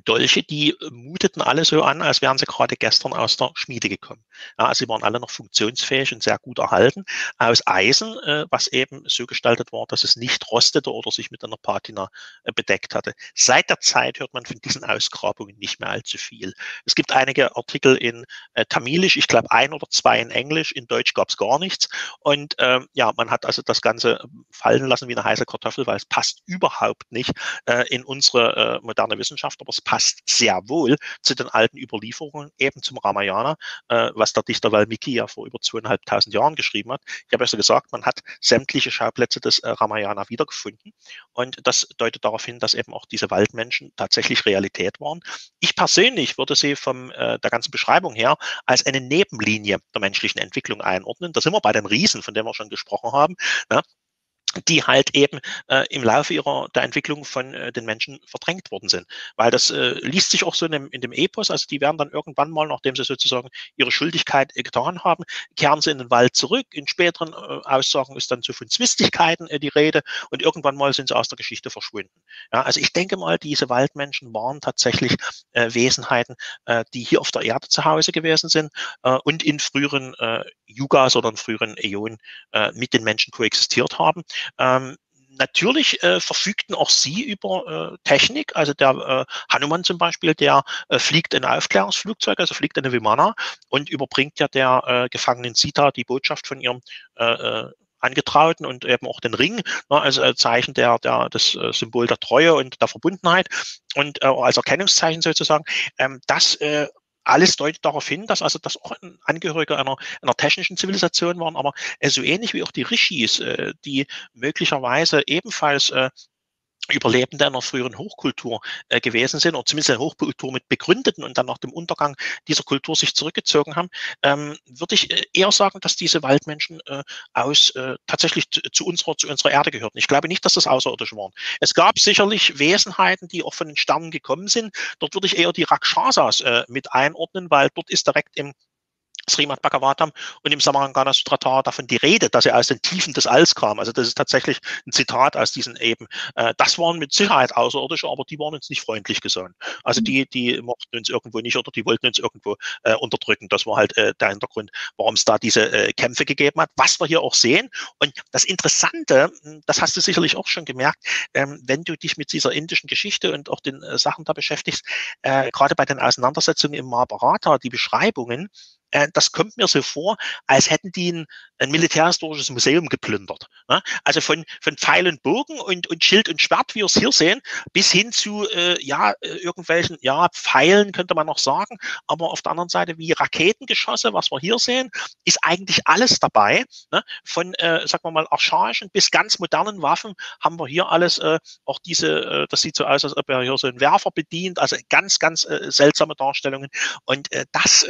Dolche, die äh, muteten alle so an, als wären sie gerade gestern aus der Schmiede gekommen. Ja, also sie waren alle noch funktionsfähig und sehr gut erhalten aus Eisen, äh, was eben so gestaltet war, dass es nicht rostete oder sich mit einer Patina äh, bedeckt hatte. Seit der Zeit hört man von diesen Ausgrabungen nicht mehr allzu viel. Es gibt einige Artikel in äh, Tamilisch, ich glaube ein oder zwei in Englisch, in Deutsch gab es gar nichts. Und ähm, ja, man hat also das Ganze ähm, fallen lassen wie eine heiße Kartoffel, weil es passt überhaupt nicht äh, in unsere äh, moderne Wissenschaft, aber es passt sehr wohl zu den alten Überlieferungen, eben zum Ramayana, äh, was der Dichter Valmiki ja vor über zweieinhalbtausend Jahren geschrieben hat. Ich habe ja so gesagt, man hat sämtliche Schauplätze des äh, Ramayana wiedergefunden und das deutet darauf hin, dass eben auch diese Waldmenschen tatsächlich Realität waren. Ich persönlich würde sie von äh, der ganzen Beschreibung her als eine Nebenlinie der menschlichen Entwicklung einordnen. Da sind wir bei den Riesen, von denen wir schon gesprochen haben. Ne? Die halt eben äh, im Laufe ihrer der Entwicklung von äh, den Menschen verdrängt worden sind. Weil das äh, liest sich auch so in dem, in dem Epos, also die werden dann irgendwann mal, nachdem sie sozusagen ihre Schuldigkeit äh, getan haben, kehren sie in den Wald zurück. In späteren äh, Aussagen ist dann so von Zwistigkeiten äh, die Rede und irgendwann mal sind sie aus der Geschichte verschwunden. Ja, also ich denke mal, diese Waldmenschen waren tatsächlich äh, Wesenheiten, äh, die hier auf der Erde zu Hause gewesen sind äh, und in früheren äh, Yugas oder in früheren Äonen äh, mit den Menschen koexistiert haben. Ähm, natürlich äh, verfügten auch sie über äh, Technik. Also der äh, Hanuman zum Beispiel, der äh, fliegt ein Aufklärungsflugzeug, also fliegt eine Vimana und überbringt ja der äh, gefangenen Sita die Botschaft von ihrem äh, äh Angetrauten und eben auch den Ring, ne, als äh, Zeichen der, der, das äh, Symbol der Treue und der Verbundenheit und äh, als Erkennungszeichen sozusagen. Ähm, das äh, alles deutet darauf hin, dass also das auch ein Angehöriger einer, einer technischen Zivilisation waren, aber so ähnlich wie auch die Rishis, äh, die möglicherweise ebenfalls äh, Überlebende einer früheren Hochkultur äh, gewesen sind, oder zumindest eine Hochkultur mit begründeten und dann nach dem Untergang dieser Kultur sich zurückgezogen haben, ähm, würde ich äh, eher sagen, dass diese Waldmenschen äh, aus äh, tatsächlich zu, zu, unserer, zu unserer Erde gehörten. Ich glaube nicht, dass das Außerirdische waren. Es gab sicherlich Wesenheiten, die auch von den Sternen gekommen sind. Dort würde ich eher die Rakshasas äh, mit einordnen, weil dort ist direkt im Srimad Bhagavatam und im Samarangana Sutratar davon die Rede, dass er aus den Tiefen des Alls kam. Also das ist tatsächlich ein Zitat aus diesen eben. Äh, das waren mit Sicherheit Außerirdische, aber die waren uns nicht freundlich gesonnen. Also mhm. die, die mochten uns irgendwo nicht oder die wollten uns irgendwo äh, unterdrücken. Das war halt äh, der Hintergrund, warum es da diese äh, Kämpfe gegeben hat, was wir hier auch sehen. Und das Interessante, hm, das hast du sicherlich auch schon gemerkt, ähm, wenn du dich mit dieser indischen Geschichte und auch den äh, Sachen da beschäftigst, gerade bei den Auseinandersetzungen im Mahabharata, die Beschreibungen, äh, das kommt mir so vor, als hätten die ein, ein militärhistorisches Museum geplündert. Ne? Also von, von Pfeil und Bogen und, und Schild und Schwert, wie wir es hier sehen, bis hin zu äh, ja, äh, irgendwelchen ja, Pfeilen, könnte man noch sagen. Aber auf der anderen Seite wie Raketengeschosse, was wir hier sehen, ist eigentlich alles dabei. Ne? Von, äh, sagen wir mal, archaischen bis ganz modernen Waffen haben wir hier alles, äh, auch diese, äh, das sieht so aus, als ob er hier so einen Werfer bedient, also ganz, ganz äh, seltsame Darstellungen. Und das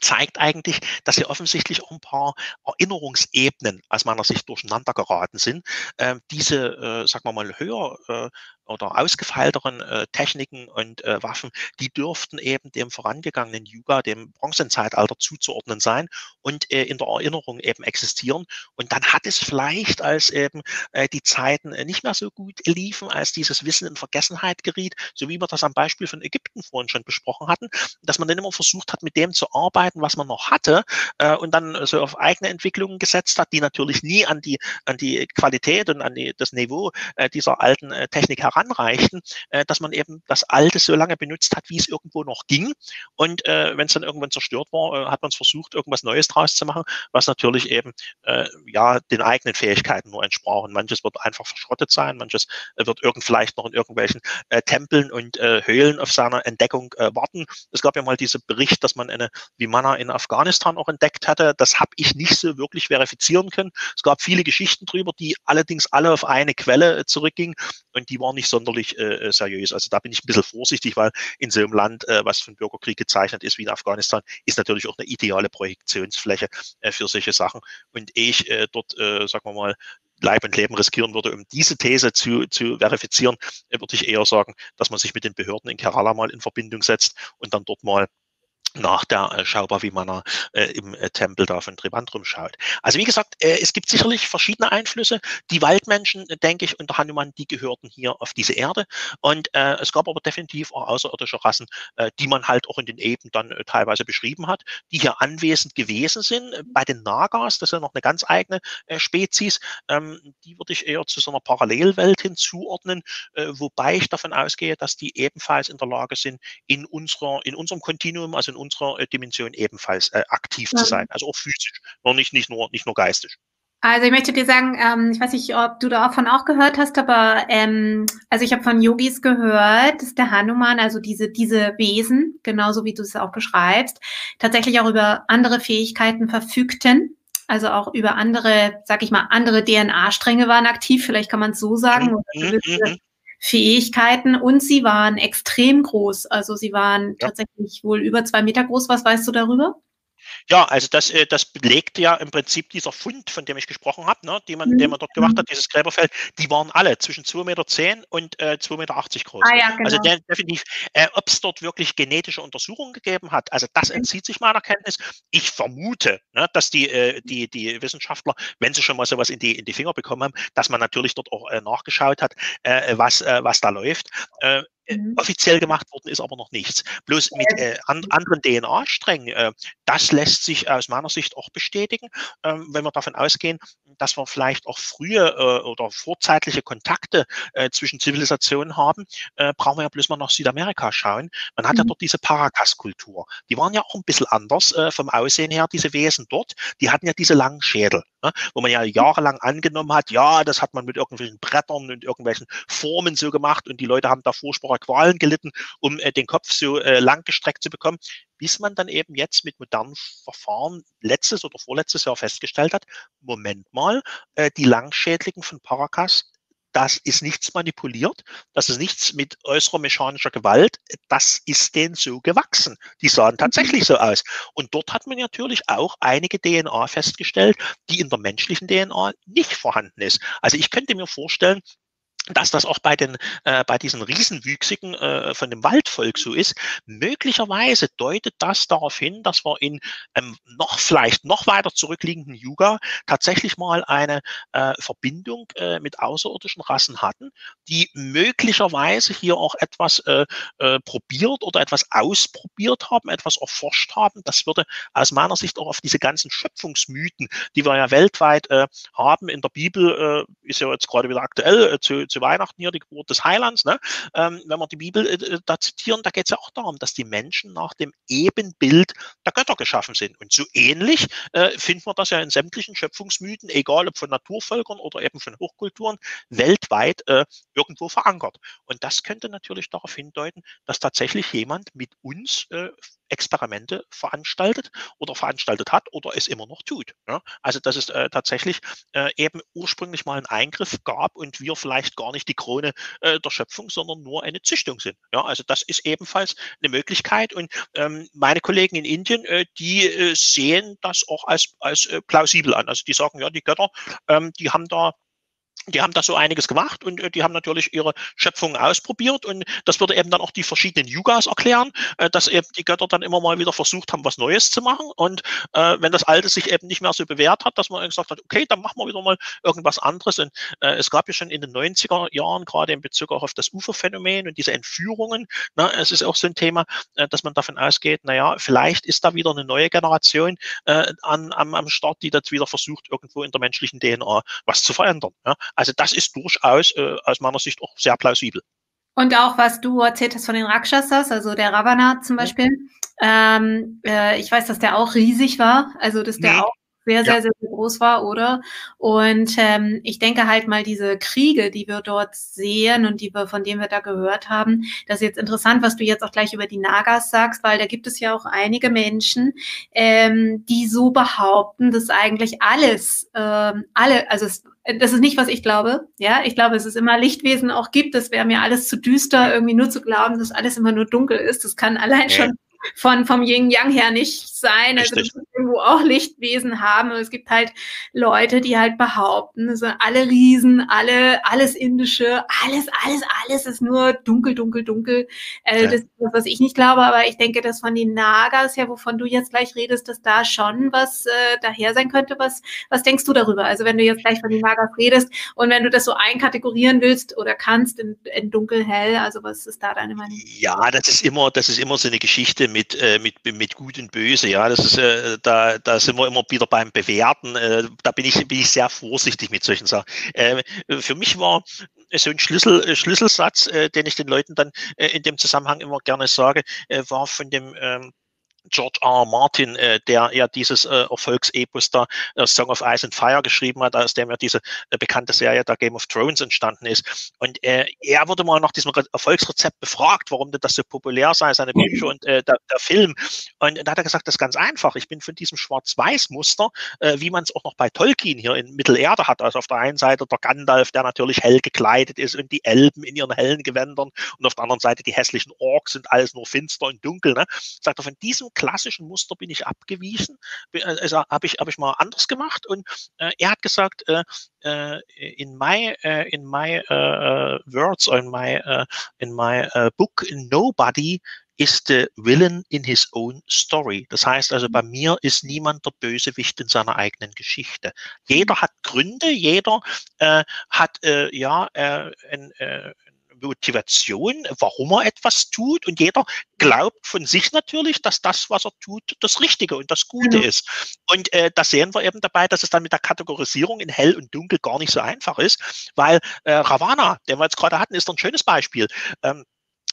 zeigt eigentlich, dass hier offensichtlich auch ein paar Erinnerungsebenen aus meiner Sicht durcheinander geraten sind. Ähm, diese, äh, sagen wir mal, höher äh, oder ausgefeilteren äh, Techniken und äh, Waffen, die dürften eben dem vorangegangenen Yuga, dem Bronzenzeitalter zuzuordnen sein und äh, in der Erinnerung eben existieren. Und dann hat es vielleicht, als eben äh, die Zeiten äh, nicht mehr so gut liefen, als dieses Wissen in Vergessenheit geriet, so wie wir das am Beispiel von Ägypten vorhin schon besprochen hatten, dass man dann immer versucht hat, mit dem zu arbeiten, was man noch hatte äh, und dann so auf eigene Entwicklungen gesetzt hat, die natürlich nie an die, an die Qualität und an die, das Niveau dieser alten Technik heran heranreichten, äh, dass man eben das Alte so lange benutzt hat, wie es irgendwo noch ging. Und äh, wenn es dann irgendwann zerstört war, äh, hat man es versucht, irgendwas Neues draus zu machen, was natürlich eben äh, ja den eigenen Fähigkeiten nur entsprach. Und manches wird einfach verschrottet sein, manches äh, wird irgend vielleicht noch in irgendwelchen äh, Tempeln und äh, Höhlen auf seiner Entdeckung äh, warten. Es gab ja mal diesen Bericht, dass man eine Vimana in Afghanistan auch entdeckt hatte. Das habe ich nicht so wirklich verifizieren können. Es gab viele Geschichten drüber, die allerdings alle auf eine Quelle äh, zurückgingen und die waren nicht sonderlich äh, äh, seriös. Also da bin ich ein bisschen vorsichtig, weil in so einem Land, äh, was von Bürgerkrieg gezeichnet ist wie in Afghanistan, ist natürlich auch eine ideale Projektionsfläche äh, für solche Sachen. Und ich äh, dort, äh, sagen wir mal, Leib und Leben riskieren würde, um diese These zu, zu verifizieren, äh, würde ich eher sagen, dass man sich mit den Behörden in Kerala mal in Verbindung setzt und dann dort mal nach der äh, Schaubar, wie man äh, im äh, Tempel da von Trivandrum schaut. Also wie gesagt, äh, es gibt sicherlich verschiedene Einflüsse. Die Waldmenschen, äh, denke ich, unter Hanuman, die gehörten hier auf diese Erde. Und äh, es gab aber definitiv auch außerirdische Rassen, die man halt auch in den Eben dann teilweise beschrieben hat, die hier anwesend gewesen sind. Bei den Nagas, das ist ja noch eine ganz eigene Spezies, ähm, die würde ich eher zu so einer Parallelwelt hinzuordnen, wobei ich davon ausgehe, dass die ebenfalls in der Lage sind, in unserer, in unserem Kontinuum, also in unserer äh, Dimension ebenfalls äh, aktiv ja. zu sein. Also auch physisch, noch nicht, nicht, nur, nicht nur geistig. Also ich möchte dir sagen, ähm, ich weiß nicht, ob du davon auch gehört hast, aber ähm, also ich habe von Yogis gehört, dass der Hanuman, also diese, diese Wesen, genauso wie du es auch beschreibst, tatsächlich auch über andere Fähigkeiten verfügten. Also auch über andere, sag ich mal, andere DNA-Stränge waren aktiv, vielleicht kann man es so sagen. Mhm, Fähigkeiten und sie waren extrem groß. Also sie waren ja. tatsächlich wohl über zwei Meter groß. Was weißt du darüber? Ja, also das, äh, das belegt ja im Prinzip dieser Fund, von dem ich gesprochen habe, ne, die man, mhm. den man dort gemacht hat, dieses Gräberfeld, die waren alle zwischen 2,10 Meter und äh, 2,80 Meter groß. Ah, ja, genau. Also de definitiv, äh, ob es dort wirklich genetische Untersuchungen gegeben hat, also das mhm. entzieht sich meiner Kenntnis. Ich vermute, ne, dass die, äh, die, die Wissenschaftler, wenn sie schon mal sowas in die, in die Finger bekommen haben, dass man natürlich dort auch äh, nachgeschaut hat, äh, was, äh, was da läuft. Äh, mhm. Offiziell gemacht worden ist aber noch nichts. Bloß mit äh, an, anderen DNA-Strängen, äh, das lässt sich aus meiner Sicht auch bestätigen, äh, wenn wir davon ausgehen, dass wir vielleicht auch frühe äh, oder vorzeitliche Kontakte äh, zwischen Zivilisationen haben, brauchen wir ja bloß mal nach Südamerika schauen. Man hat mhm. ja dort diese Paracas-Kultur. Die waren ja auch ein bisschen anders vom Aussehen her, diese Wesen dort. Die hatten ja diese langen Schädel, ne? wo man ja jahrelang angenommen hat, ja, das hat man mit irgendwelchen Brettern und irgendwelchen Formen so gemacht und die Leute haben da Vorsprung furchtbarer Qualen gelitten, um äh, den Kopf so äh, lang gestreckt zu bekommen, bis man dann eben jetzt mit modernen Verfahren letztes oder vorletztes Jahr festgestellt hat, Moment mal, äh, die Langschädligen von Paracas, das ist nichts manipuliert, das ist nichts mit äußerer mechanischer Gewalt, das ist denen so gewachsen. Die sahen tatsächlich so aus. Und dort hat man natürlich auch einige DNA festgestellt, die in der menschlichen DNA nicht vorhanden ist. Also ich könnte mir vorstellen, dass das auch bei den äh, bei diesen Riesenwüchsigen äh, von dem Waldvolk so ist. Möglicherweise deutet das darauf hin, dass wir in ähm, noch vielleicht noch weiter zurückliegenden Yuga tatsächlich mal eine äh, Verbindung äh, mit außerirdischen Rassen hatten, die möglicherweise hier auch etwas äh, äh, probiert oder etwas ausprobiert haben, etwas erforscht haben. Das würde aus meiner Sicht auch auf diese ganzen Schöpfungsmythen, die wir ja weltweit äh, haben in der Bibel, äh, ist ja jetzt gerade wieder aktuell äh, zu zu Weihnachten hier, die Geburt des Heilands, ne? ähm, wenn wir die Bibel äh, äh da zitieren, da geht es ja auch darum, dass die Menschen nach dem Ebenbild der Götter geschaffen sind. Und so ähnlich äh, finden wir das ja in sämtlichen Schöpfungsmythen, egal ob von Naturvölkern oder eben von Hochkulturen, weltweit äh, irgendwo verankert. Und das könnte natürlich darauf hindeuten, dass tatsächlich jemand mit uns äh, Experimente veranstaltet oder veranstaltet hat oder es immer noch tut. Ja? Also dass es äh, tatsächlich äh, eben ursprünglich mal einen Eingriff gab und wir vielleicht gar nicht die Krone äh, der Schöpfung, sondern nur eine Züchtung sind. Ja? Also das ist ebenfalls eine Möglichkeit und ähm, meine Kollegen in Indien, äh, die äh, sehen das auch als, als äh, plausibel an. Also die sagen, ja, die Götter, ähm, die haben da die haben da so einiges gemacht und äh, die haben natürlich ihre Schöpfungen ausprobiert und das würde eben dann auch die verschiedenen Yugas erklären, äh, dass eben die Götter dann immer mal wieder versucht haben, was Neues zu machen und äh, wenn das Alte sich eben nicht mehr so bewährt hat, dass man gesagt hat, okay, dann machen wir wieder mal irgendwas anderes und äh, es gab ja schon in den 90er Jahren, gerade in Bezug auch auf das Uferphänomen und diese Entführungen, na, ne, es ist auch so ein Thema, äh, dass man davon ausgeht, naja, vielleicht ist da wieder eine neue Generation äh, an, am, am Start, die das wieder versucht, irgendwo in der menschlichen DNA was zu verändern. Ja? Also das ist durchaus äh, aus meiner Sicht auch sehr plausibel. Und auch was du erzählt hast von den Rakshasas, also der Ravana zum Beispiel. Ähm, äh, ich weiß, dass der auch riesig war, also dass der mhm. auch sehr, sehr, ja. sehr, sehr groß war, oder? Und ähm, ich denke halt mal diese Kriege, die wir dort sehen und die wir, von denen wir da gehört haben, das ist jetzt interessant, was du jetzt auch gleich über die Nagas sagst, weil da gibt es ja auch einige Menschen, ähm, die so behaupten, dass eigentlich alles, ähm, alle, also es, das ist nicht, was ich glaube. Ja, ich glaube, es ist immer Lichtwesen auch gibt. Das wäre mir alles zu düster, irgendwie nur zu glauben, dass alles immer nur dunkel ist. Das kann allein schon von vom Yin Yang her nicht sein. Also Richtig. Also irgendwo auch Lichtwesen haben. Und es gibt halt Leute, die halt behaupten, also alle Riesen, alle, alles Indische, alles, alles, alles ist nur dunkel, dunkel, dunkel. Äh, ja. Das ist das, was ich nicht glaube, aber ich denke, dass von den Nagas, ja, wovon du jetzt gleich redest, dass da schon was äh, daher sein könnte. Was, was denkst du darüber? Also wenn du jetzt gleich von den Nagas redest und wenn du das so einkategorieren willst oder kannst in, in dunkel, hell, also was ist da deine Meinung? Ja, das ist immer, das ist immer so eine Geschichte mit, äh, mit, mit Gut und Böse. Ja, das ist, äh, da, da sind wir immer wieder beim Bewerten. Äh, da bin ich, bin ich sehr vorsichtig mit solchen Sachen. Äh, für mich war so ein Schlüssel, äh, Schlüsselsatz, äh, den ich den Leuten dann in dem Zusammenhang immer gerne sage, war von dem ähm, George R. R. Martin, äh, der ja dieses äh, Erfolgsepos da, äh, Song of Ice and Fire geschrieben hat, aus dem ja diese äh, bekannte Serie der Game of Thrones entstanden ist. Und äh, er wurde mal nach diesem Re Erfolgsrezept befragt, warum denn das so populär sei, seine Bücher und äh, der, der Film. Und da hat er gesagt, das ist ganz einfach. Ich bin von diesem Schwarz-Weiß-Muster, äh, wie man es auch noch bei Tolkien hier in Mittelerde hat. Also auf der einen Seite der Gandalf, der natürlich hell gekleidet ist und die Elben in ihren hellen Gewändern und auf der anderen Seite die hässlichen Orks sind alles nur finster und dunkel. Ne? Sagt er, von diesem klassischen Muster bin ich abgewiesen, also habe ich, hab ich mal anders gemacht und äh, er hat gesagt, äh, äh in my, uh, in my uh, words or in my, in my book, nobody is the villain in his own story. Das heißt also, bei mir ist niemand der Bösewicht in seiner eigenen Geschichte. Jeder hat Gründe, jeder äh, hat äh, ja äh, ein, Motivation, warum er etwas tut. Und jeder glaubt von sich natürlich, dass das, was er tut, das Richtige und das Gute mhm. ist. Und äh, da sehen wir eben dabei, dass es dann mit der Kategorisierung in hell und dunkel gar nicht so einfach ist, weil äh, Ravana, den wir jetzt gerade hatten, ist ein schönes Beispiel. Ähm,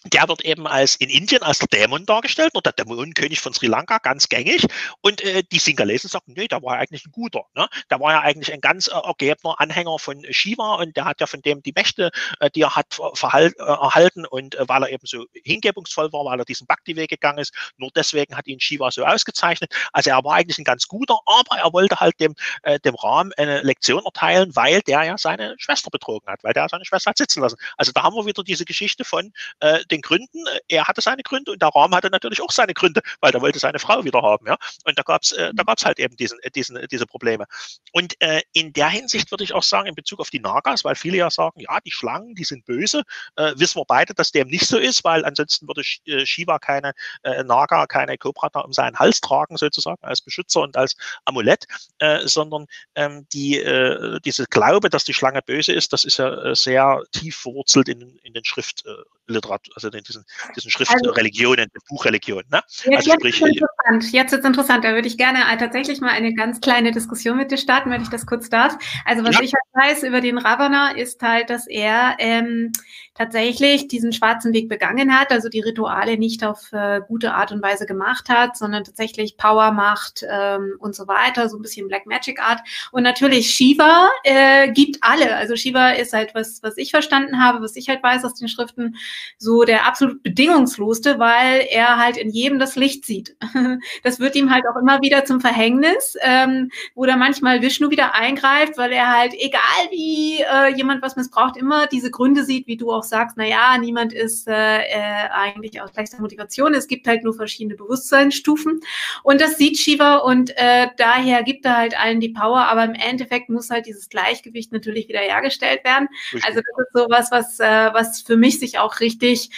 der wird eben als in Indien als der Dämon dargestellt, oder der Dämonenkönig von Sri Lanka, ganz gängig. Und äh, die Singalesen sagen, nee, der war ja eigentlich ein guter. Ne? Der war ja eigentlich ein ganz äh, ergebener Anhänger von Shiva und der hat ja von dem die Mächte, äh, die er hat, verhalt, äh, erhalten. Und äh, weil er eben so hingebungsvoll war, weil er diesen Bhakti-Weg gegangen ist, nur deswegen hat ihn Shiva so ausgezeichnet. Also er war eigentlich ein ganz guter, aber er wollte halt dem, äh, dem Rahmen eine Lektion erteilen, weil der ja seine Schwester betrogen hat, weil der seine Schwester hat sitzen lassen. Also da haben wir wieder diese Geschichte von äh, den Gründen. Er hatte seine Gründe und der Raum hatte natürlich auch seine Gründe, weil er wollte seine Frau wieder haben. Ja? Und da gab es äh, da gab's halt eben diesen, äh, diesen, diese Probleme. Und äh, in der Hinsicht würde ich auch sagen, in Bezug auf die Nagas, weil viele ja sagen, ja, die Schlangen, die sind böse, äh, wissen wir beide, dass dem nicht so ist, weil ansonsten würde äh, Shiva keine äh, Naga, keine Cobra um seinen Hals tragen, sozusagen, als Beschützer und als Amulett, äh, sondern ähm, die, äh, diese Glaube, dass die Schlange böse ist, das ist ja äh, sehr tief verwurzelt in, in den Schrift, äh, Literatur, also in diesen, diesen Schriftreligionen, also, Buchreligionen. Ne? Also jetzt sprich, ist interessant. Jetzt ist interessant. Da würde ich gerne tatsächlich mal eine ganz kleine Diskussion mit dir starten, wenn ich das kurz darf. Also was ja. ich halt weiß über den Ravana ist halt, dass er ähm, tatsächlich diesen schwarzen Weg begangen hat, also die Rituale nicht auf äh, gute Art und Weise gemacht hat, sondern tatsächlich Power macht ähm, und so weiter, so ein bisschen Black Magic Art. Und natürlich Shiva äh, gibt alle. Also Shiva ist halt was, was ich verstanden habe, was ich halt weiß aus den Schriften, so der absolut bedingungslosste, weil er halt in jedem das Licht sieht. Das wird ihm halt auch immer wieder zum Verhängnis, ähm, wo da manchmal Vishnu wieder eingreift, weil er halt, egal wie äh, jemand was missbraucht, immer diese Gründe sieht, wie du auch sagst, na ja, niemand ist äh, äh, eigentlich aus gleicher Motivation. Es gibt halt nur verschiedene Bewusstseinsstufen. Und das sieht Shiva und äh, daher gibt er halt allen die Power, aber im Endeffekt muss halt dieses Gleichgewicht natürlich wieder hergestellt werden. Richtig. Also das ist sowas, was, äh, was für mich sich auch richtig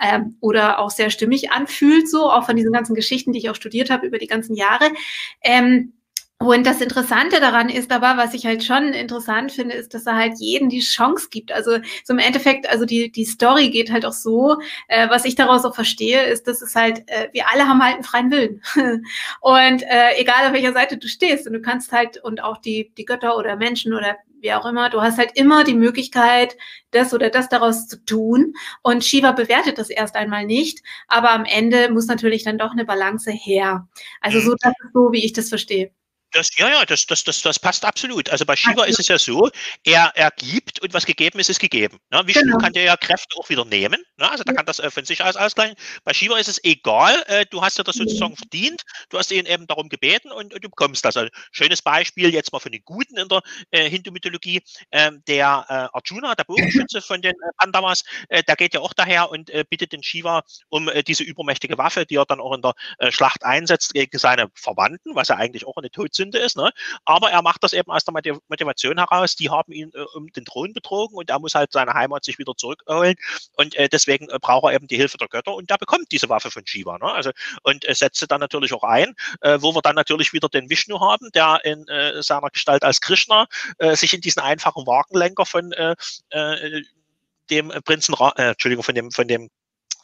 äh, oder auch sehr stimmig anfühlt, so auch von diesen ganzen Geschichten, die ich auch studiert habe über die ganzen Jahre. Ähm, und das Interessante daran ist aber, was ich halt schon interessant finde, ist, dass er halt jeden die Chance gibt. Also so im Endeffekt, also die, die Story geht halt auch so, äh, was ich daraus auch verstehe, ist, dass es halt, äh, wir alle haben halt einen freien Willen. und äh, egal auf welcher Seite du stehst, und du kannst halt, und auch die, die Götter oder Menschen oder wie auch immer, du hast halt immer die Möglichkeit, das oder das daraus zu tun. Und Shiva bewertet das erst einmal nicht, aber am Ende muss natürlich dann doch eine Balance her. Also so, das ist so, wie ich das verstehe. Das, ja, ja, das, das, das, das passt absolut. Also bei Shiva ist es ja so, er, er gibt und was gegeben ist, ist gegeben. Ne? Vishnu genau. kann dir ja Kräfte auch wieder nehmen. Ne? Also da kann das äh, von sich aus ausgleichen. Bei Shiva ist es egal, äh, du hast ja das sozusagen mhm. verdient, du hast ihn eben darum gebeten und, und du bekommst das. Also, schönes Beispiel jetzt mal von den Guten in der äh, Hindu-Mythologie. Ähm, der äh, Arjuna, der Bogenschütze von den äh, Pandamas, äh, der geht ja auch daher und bittet den Shiva um diese übermächtige Waffe, die er dann auch in der Schlacht einsetzt gegen seine Verwandten, was ja eigentlich auch eine Todsünde ist. Ne? Aber er macht das eben aus der Motivation heraus. Die haben ihn äh, um den Thron betrogen und er muss halt seine Heimat sich wieder zurückholen. Und äh, deswegen äh, braucht er eben die Hilfe der Götter und der bekommt diese Waffe von Shiva. Ne? Also, und äh, setzt sie dann natürlich auch ein, äh, wo wir dann natürlich wieder den Vishnu haben, der in äh, seiner Gestalt als Krishna sich in diesen einfachen Wagenlenker von dem Prinzen, Ra Entschuldigung, von dem, von dem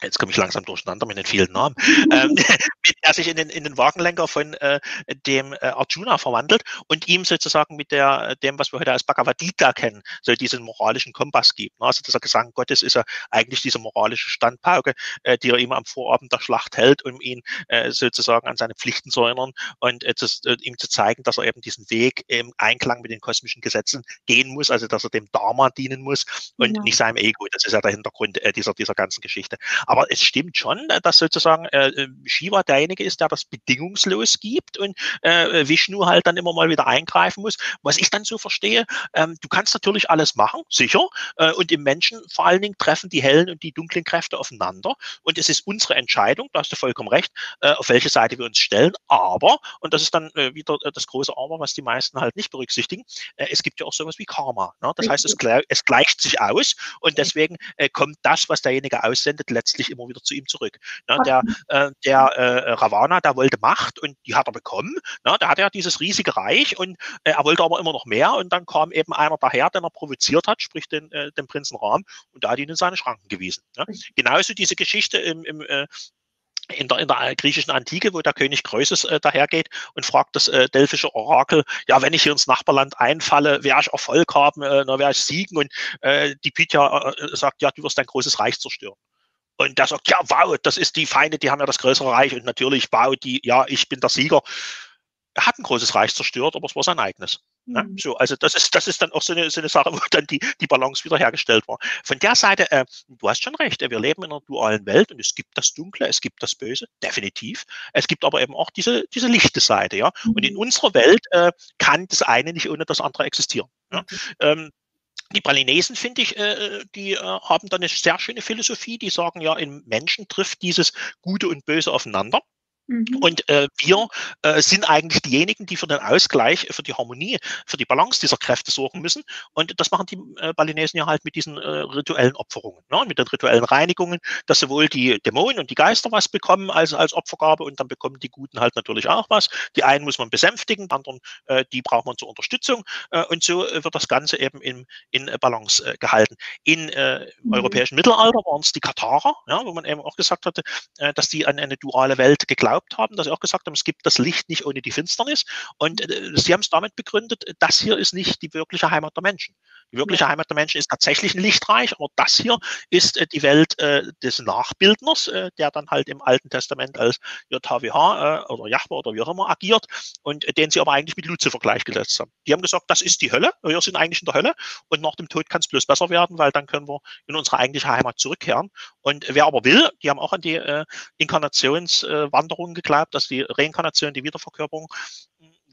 jetzt komme ich langsam durcheinander mit den vielen Namen, ähm, mit der sich in den, in den Wagenlenker von äh, dem äh, Arjuna verwandelt und ihm sozusagen mit der, dem, was wir heute als Bhagavad Gita kennen, so diesen moralischen Kompass gibt. Ne? Also dieser Gesang Gottes ist ja eigentlich diese moralische Standpauke, äh, die er ihm am Vorabend der Schlacht hält, um ihn äh, sozusagen an seine Pflichten zu erinnern und äh, das, äh, ihm zu zeigen, dass er eben diesen Weg im Einklang mit den kosmischen Gesetzen gehen muss, also dass er dem Dharma dienen muss und ja. nicht seinem Ego. Das ist ja der Hintergrund äh, dieser, dieser ganzen Geschichte. Aber es stimmt schon, dass sozusagen äh, äh, Shiva derjenige ist, der das bedingungslos gibt und äh, Vishnu halt dann immer mal wieder eingreifen muss. Was ich dann so verstehe, ähm, du kannst natürlich alles machen, sicher, äh, und im Menschen vor allen Dingen treffen die hellen und die dunklen Kräfte aufeinander. Und es ist unsere Entscheidung, da hast du vollkommen recht, äh, auf welche Seite wir uns stellen. Aber, und das ist dann äh, wieder äh, das große Aber, was die meisten halt nicht berücksichtigen, äh, es gibt ja auch sowas wie Karma. Ne? Das heißt, es, es, gleicht sich aus und deswegen äh, kommt das, was derjenige aussendet, letztlich letztlich immer wieder zu ihm zurück. Ne, der äh, der äh, Ravana, der wollte Macht und die hat er bekommen. Ne, der hatte ja dieses riesige Reich und äh, er wollte aber immer noch mehr und dann kam eben einer daher, den er provoziert hat, sprich den, äh, den Prinzen Ram und da hat ihn in seine Schranken gewiesen. Ne. Genauso diese Geschichte im, im äh, in der, in der griechischen Antike, wo der König Kreuses äh, dahergeht und fragt das äh, delphische Orakel, ja, wenn ich hier ins Nachbarland einfalle, werde ich Erfolg haben, äh, werde ich siegen und äh, die Pythia äh, sagt, ja, du wirst dein großes Reich zerstören. Und der sagt, ja, wow, das ist die Feinde, die haben ja das größere Reich. Und natürlich, wow, die, ja, ich bin der Sieger. Er hat ein großes Reich zerstört, aber es war sein eigenes. Ne? Mhm. So, also das ist, das ist dann auch so eine, so eine Sache, wo dann die, die Balance wiederhergestellt war. Von der Seite, äh, du hast schon recht, wir leben in einer dualen Welt und es gibt das Dunkle, es gibt das Böse, definitiv. Es gibt aber eben auch diese, diese lichte Seite, ja. Mhm. Und in mhm. unserer Welt äh, kann das eine nicht ohne das andere existieren. Ja? Mhm. Ähm, die Balinesen, finde ich, äh, die äh, haben da eine sehr schöne Philosophie. Die sagen ja, im Menschen trifft dieses Gute und Böse aufeinander. Mhm. Und äh, wir äh, sind eigentlich diejenigen, die für den Ausgleich, für die Harmonie, für die Balance dieser Kräfte sorgen müssen. Und das machen die äh, Balinesen ja halt mit diesen äh, rituellen Opferungen, ne? mit den rituellen Reinigungen, dass sowohl die Dämonen und die Geister was bekommen als, als Opfergabe und dann bekommen die Guten halt natürlich auch was. Die einen muss man besänftigen, die anderen, äh, die braucht man zur Unterstützung. Äh, und so äh, wird das Ganze eben in, in Balance äh, gehalten. In äh, mhm. europäischen Mittelalter waren es die Katharer, ja, wo man eben auch gesagt hatte, äh, dass die an eine duale Welt geglaubt geglaubt haben, dass sie auch gesagt haben, es gibt das Licht nicht ohne die Finsternis. Und äh, sie haben es damit begründet, das hier ist nicht die wirkliche Heimat der Menschen. Die wirkliche Heimat der Menschen ist tatsächlich ein Lichtreich, aber das hier ist äh, die Welt äh, des Nachbildners, äh, der dann halt im Alten Testament als JHWH äh, oder Jahwe oder wie auch immer agiert und den sie aber eigentlich mit Luzifer gleichgesetzt haben. Die haben gesagt, das ist die Hölle, wir sind eigentlich in der Hölle und nach dem Tod kann es bloß besser werden, weil dann können wir in unsere eigentliche Heimat zurückkehren. Und wer aber will, die haben auch an die äh, Inkarnationswanderung geglaubt, dass die Reinkarnation, die Wiederverkörperung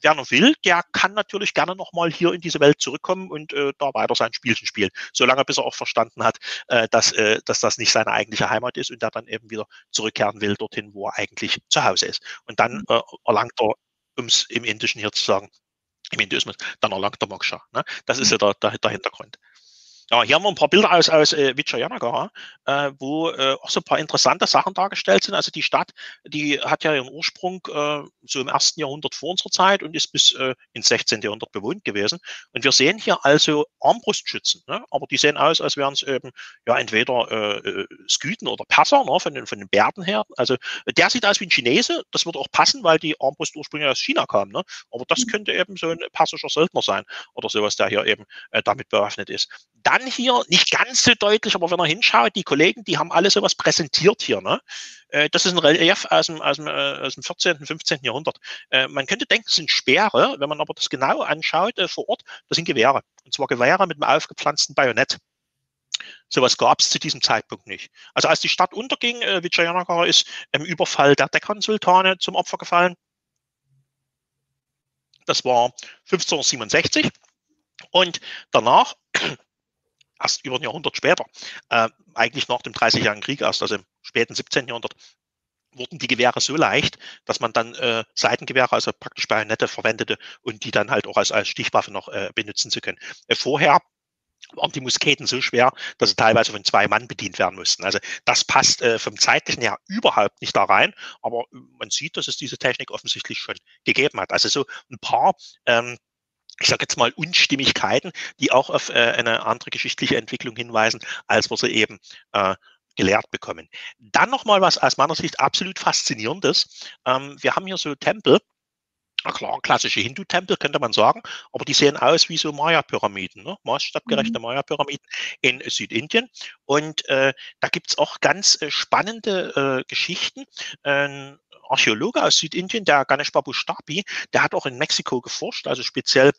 wer noch will, der kann natürlich gerne nochmal hier in diese Welt zurückkommen und äh, da weiter sein Spielchen spielen. Solange bis er auch verstanden hat, äh, dass, äh, dass das nicht seine eigentliche Heimat ist und der dann eben wieder zurückkehren will dorthin, wo er eigentlich zu Hause ist. Und dann mhm. äh, erlangt er, um es im Indischen hier zu sagen, im Hinduismus, dann erlangt er Moksha. Ne? Das ist mhm. ja der, der, der Hintergrund. Ja, hier haben wir ein paar Bilder aus, aus äh, Vijayanagar, äh, wo äh, auch so ein paar interessante Sachen dargestellt sind. Also die Stadt, die hat ja ihren Ursprung äh, so im ersten Jahrhundert vor unserer Zeit und ist bis äh, ins 16. Jahrhundert bewohnt gewesen. Und wir sehen hier also Armbrustschützen, ne? aber die sehen aus, als wären es eben ja entweder äh, Skythen oder Perser ne? von, den, von den Bärten her. Also der sieht aus wie ein Chinese, das würde auch passen, weil die Armbrust ursprünglich aus China kam. Ne? Aber das könnte eben so ein persischer Söldner sein oder sowas, der hier eben äh, damit bewaffnet ist Dann hier, nicht ganz so deutlich, aber wenn er hinschaut, die Kollegen, die haben alle sowas präsentiert hier. Ne? Äh, das ist ein Relief aus dem, aus dem, äh, aus dem 14., 15. Jahrhundert. Äh, man könnte denken, es sind Speere, wenn man aber das genau anschaut vor Ort, das sind Gewehre. Und zwar Gewehre mit einem aufgepflanzten Bajonett. Sowas gab es zu diesem Zeitpunkt nicht. Also als die Stadt unterging, äh, Vijayanagara ist im Überfall der Deccan-Sultane zum Opfer gefallen. Das war 1567. Und danach, erst über ein Jahrhundert später, äh, eigentlich nach dem Dreißigjährigen Krieg erst, also im späten 17. Jahrhundert, wurden die Gewehre so leicht, dass man dann äh, Seitengewehre, also praktisch Bajonette verwendete und die dann halt auch als, als Stichwaffe noch äh, benutzen zu können. Äh, vorher waren die Musketen so schwer, dass sie teilweise von zwei Mann bedient werden mussten. Also das passt äh, vom zeitlichen her überhaupt nicht da rein, aber man sieht, dass es diese Technik offensichtlich schon gegeben hat. Also so ein paar ähm, ich sage jetzt mal Unstimmigkeiten, die auch auf äh, eine andere geschichtliche Entwicklung hinweisen, als wir sie eben äh, gelehrt bekommen. Dann nochmal was aus meiner Sicht absolut faszinierendes. Ähm, wir haben hier so Tempel, na klar, klassische Hindu-Tempel könnte man sagen, aber die sehen aus wie so Maya-Pyramiden, ne? maßstabgerechte mhm. Maya-Pyramiden in Südindien. Und äh, da gibt's auch ganz äh, spannende äh, Geschichten. Ein Archäologe aus Südindien, der Ganesh Babu Stapi, der hat auch in Mexiko geforscht, also speziell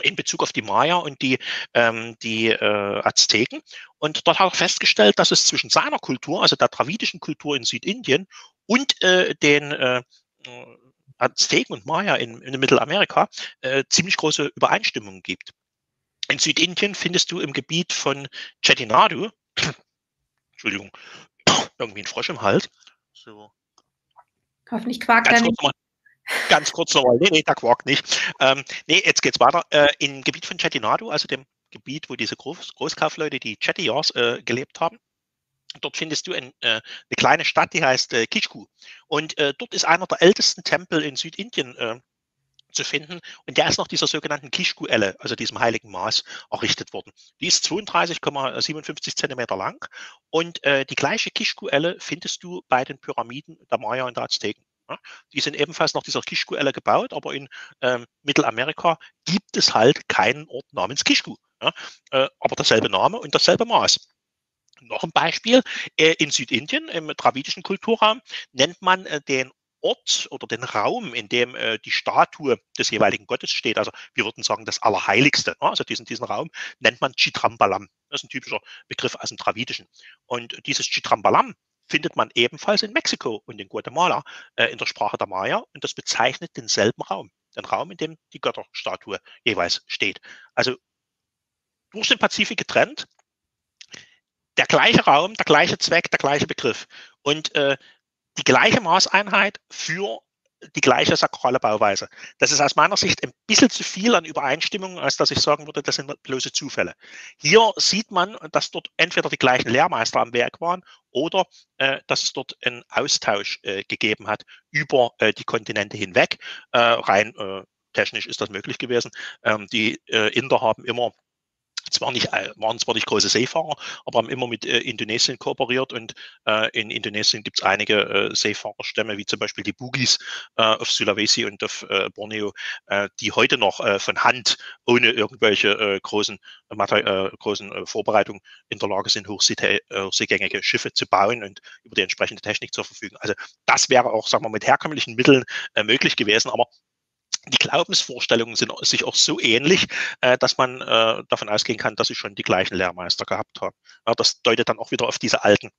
in Bezug auf die Maya und die, ähm, die äh, Azteken. Und dort hat er festgestellt, dass es zwischen seiner Kultur, also der dravidischen Kultur in Südindien und äh, den äh, Azteken und Maya in, in Mittelamerika äh, ziemlich große Übereinstimmungen gibt. In Südindien findest du im Gebiet von Chettinadu, Entschuldigung, irgendwie ein Frosch im Hals. So. Hoffentlich quakt er nicht. Ganz kurz nochmal, nee, nee, da quakt nicht. Ähm, nee, jetzt geht's weiter. Äh, Im Gebiet von Chettinadu, also dem Gebiet, wo diese Groß Großkaufleute, die Chettiars, äh, gelebt haben, Dort findest du ein, äh, eine kleine Stadt, die heißt äh, Kishku. Und äh, dort ist einer der ältesten Tempel in Südindien äh, zu finden. Und der ist nach dieser sogenannten Kishku-Elle, also diesem heiligen Maß, errichtet worden. Die ist 32,57 Zentimeter lang. Und äh, die gleiche Kishku-Elle findest du bei den Pyramiden der Maya und der Azteken. Die sind ebenfalls nach dieser Kishku-Elle gebaut, aber in ähm, Mittelamerika gibt es halt keinen Ort namens Kishku. Ja? Äh, aber derselbe Name und dasselbe Maß. Noch ein Beispiel, äh, in Südindien, im dravidischen Kulturraum, nennt man äh, den Ort oder den Raum, in dem äh, die Statue des jeweiligen Gottes steht, also wir würden sagen das Allerheiligste, ne? also diesen, diesen Raum nennt man Chitrambalam. Das ist ein typischer Begriff aus dem Dravidischen. Und dieses Chitrambalam findet man ebenfalls in Mexiko und in Guatemala äh, in der Sprache der Maya und das bezeichnet denselben Raum, den Raum, in dem die Götterstatue jeweils steht. Also durch den Pazifik getrennt, der gleiche Raum, der gleiche Zweck, der gleiche Begriff und äh, die gleiche Maßeinheit für die gleiche sakrale Bauweise. Das ist aus meiner Sicht ein bisschen zu viel an Übereinstimmung, als dass ich sagen würde, das sind bloße Zufälle. Hier sieht man, dass dort entweder die gleichen Lehrmeister am Werk waren oder äh, dass es dort einen Austausch äh, gegeben hat über äh, die Kontinente hinweg. Äh, rein äh, technisch ist das möglich gewesen. Ähm, die äh, Inder haben immer zwar nicht, waren zwar nicht große Seefahrer, aber haben immer mit äh, Indonesien kooperiert und äh, in Indonesien gibt es einige äh, Seefahrerstämme, wie zum Beispiel die Bugis äh, auf Sulawesi und auf äh, Borneo, äh, die heute noch von Hand ohne irgendwelche großen, großen Vorbereitungen in der Lage sind, hochsee hochseegängige Schiffe zu bauen und über die entsprechende Technik zur Verfügung. Also das wäre auch, sagen wir, mit herkömmlichen Mitteln möglich gewesen, aber die Glaubensvorstellungen sind sich auch so ähnlich, äh, dass man äh, davon ausgehen kann, dass sie schon die gleichen Lehrmeister gehabt haben. Ja, das deutet dann auch wieder auf diese alten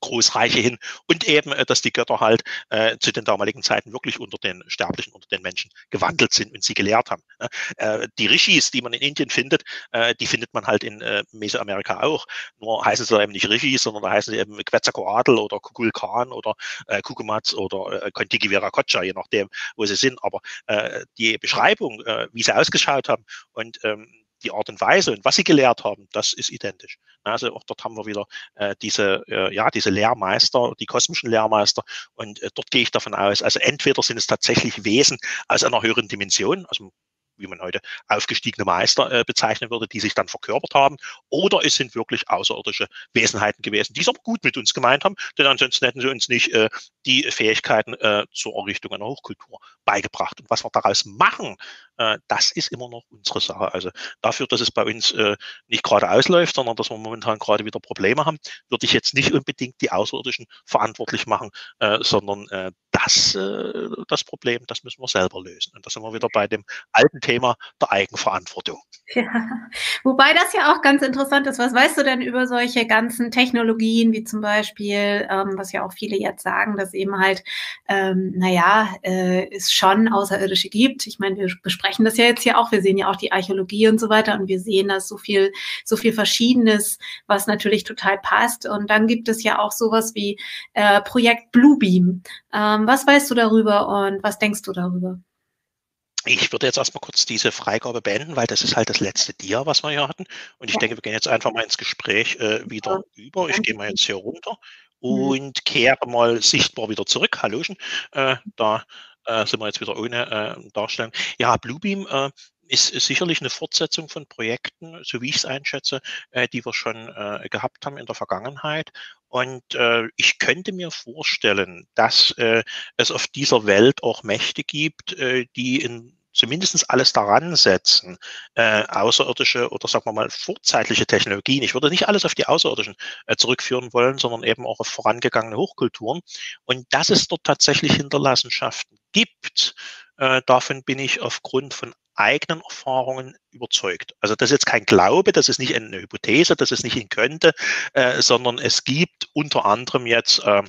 Großreiche hin und eben, äh, dass die Götter halt äh, zu den damaligen Zeiten wirklich unter den Sterblichen, unter den Menschen gewandelt sind und sie gelehrt haben. Ne? Äh, die Rishis, die man in Indien findet, äh, die findet man halt in äh, Mesoamerika auch. Nur heißen sie eben nicht Rishis, sondern da heißen sie eben Quetzalcoatl oder Kukulkan oder äh, Kukumats oder äh, Kontiki Viracocha, je nachdem, wo sie sind. Aber äh, die Beschreibung, wie sie ausgeschaut haben und ähm, die Art und Weise und was sie gelehrt haben, das ist identisch. Also auch dort haben wir wieder äh, diese, äh, ja, diese Lehrmeister, die kosmischen Lehrmeister. Und äh, dort gehe ich davon aus, also entweder sind es tatsächlich Wesen aus einer höheren Dimension, dem wie man heute aufgestiegene Meister äh, bezeichnen würde, die sich dann verkörpert haben, oder es sind wirklich außerirdische Wesenheiten gewesen, die es aber gut mit uns gemeint haben, denn ansonsten hätten sie uns nicht äh, die Fähigkeiten äh, zur Errichtung einer Hochkultur beigebracht. Und was wir daraus machen, äh, das ist immer noch unsere Sache. Also dafür, dass es bei uns äh, nicht gerade ausläuft, sondern dass wir momentan gerade wieder Probleme haben, würde ich jetzt nicht unbedingt die Außerirdischen verantwortlich machen, äh, sondern das, äh, das Problem, das müssen wir selber lösen. Und da sind wir wieder bei dem alten Thema der Eigenverantwortung. Ja, wobei das ja auch ganz interessant ist. Was weißt du denn über solche ganzen Technologien, wie zum Beispiel, ähm, was ja auch viele jetzt sagen, dass eben halt, ähm, naja, äh, es schon Außerirdische gibt. Ich meine, wir besprechen das ja jetzt hier auch. Wir sehen ja auch die Archäologie und so weiter und wir sehen da so viel, so viel Verschiedenes, was natürlich total passt. Und dann gibt es ja auch sowas wie äh, Projekt Bluebeam. Ähm, was weißt du darüber und was denkst du darüber? Ich würde jetzt erstmal kurz diese Freigabe beenden, weil das ist halt das letzte Dia, was wir hier hatten. Und ich ja. denke, wir gehen jetzt einfach mal ins Gespräch äh, wieder ja. über. Ich gehe mal jetzt hier runter mhm. und kehre mal sichtbar wieder zurück. Hallöchen. Äh, da äh, sind wir jetzt wieder ohne äh, Darstellung. Ja, Bluebeam äh, ist, sicherlich eine Fortsetzung von Projekten, so wie ich es einschätze, äh, die wir schon äh, gehabt haben in der Vergangenheit. Und äh, ich könnte mir vorstellen, dass äh, es auf dieser Welt auch Mächte gibt, äh, die in zumindest alles daran setzen, äh, außerirdische oder sagen wir mal vorzeitliche Technologien. Ich würde nicht alles auf die Außerirdischen äh, zurückführen wollen, sondern eben auch auf vorangegangene Hochkulturen. Und dass es dort tatsächlich Hinterlassenschaften gibt, äh, davon bin ich aufgrund von eigenen Erfahrungen überzeugt. Also das ist jetzt kein Glaube, das ist nicht eine Hypothese, dass es nicht hin könnte, äh, sondern es gibt unter anderem jetzt äh,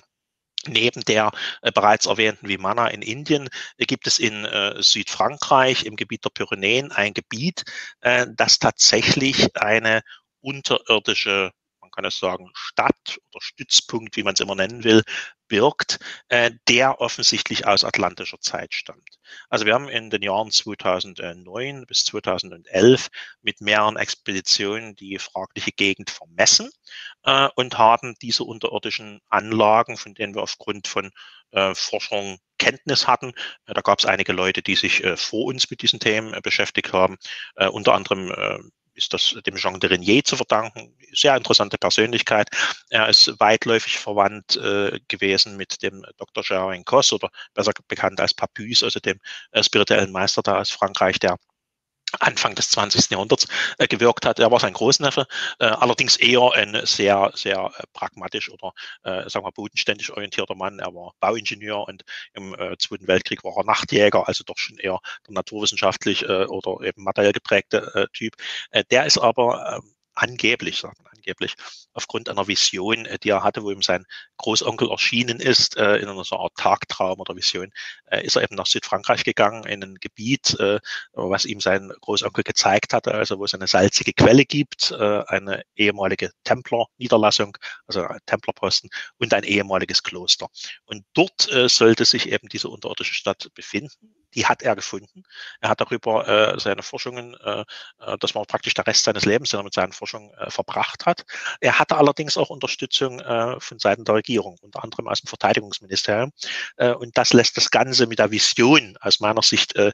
Neben der äh, bereits erwähnten Vimana in Indien äh, gibt es in äh, Südfrankreich im Gebiet der Pyrenäen ein Gebiet, äh, das tatsächlich eine unterirdische kann es sagen, Stadt oder Stützpunkt, wie man es immer nennen will, birgt, äh, der offensichtlich aus atlantischer Zeit stammt. Also wir haben in den Jahren 2009 bis 2011 mit mehreren Expeditionen die fragliche Gegend vermessen äh, und haben diese unterirdischen Anlagen, von denen wir aufgrund von äh, Forschung Kenntnis hatten. Da gab es einige Leute, die sich vor uns mit diesen Themen beschäftigt haben, unter anderem ist das dem Jean de Renier zu verdanken. Sehr interessante Persönlichkeit. Er ist weitläufig verwandt äh, gewesen mit dem Dr. Gérard Cos oder besser bekannt als Papus, also dem äh, spirituellen Meister da aus Frankreich, der Anfang des 20. Jahrhunderts äh, gewirkt hat. Er war sein Großneffe, äh, allerdings eher ein sehr, sehr äh, pragmatisch oder äh, sagen wir bodenständig orientierter Mann. Er war Bauingenieur und im äh, Zweiten Weltkrieg war er Nachtjäger, also doch schon eher der naturwissenschaftlich äh, oder eben materiell geprägte Typ. Der ist aber äh, angeblich, sagt man angeblich, aufgrund einer Vision, äh, die er hatte, wo ihm sein Großonkel erschienen ist, äh, in einer so Art Tagtraum oder Vision, äh, ist er eben nach Südfrankreich gegangen, in ein Gebiet, was ihm sein Großonkel gezeigt hatte, also wo es eine salzige Quelle gibt, eine ehemalige Templer-Niederlassung, also Templerposten und ein ehemaliges Kloster. Und dort sollte sich eben diese unterirdische Stadt befinden die hat er gefunden. Er hat darüber äh, seine Forschungen, äh, äh, das war praktisch der Rest seines Lebens, mit seinen Forschungen äh, verbracht hat. Er hatte allerdings auch Unterstützung äh, von Seiten der Regierung, unter anderem aus dem Verteidigungsministerium. Äh, und das lässt das Ganze mit der Vision aus meiner Sicht äh,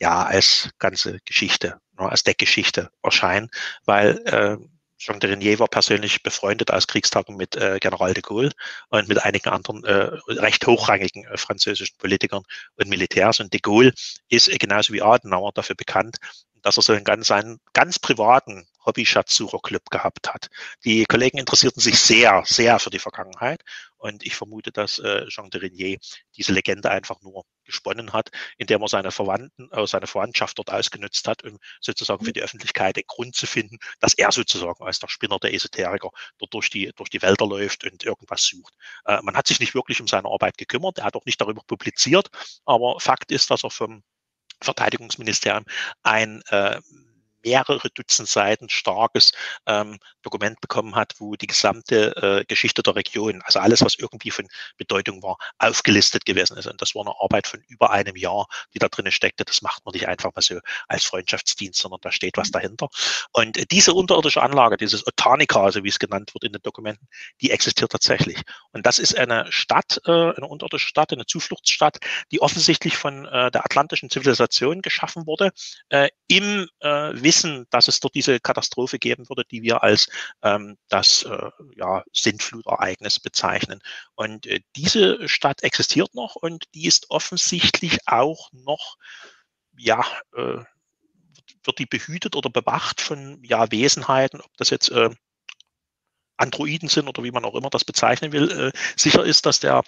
ja als ganze Geschichte, ne, als Deckgeschichte erscheinen, weil äh, Jean de Renier war persönlich befreundet aus Kriegstagen mit äh, General de Gaulle und mit einigen anderen äh, recht hochrangigen äh, französischen Politikern und Militärs. Und de Gaulle ist äh, genauso wie Adenauer dafür bekannt, dass er so einen ganz, einen ganz privaten Hobby-Schatzsucher-Club gehabt hat. Die Kollegen interessierten sich sehr, sehr für die Vergangenheit und ich vermute, dass äh, Jean de Renier diese Legende einfach nur gesponnen hat, indem er seine Verwandten, äh, seine Verwandtschaft dort ausgenutzt hat, um sozusagen für die Öffentlichkeit den Grund zu finden, dass er sozusagen als der Spinner der Esoteriker dort durch die, durch die Wälder läuft und irgendwas sucht. Äh, man hat sich nicht wirklich um seine Arbeit gekümmert, er hat auch nicht darüber publiziert, aber Fakt ist, dass er vom Verteidigungsministerium ein äh, mehrere Dutzend Seiten starkes ähm, Dokument bekommen hat, wo die gesamte äh, Geschichte der Region, also alles, was irgendwie von Bedeutung war, aufgelistet gewesen ist. Und das war eine Arbeit von über einem Jahr, die da drin steckte. Das macht man nicht einfach mal so als Freundschaftsdienst, sondern da steht was dahinter. Und diese unterirdische Anlage, dieses Otanica, also wie es genannt wird in den Dokumenten, die existiert tatsächlich. Und das ist eine Stadt, äh, eine unterirdische Stadt, eine Zufluchtsstadt, die offensichtlich von äh, der atlantischen Zivilisation geschaffen wurde, äh, im äh, Wissen, dass es dort diese Katastrophe geben würde, die wir als ähm, das äh, ja, Sintflutereignis bezeichnen. Und äh, diese Stadt existiert noch und die ist offensichtlich auch noch, ja, äh, wird die behütet oder bewacht von ja, Wesenheiten, ob das jetzt äh, Androiden sind oder wie man auch immer das bezeichnen will. Äh, sicher ist, dass der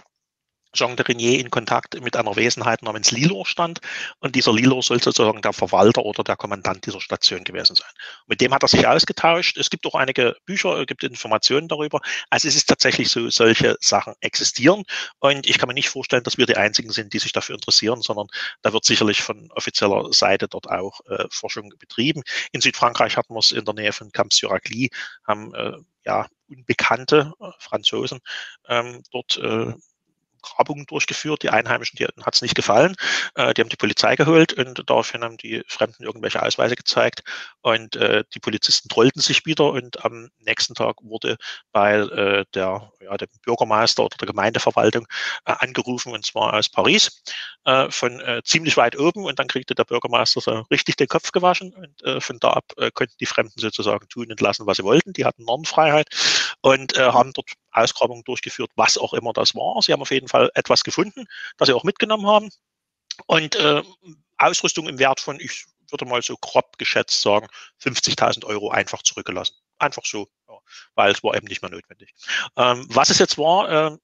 Jean de Renier in Kontakt mit einer Wesenheit namens Lilor stand. Und dieser Lilor soll sozusagen der Verwalter oder der Kommandant dieser Station gewesen sein. Mit dem hat er sich ausgetauscht. Es gibt auch einige Bücher, es gibt Informationen darüber. Also es ist tatsächlich so, solche Sachen existieren. Und ich kann mir nicht vorstellen, dass wir die Einzigen sind, die sich dafür interessieren, sondern da wird sicherlich von offizieller Seite dort auch äh, Forschung betrieben. In Südfrankreich hatten wir es in der Nähe von Camp Syracli, haben äh, ja, unbekannte äh, Franzosen ähm, dort äh, Grabungen durchgeführt. Die Einheimischen, hat es nicht gefallen. Äh, die haben die Polizei geholt und daraufhin haben die Fremden irgendwelche Ausweise gezeigt und äh, die Polizisten trollten sich wieder und am nächsten Tag wurde bei äh, der, ja, dem Bürgermeister oder der Gemeindeverwaltung äh, angerufen und zwar aus Paris äh, von äh, ziemlich weit oben und dann kriegte der Bürgermeister so richtig den Kopf gewaschen und von da ab konnten die Fremden sozusagen tun und lassen, was sie wollten. Die hatten Normfreiheit und haben dort Ausgrabungen durchgeführt, was auch immer das war. Sie haben auf jeden Fall etwas gefunden, das sie auch mitgenommen haben. Und äh, Ausrüstung im Wert von, ich würde mal so grob geschätzt sagen, 50.000 Euro einfach zurückgelassen. Einfach so, ja, weil es war eben nicht mehr notwendig. Ähm, was es jetzt war, äh,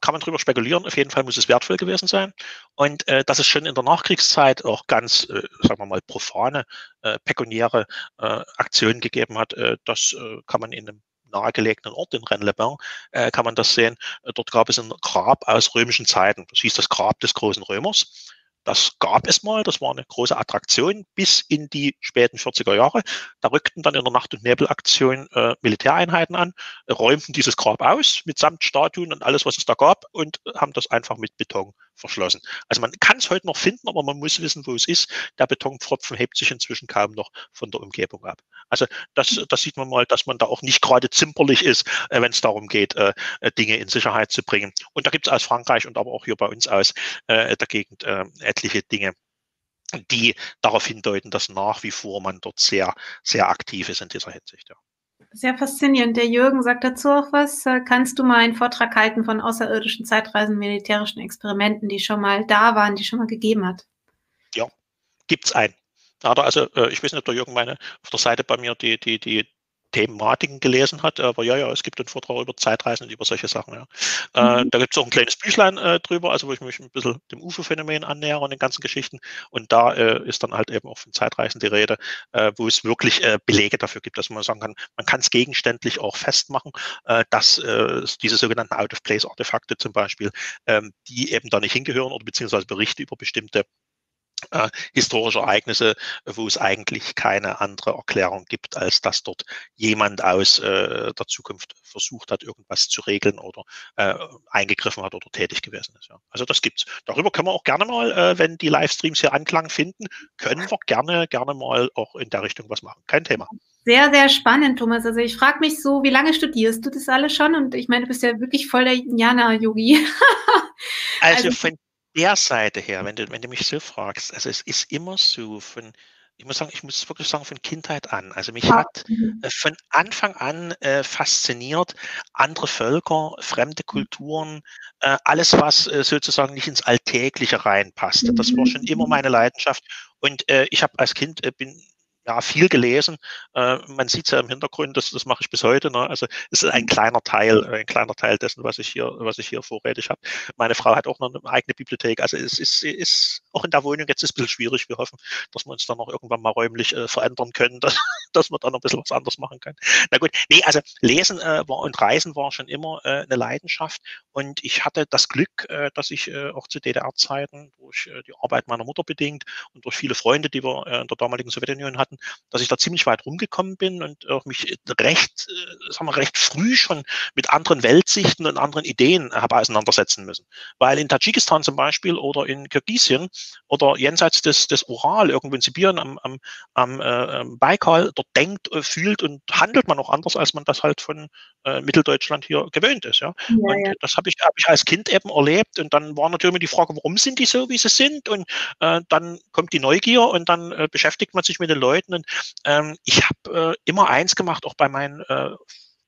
kann man drüber spekulieren. Auf jeden Fall muss es wertvoll gewesen sein. Und äh, dass es schon in der Nachkriegszeit auch ganz, äh, sagen wir mal, profane, äh, pekuniäre äh, Aktionen gegeben hat, äh, das äh, kann man in einem nahegelegenen Ort in Rennes-les-Bains äh, kann man das sehen. Äh, dort gab es ein Grab aus römischen Zeiten. Das hieß das Grab des großen Römers. Das gab es mal, das war eine große Attraktion bis in die späten 40er Jahre. Da rückten dann in der Nacht- und Nebelaktion äh, Militäreinheiten an, räumten dieses Grab aus mitsamt Statuen und alles, was es da gab und haben das einfach mit Beton verschlossen. Also man kann es heute noch finden, aber man muss wissen, wo es ist. Der Betonpfropfen hebt sich inzwischen kaum noch von der Umgebung ab. Also das, das sieht man mal, dass man da auch nicht gerade zimperlich ist, äh, wenn es darum geht, äh, äh, Dinge in Sicherheit zu bringen. Und da gibt es aus Frankreich und aber auch hier bei uns aus äh, der Gegend äh, etliche Dinge, die darauf hindeuten, dass nach wie vor man dort sehr, sehr aktiv ist in dieser Hinsicht. Ja. Sehr faszinierend. Der Jürgen sagt dazu auch was. Äh, kannst du mal einen Vortrag halten von außerirdischen Zeitreisen, militärischen Experimenten, die schon mal da waren, die schon mal gegeben hat? Ja, gibt es einen. also, äh, ich weiß nicht, ob der Jürgen meine auf der Seite bei mir die, die, die Thematiken gelesen hat. Aber ja, ja, es gibt einen Vortrag über Zeitreisen und über solche Sachen. Ja. Äh, mhm. da gibt es auch ein kleines Büchlein äh, drüber, also wo ich mich ein bisschen dem UFO-Phänomen annähere und den ganzen Geschichten. Und da äh, ist dann halt eben auch von Zeitreisen die Rede, wo es wirklich Belege dafür gibt, dass man sagen kann, man kann es gegenständlich auch festmachen, dass diese sogenannten Out-of-Place-Artefakte zum Beispiel, ähm, die eben da nicht hingehören oder beziehungsweise Berichte über bestimmte äh, historische Ereignisse, wo es eigentlich keine andere Erklärung gibt, als dass dort jemand aus äh, der Zukunft versucht hat, irgendwas zu regeln oder äh, eingegriffen hat oder tätig gewesen ist. Ja. Also das gibt's. Darüber können wir auch gerne mal, äh, wenn die Livestreams hier Anklang finden, können wir gerne, gerne mal auch in der Richtung was machen. Kein Thema. Sehr, sehr spannend, Thomas. Also ich frage mich so, wie lange studierst du das alles schon? Und ich meine, du bist ja wirklich voll der Jana-Yogi. also, also von der Seite her, wenn du, wenn du mich so fragst, also es ist immer so von, ich muss sagen, ich muss wirklich sagen, von Kindheit an. Also mich hat mhm. äh, von Anfang an äh, fasziniert andere Völker, fremde mhm. Kulturen, äh, alles, was äh, sozusagen nicht ins Alltägliche reinpasste. Das war schon immer mhm. meine Leidenschaft. Und äh, ich habe als Kind äh, bin ja, viel gelesen. Äh, man sieht es ja im Hintergrund, das, das mache ich bis heute. Ne? Also es ist ein mhm. kleiner Teil, ein kleiner Teil dessen, was ich hier, was ich hier vorrätig habe. Meine Frau hat auch noch eine eigene Bibliothek. Also es ist, ist auch in der Wohnung jetzt ist ein bisschen schwierig. Wir hoffen, dass wir uns dann noch irgendwann mal räumlich äh, verändern können, dass, dass wir dann noch ein bisschen was anderes machen können. Na gut, nee, also Lesen äh, war und Reisen war schon immer äh, eine Leidenschaft. Und ich hatte das Glück, äh, dass ich äh, auch zu DDR-Zeiten durch die Arbeit meiner Mutter bedingt und durch viele Freunde, die wir in der damaligen Sowjetunion hatten, behaupten, dass ich da ziemlich weit rumgekommen bin und auch mich recht, äh, sagen wir, recht früh schon mit anderen Weltsichten und anderen Ideen habe auseinandersetzen müssen. Weil in Tadschikistan zum Beispiel oder in Kirgisien oder jenseits des, des Ural, irgendwo in Sibirien am, am, am äh, Baikal, dort denkt, äh, fühlt und handelt man auch anders, als man das halt von äh, Mitteldeutschland hier gewöhnt ist. Ja? ja und ja. das habe ich, hab ich als Kind eben erlebt und dann war natürlich immer die Frage, warum sind die so, wie sie sind und äh, dann kommt die Neugier und dann äh, beschäftigt man sich mit den Leuten und ähm, ich habe äh, immer eins gemacht, auch bei meinen äh,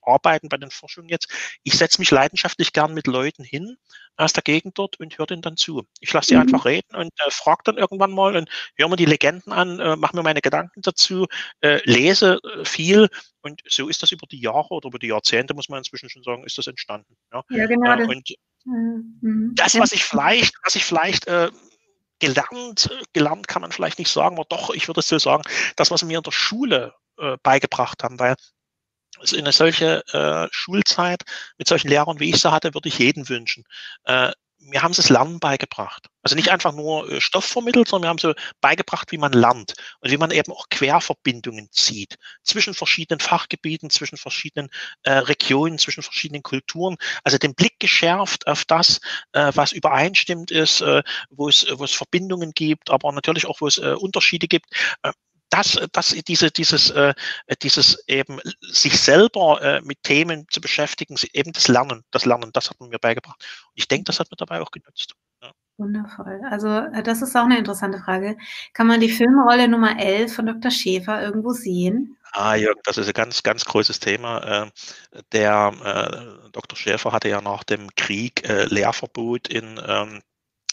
Arbeiten, bei den Forschungen jetzt. Ich setze mich leidenschaftlich gern mit Leuten hin aus der Gegend dort und höre denen dann zu. Ich lasse sie mhm. einfach reden und äh, frage dann irgendwann mal und höre mir die Legenden an, äh, mache mir meine Gedanken dazu, äh, lese äh, viel und so ist das über die Jahre oder über die Jahrzehnte, muss man inzwischen schon sagen, ist das entstanden. Ja, ja genau. Äh, und mhm. das, was ich vielleicht, was ich vielleicht äh, gelernt, gelernt kann man vielleicht nicht sagen, aber doch, ich würde es so sagen, das, was mir in der Schule äh, beigebracht haben, weil also eine solche äh, Schulzeit mit solchen Lehrern, wie ich sie hatte, würde ich jeden wünschen. Äh, mir haben sie das Lernen beigebracht. Also nicht einfach nur äh, Stoff vermittelt, sondern wir haben so beigebracht, wie man lernt und wie man eben auch Querverbindungen zieht zwischen verschiedenen Fachgebieten, zwischen verschiedenen äh, Regionen, zwischen verschiedenen Kulturen. Also den Blick geschärft auf das, äh, was übereinstimmt ist, äh, wo es, wo es Verbindungen gibt, aber natürlich auch, wo es äh, Unterschiede gibt. Äh, das, das, diese, dieses, äh, dieses eben sich selber äh, mit Themen zu beschäftigen, eben das Lernen, das Lernen, das hat man mir beigebracht. Und ich denke, das hat mir dabei auch genützt. Ja. Wundervoll. Also äh, das ist auch eine interessante Frage. Kann man die Filmrolle Nummer 11 von Dr. Schäfer irgendwo sehen? Ah, Jürgen, das ist ein ganz, ganz großes Thema. Ähm, der äh, Dr. Schäfer hatte ja nach dem Krieg äh, Lehrverbot in ähm,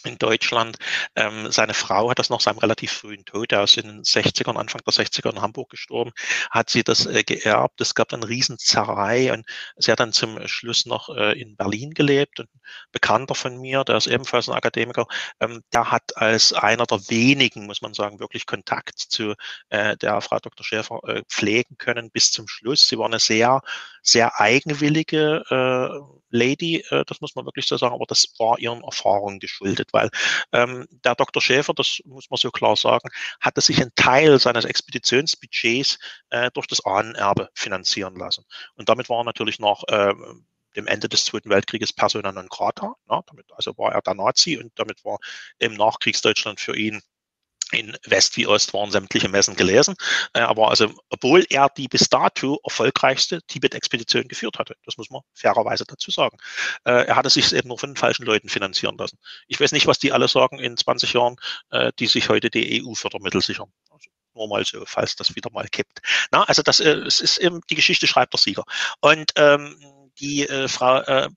in Deutschland. Ähm, seine Frau hat das nach seinem relativ frühen Tod, er ist in den 60ern, Anfang der 60er in Hamburg gestorben, hat sie das äh, geerbt. Es gab dann Riesenzerrei und sie hat dann zum Schluss noch äh, in Berlin gelebt. Und ein Bekannter von mir, der ist ebenfalls ein Akademiker, ähm, der hat als einer der wenigen, muss man sagen, wirklich Kontakt zu äh, der Frau Dr. Schäfer äh, pflegen können bis zum Schluss. Sie war eine sehr, sehr eigenwillige äh, Lady, äh, das muss man wirklich so sagen, aber das war ihren Erfahrungen geschuldet weil ähm, der Dr. Schäfer, das muss man so klar sagen, hatte sich einen Teil seines Expeditionsbudgets äh, durch das Ahnenerbe finanzieren lassen. Und damit war er natürlich nach äh, dem Ende des Zweiten Weltkrieges persona non grata. Ja, damit, also war er der Nazi und damit war im Nachkriegsdeutschland für ihn in West wie Ost waren sämtliche Messen gelesen. Äh, aber also, obwohl er die bis dato erfolgreichste Tibet-Expedition geführt hatte, das muss man fairerweise dazu sagen. Äh, er hatte sich eben nur von den falschen Leuten finanzieren lassen. Ich weiß nicht, was die alle sagen in 20 Jahren, äh, die sich heute die EU-Fördermittel sichern. Also, nur mal so, falls das wieder mal kippt. Na, also das ist eben, die Geschichte schreibt der Sieger. Und ähm, die äh, Frau äh,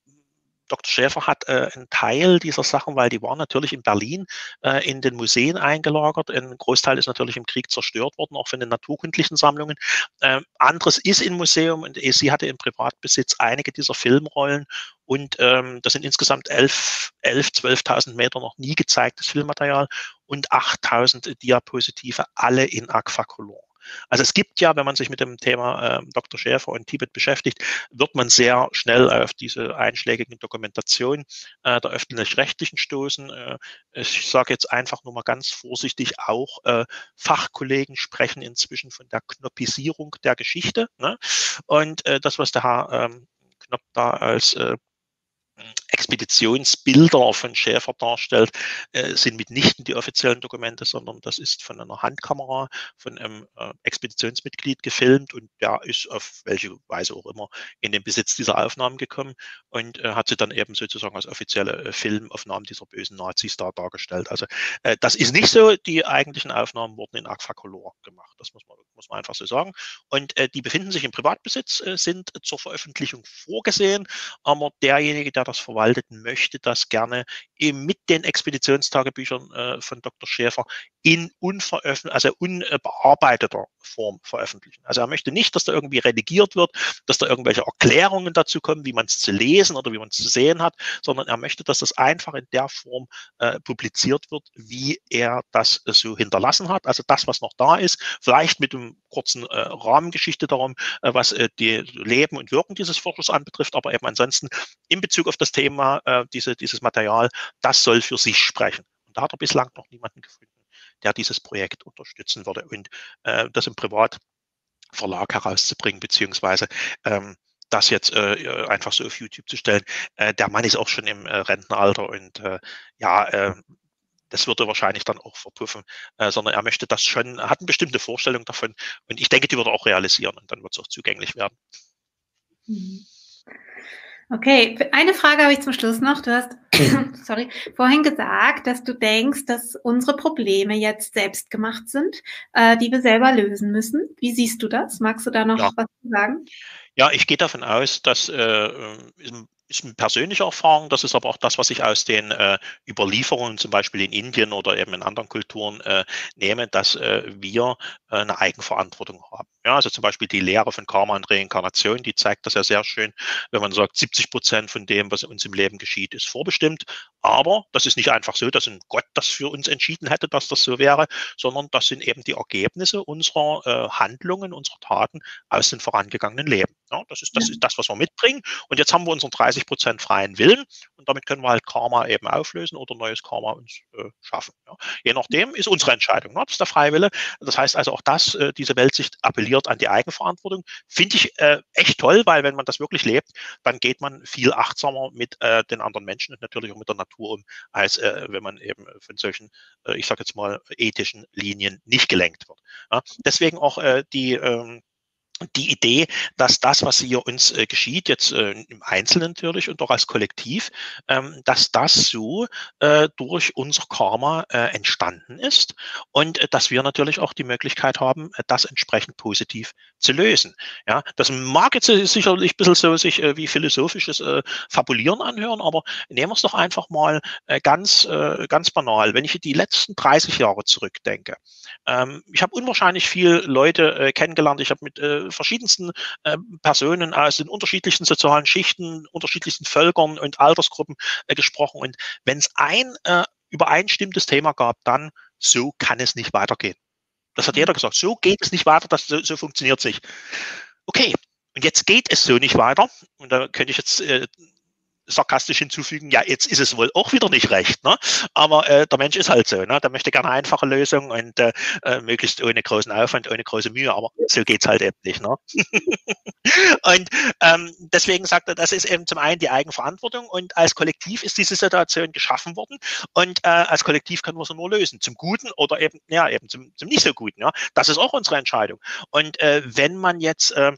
Dr. Schäfer hat äh, einen Teil dieser Sachen, weil die waren natürlich in Berlin äh, in den Museen eingelagert. Ein Großteil ist natürlich im Krieg zerstört worden, auch von den naturkundlichen Sammlungen. Ähm, anderes ist im Museum und sie hatte im Privatbesitz einige dieser Filmrollen und ähm, das sind insgesamt 11, 11 12.000 Meter noch nie gezeigtes Filmmaterial und 8.000 Diapositive, alle in Aquacolor. Also es gibt ja, wenn man sich mit dem Thema äh, Dr. Schäfer und Tibet beschäftigt, wird man sehr schnell auf diese einschlägigen Dokumentationen äh, der öffentlich-rechtlichen stoßen. Äh, ich sage jetzt einfach nur mal ganz vorsichtig, auch äh, Fachkollegen sprechen inzwischen von der Knoppisierung der Geschichte. Ne? Und äh, das, was der Herr ähm, Knopp da als äh, Expeditionsbilder von Schäfer darstellt, äh, sind mitnichten die offiziellen Dokumente, sondern das ist von einer Handkamera von einem äh, Expeditionsmitglied gefilmt und der ist auf welche Weise auch immer in den Besitz dieser Aufnahmen gekommen und äh, hat sie dann eben sozusagen als offizielle Filmaufnahmen dieser bösen Nazis da dargestellt. Also das ist nicht so, die eigentlichen Aufnahmen wurden in Aquacolor gemacht, das muss man, muss man einfach so sagen. Und die befinden sich im Privatbesitz, sind zur Veröffentlichung vorgesehen, aber derjenige, der das verwaltet, möchte das gerne mit den Expeditionstagebüchern äh, von Dr. Schäfer in unveröffentlicht, also unbearbeiteter Form veröffentlichen. Also er möchte nicht, dass da irgendwie redigiert wird, dass da irgendwelche Erklärungen dazu kommen, wie man es zu lesen oder wie man es zu sehen hat, sondern er möchte, dass das einfach in der Form äh, publiziert wird, wie er das äh, so hinterlassen hat. Also das, was noch da ist, vielleicht mit einem kurzen äh, Rahmengeschichte darum, äh, was äh, die Leben und Wirken dieses Forschers anbetrifft, aber eben ansonsten in Bezug auf das Thema, äh, diese, dieses Material, das soll für sich sprechen. Und da hat er bislang noch niemanden gefunden der dieses Projekt unterstützen würde. Und äh, das im Privatverlag herauszubringen, beziehungsweise ähm, das jetzt äh, einfach so auf YouTube zu stellen. Äh, der Mann ist auch schon im äh, Rentenalter und äh, ja, äh, das würde wahrscheinlich dann auch verpuffen, äh, sondern er möchte das schon, hat eine bestimmte Vorstellung davon und ich denke, die würde auch realisieren und dann wird es auch zugänglich werden. Mhm. Okay, eine Frage habe ich zum Schluss noch. Du hast sorry, vorhin gesagt, dass du denkst, dass unsere Probleme jetzt selbst gemacht sind, äh, die wir selber lösen müssen. Wie siehst du das? Magst du da noch ja. was sagen? Ja, ich gehe davon aus, dass äh, ist eine persönliche Erfahrung, das ist aber auch das, was ich aus den äh, Überlieferungen zum Beispiel in Indien oder eben in anderen Kulturen äh, nehme, dass äh, wir äh, eine Eigenverantwortung haben. Ja, also zum Beispiel die Lehre von Karma und Reinkarnation, die zeigt das ja sehr schön, wenn man sagt, 70 Prozent von dem, was uns im Leben geschieht, ist vorbestimmt. Aber das ist nicht einfach so, dass ein Gott das für uns entschieden hätte, dass das so wäre, sondern das sind eben die Ergebnisse unserer äh, Handlungen, unserer Taten aus den vorangegangenen Leben. Ja, das ist das, ist das, was wir mitbringen. Und jetzt haben wir unseren 30 Prozent freien Willen und damit können wir halt Karma eben auflösen oder neues Karma uns äh, schaffen. Ja. Je nachdem ist unsere Entscheidung. Ne? Das ist der Freiwille. Das heißt also auch das, äh, diese Weltsicht appelliert an die Eigenverantwortung. Finde ich äh, echt toll, weil wenn man das wirklich lebt, dann geht man viel achtsamer mit äh, den anderen Menschen und natürlich auch mit der Natur um, als äh, wenn man eben von solchen, äh, ich sage jetzt mal, ethischen Linien nicht gelenkt wird. Ja. Deswegen auch die ähm, die Idee, dass das, was hier uns äh, geschieht, jetzt äh, im Einzelnen natürlich und auch als Kollektiv, ähm, dass das so äh, durch unser Karma äh, entstanden ist und äh, dass wir natürlich auch die Möglichkeit haben, äh, das entsprechend positiv zu lösen. Ja, das mag jetzt sicherlich ein bisschen so sich wie philosophisches Fabulieren anhören, aber nehmen wir es doch einfach mal ganz, ganz banal. Wenn ich die letzten 30 Jahre zurückdenke, ähm, ich habe unwahrscheinlich viele Leute kennengelernt, ich habe mit verschiedensten äh, Personen aus den unterschiedlichsten sozialen Schichten, unterschiedlichsten Völkern und Altersgruppen äh, gesprochen. Und wenn es ein äh, übereinstimmtes Thema gab, dann so kann es nicht weitergehen. Das hat mhm. jeder gesagt. So geht es nicht weiter, das, so, so funktioniert es nicht. Okay, und jetzt geht es so nicht weiter. Und da könnte ich jetzt äh, sarkastisch hinzufügen, ja, jetzt ist es wohl auch wieder nicht recht. Ne? Aber äh, der Mensch ist halt so. Ne? Der möchte gerne einfache Lösungen und äh, äh, möglichst ohne großen Aufwand, ohne große Mühe. Aber so geht's halt eben nicht. Ne? und ähm, deswegen sagt er, das ist eben zum einen die Eigenverantwortung und als Kollektiv ist diese Situation geschaffen worden und äh, als Kollektiv können wir sie nur lösen. Zum Guten oder eben, ja, eben zum, zum nicht so Guten. Ja? Das ist auch unsere Entscheidung. Und äh, wenn man jetzt äh,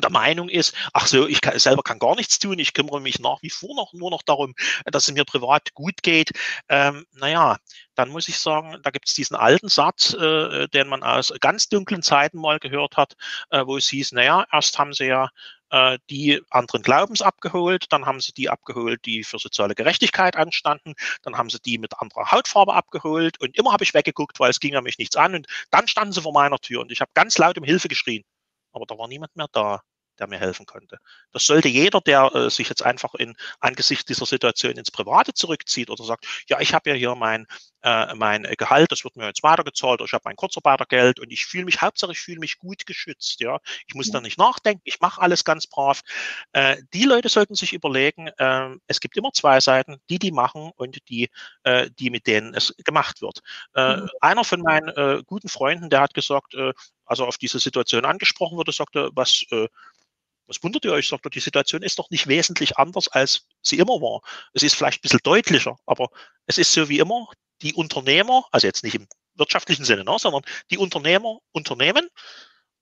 der Meinung ist, ach so, ich kann, selber kann gar nichts tun, ich kümmere mich nach wie vor noch nur noch darum, dass es mir privat gut geht. Ähm, naja, dann muss ich sagen, da gibt es diesen alten Satz, äh, den man aus ganz dunklen Zeiten mal gehört hat, äh, wo es hieß, naja, erst haben sie ja äh, die anderen Glaubens abgeholt, dann haben sie die abgeholt, die für soziale Gerechtigkeit anstanden, dann haben sie die mit anderer Hautfarbe abgeholt und immer habe ich weggeguckt, weil es ging ja mich nichts an und dann standen sie vor meiner Tür und ich habe ganz laut um Hilfe geschrien aber da war niemand mehr da der mir helfen konnte. Das sollte jeder, der äh, sich jetzt einfach in angesichts dieser Situation ins Private zurückzieht oder sagt, ja, ich habe ja hier mein, äh, mein Gehalt, das wird mir jetzt weitergezahlt, oder ich habe mein Kurzarbeitergeld und ich fühle mich, hauptsächlich ich fühle mich gut geschützt. Ja, Ich muss ja. da nicht nachdenken, ich mache alles ganz brav. Äh, die Leute sollten sich überlegen, äh, es gibt immer zwei Seiten, die, die machen und die, äh, die mit denen es gemacht wird. Äh, mhm. Einer von meinen äh, guten Freunden, der hat gesagt, als er auf diese Situation angesprochen wurde, sagte, was, äh, was wundert ihr euch? Sagt er, die Situation ist doch nicht wesentlich anders, als sie immer war. Es ist vielleicht ein bisschen deutlicher, aber es ist so wie immer, die Unternehmer, also jetzt nicht im wirtschaftlichen Sinne, ne, sondern die Unternehmer unternehmen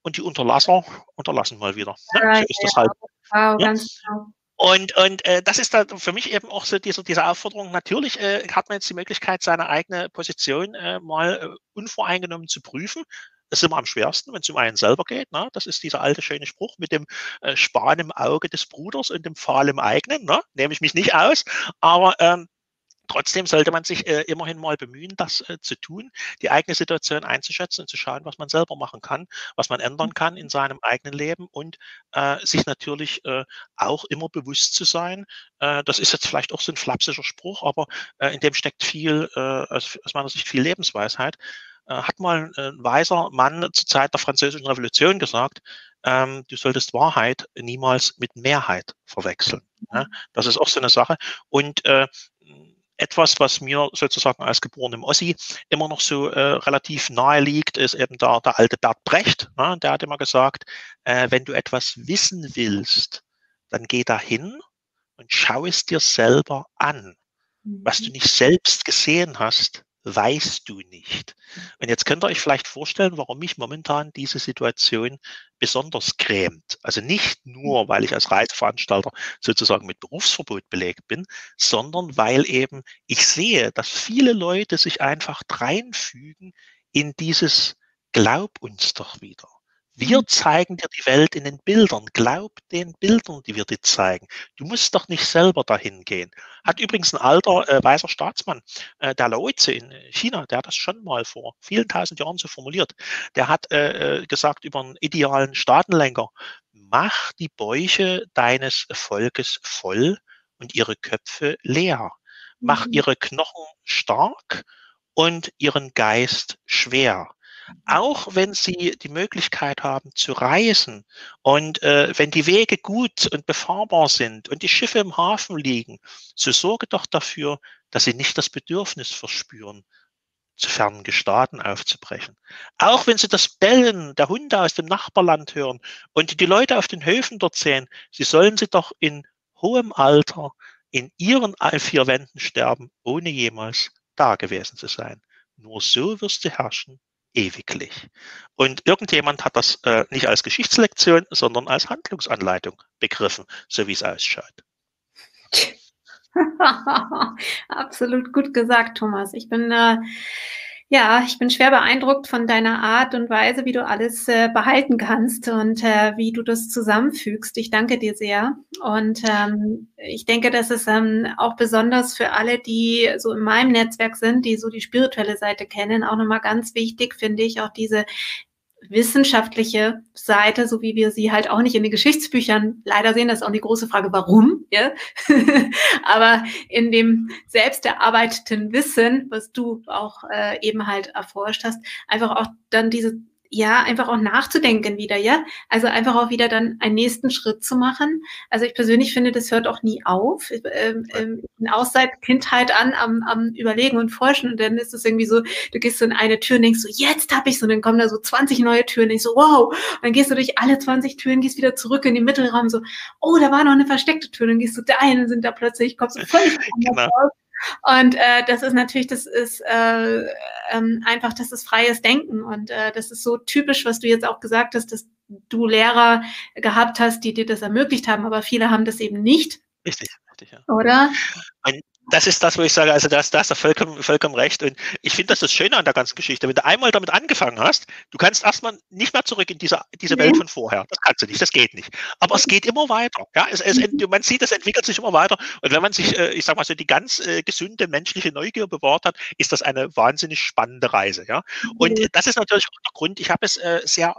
und die Unterlasser unterlassen mal wieder. Ne? Ja, so ist das halt. Wow, ja. Genau. Und, und äh, das ist da für mich eben auch so diese, diese Aufforderung. Natürlich äh, hat man jetzt die Möglichkeit, seine eigene Position äh, mal äh, unvoreingenommen zu prüfen. Ist immer am schwersten, wenn es um einen selber geht. Ne? Das ist dieser alte schöne Spruch mit dem äh, Span im Auge des Bruders und dem Pfahl im eigenen. Ne? Nehme ich mich nicht aus. Aber ähm, Trotzdem sollte man sich äh, immerhin mal bemühen, das äh, zu tun, die eigene Situation einzuschätzen und zu schauen, was man selber machen kann, was man ändern kann in seinem eigenen Leben und äh, sich natürlich äh, auch immer bewusst zu sein. Äh, das ist jetzt vielleicht auch so ein flapsischer Spruch, aber äh, in dem steckt viel, aus meiner Sicht viel Lebensweisheit. Äh, hat mal ein weiser Mann zur Zeit der Französischen Revolution gesagt, ähm, du solltest Wahrheit niemals mit Mehrheit verwechseln. Ja? Das ist auch so eine Sache. Und äh, etwas, was mir sozusagen als geborenem Ossi immer noch so äh, relativ nahe liegt, ist eben der, der alte Bert Brecht. Ne? Der hat immer gesagt, äh, wenn du etwas wissen willst, dann geh dahin und schau es dir selber an. Was du mhm. nicht selbst gesehen hast, weißt du nicht. Und jetzt könnt ihr euch vielleicht vorstellen, warum mich momentan diese Situation besonders grämt. Also nicht nur, weil ich als Reiseveranstalter sozusagen mit Berufsverbot belegt bin, sondern weil eben ich sehe, dass viele Leute sich einfach reinfügen in dieses Glaub uns doch wieder. Wir mhm. zeigen dir die Welt in den Bildern. Glaub den Bildern, die wir dir zeigen. Du musst doch nicht selber dahin gehen. Hat übrigens ein alter äh, weißer Staatsmann, äh, der Laozi in China, der hat das schon mal vor vielen tausend Jahren so formuliert. Der hat äh, äh gesagt über einen idealen Staatenlenker, mach die Bäuche deines Volkes voll und ihre Köpfe leer. Mach mhm. ihre Knochen stark und ihren Geist schwer auch wenn sie die Möglichkeit haben zu reisen und äh, wenn die Wege gut und befahrbar sind und die Schiffe im Hafen liegen, so sorge doch dafür, dass sie nicht das Bedürfnis verspüren, zu fernen Gestaden aufzubrechen. Auch wenn sie das Bellen der Hunde aus dem Nachbarland hören und die Leute auf den Höfen dort sehen, sie sollen sie doch in hohem Alter in ihren vier Wänden sterben, ohne jemals da gewesen zu sein. Nur so wirst du herrschen ewiglich. Und irgendjemand hat das äh, nicht als Geschichtslektion, sondern als Handlungsanleitung begriffen, so wie es ausschaut. Absolut gut gesagt, Thomas. Ich bin äh, ja, ich bin schwer beeindruckt von deiner Art und Weise, wie du alles äh, behalten kannst und äh, wie du das zusammenfügst. Ich danke dir sehr. Und ähm, ich denke, dass es ähm, auch besonders für alle, die so in meinem Netzwerk sind, die so die spirituelle Seite kennen, auch nochmal ganz wichtig, finde ich, auch diese wissenschaftliche Seite, so wie wir sie halt auch nicht in den Geschichtsbüchern leider sehen, das ist auch die große Frage, warum, ja? aber in dem selbst erarbeiteten Wissen, was du auch äh, eben halt erforscht hast, einfach auch dann diese ja, einfach auch nachzudenken wieder, ja. Also einfach auch wieder dann einen nächsten Schritt zu machen. Also ich persönlich finde, das hört auch nie auf. Ähm, ähm, aus seit Kindheit an am, am Überlegen und Forschen und dann ist es irgendwie so, du gehst so in eine Tür und denkst so, jetzt hab ich so, und dann kommen da so 20 neue Türen, ich so, wow. Und dann gehst du durch alle 20 Türen, gehst wieder zurück in den Mittelraum, so, oh, da war noch eine versteckte Tür, dann gehst du da ein und sind da plötzlich, kommst du völlig genau. raus. Und äh, das ist natürlich, das ist äh, ähm, einfach, das ist freies Denken. Und äh, das ist so typisch, was du jetzt auch gesagt hast, dass du Lehrer gehabt hast, die dir das ermöglicht haben, aber viele haben das eben nicht. Richtig, richtig, ja. Oder? Ein, das ist das, wo ich sage, also da hast du vollkommen, vollkommen recht. Und ich finde das das Schöne an der ganzen Geschichte. Wenn du einmal damit angefangen hast, du kannst erstmal nicht mehr zurück in diese, diese mhm. Welt von vorher. Das kannst du nicht, das geht nicht. Aber es geht immer weiter. Ja, es, es, mhm. man sieht, es entwickelt sich immer weiter. Und wenn man sich, äh, ich sag mal so, die ganz äh, gesunde menschliche Neugier bewahrt hat, ist das eine wahnsinnig spannende Reise. Ja. Und mhm. das ist natürlich auch der Grund, ich habe es äh, sehr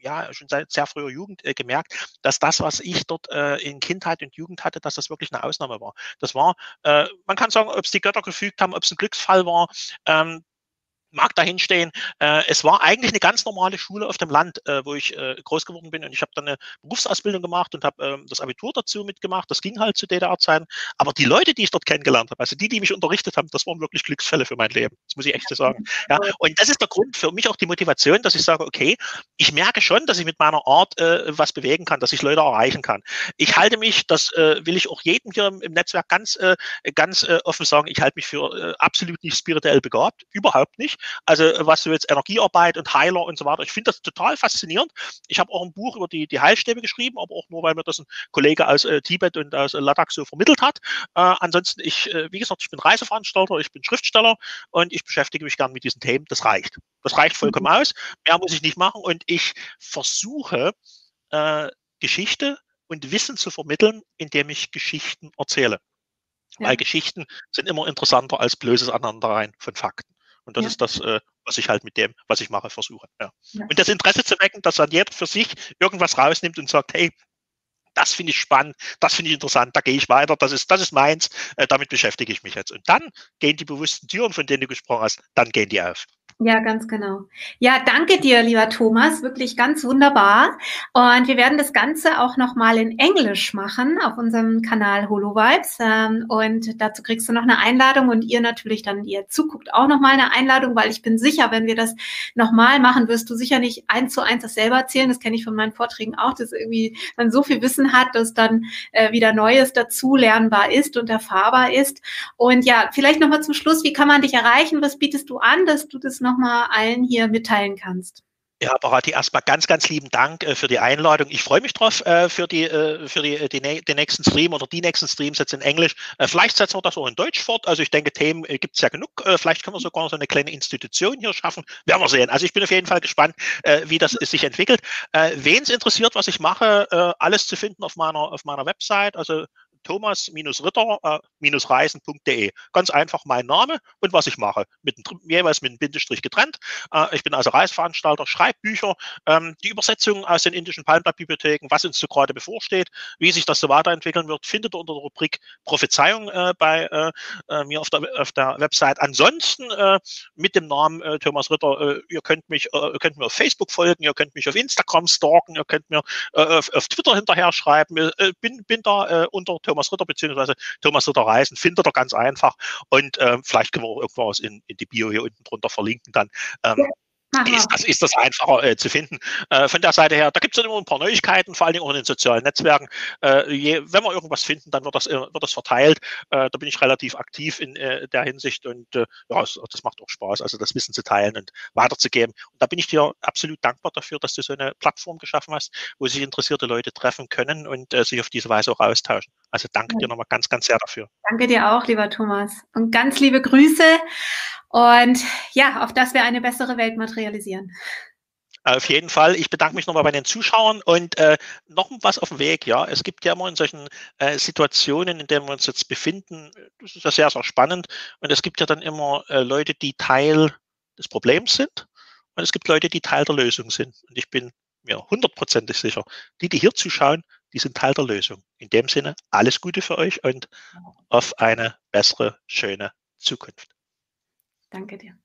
ja schon seit sehr früher Jugend äh, gemerkt, dass das, was ich dort äh, in Kindheit und Jugend hatte, dass das wirklich eine Ausnahme war. Das war, äh, man kann sagen, ob es die Götter gefügt haben, ob es ein Glücksfall war. Ähm, mag dahinstehen. Äh, es war eigentlich eine ganz normale Schule auf dem Land, äh, wo ich äh, groß geworden bin. Und ich habe dann eine Berufsausbildung gemacht und habe ähm, das Abitur dazu mitgemacht. Das ging halt zu DDR-Zeiten. Aber die Leute, die ich dort kennengelernt habe, also die, die mich unterrichtet haben, das waren wirklich Glücksfälle für mein Leben. Das muss ich echt so sagen. Ja, und das ist der Grund für mich auch die Motivation, dass ich sage, okay, ich merke schon, dass ich mit meiner Art äh, was bewegen kann, dass ich Leute erreichen kann. Ich halte mich, das äh, will ich auch jedem hier im, im Netzwerk ganz, äh, ganz offen sagen, ich halte mich für absolut nicht spirituell begabt. Überhaupt nicht. Also was so jetzt Energiearbeit und Heiler und so weiter. Ich finde das total faszinierend. Ich habe auch ein Buch über die, die Heilstäbe geschrieben, aber auch nur, weil mir das ein Kollege aus äh, Tibet und aus äh, Ladakh so vermittelt hat. Äh, ansonsten, ich, äh, wie gesagt, ich bin Reiseveranstalter, ich bin Schriftsteller und ich beschäftige mich gern mit diesen Themen. Das reicht. Das reicht vollkommen mhm. aus. Mehr muss ich nicht machen und ich versuche, äh, Geschichte und Wissen zu vermitteln, indem ich Geschichten erzähle. Ja. Weil Geschichten sind immer interessanter als bloßes Aneinanderreihen von Fakten. Und das ja. ist das, äh, was ich halt mit dem, was ich mache, versuche. Ja. ja. Und das Interesse zu wecken, dass dann jeder für sich irgendwas rausnimmt und sagt, hey, das finde ich spannend, das finde ich interessant, da gehe ich weiter, das ist, das ist meins, äh, damit beschäftige ich mich jetzt. Und dann gehen die bewussten Türen, von denen du gesprochen hast, dann gehen die auf. Ja, ganz genau. Ja, danke dir, lieber Thomas, wirklich ganz wunderbar. Und wir werden das Ganze auch nochmal in Englisch machen auf unserem Kanal HoloVibes. Ähm, und dazu kriegst du noch eine Einladung und ihr natürlich dann, ihr zuguckt, auch nochmal eine Einladung, weil ich bin sicher, wenn wir das nochmal machen, wirst du sicher nicht eins zu eins das selber erzählen. Das kenne ich von meinen Vorträgen auch, dass irgendwie man so viel Wissen hat, dass dann äh, wieder Neues dazu lernbar ist und erfahrbar ist. Und ja, vielleicht nochmal zum Schluss, wie kann man dich erreichen? Was bietest du an, dass du das nochmal allen hier mitteilen kannst. Ja, Barati, erstmal ganz, ganz lieben Dank äh, für die Einladung. Ich freue mich drauf äh, für, die, äh, für die, die, den nächsten Stream oder die nächsten Streams jetzt in Englisch. Vielleicht setzen wir das auch in Deutsch fort. Also ich denke, Themen gibt es ja genug. vielleicht können wir sogar so eine kleine Institution hier schaffen. Werden wir sehen. Also ich bin auf jeden Fall gespannt, wie das sich entwickelt. Wen es interessiert, was ich mache, alles zu finden auf meiner, auf meiner Website. Also thomas-ritter-reisen.de. Äh, Ganz einfach mein Name und was ich mache. Mit, jeweils mit einem Bindestrich getrennt. Äh, ich bin also Reisveranstalter, schreibe Bücher, ähm, die Übersetzung aus den indischen Palmblattbibliotheken, was uns so gerade bevorsteht, wie sich das so weiterentwickeln wird, findet ihr unter der Rubrik Prophezeiung äh, bei mir auf der, auf der Website. Ansonsten mit dem Namen Thomas Ritter, ihr könnt mich, ihr könnt mir auf Facebook folgen, ihr könnt mich auf Instagram stalken, ihr könnt mir auf, auf, Twitter hinterher schreiben. bin, bin da unter Thomas Ritter beziehungsweise Thomas Ritter Reisen, findet ihr ganz einfach. Und ähm, vielleicht können wir auch irgendwas in, in die Bio hier unten drunter verlinken dann. Ähm, ja. Ist das, ist das einfacher äh, zu finden. Äh, von der Seite her, da gibt es dann immer ein paar Neuigkeiten, vor allen Dingen auch in den sozialen Netzwerken. Äh, je, wenn wir irgendwas finden, dann wird das, äh, wird das verteilt. Äh, da bin ich relativ aktiv in äh, der Hinsicht und ja, das, das, macht auch Spaß, also das Wissen zu teilen und weiterzugeben. Und da bin ich dir absolut dankbar dafür, dass du so eine Plattform geschaffen hast, wo sich interessierte Leute treffen können und sich auf diese Weise auch austauschen. Also danke ja. dir nochmal ganz, ganz sehr dafür. Danke dir auch, lieber Thomas. Und ganz liebe Grüße. Und ja, auf dass wir eine bessere Welt materialisieren. Auf jeden Fall. Ich bedanke mich nochmal bei den Zuschauern und äh, noch was auf dem Weg. Ja, es gibt ja immer in solchen äh, Situationen, in denen wir uns jetzt befinden, das ist ja sehr, sehr spannend. Und es gibt ja dann immer äh, Leute, die Teil des Problems sind und es gibt Leute, die Teil der Lösung sind. Und ich bin mir hundertprozentig sicher, die, die hier zuschauen, die sind Teil der Lösung. In dem Sinne, alles Gute für euch und auf eine bessere, schöne Zukunft. Danke dir.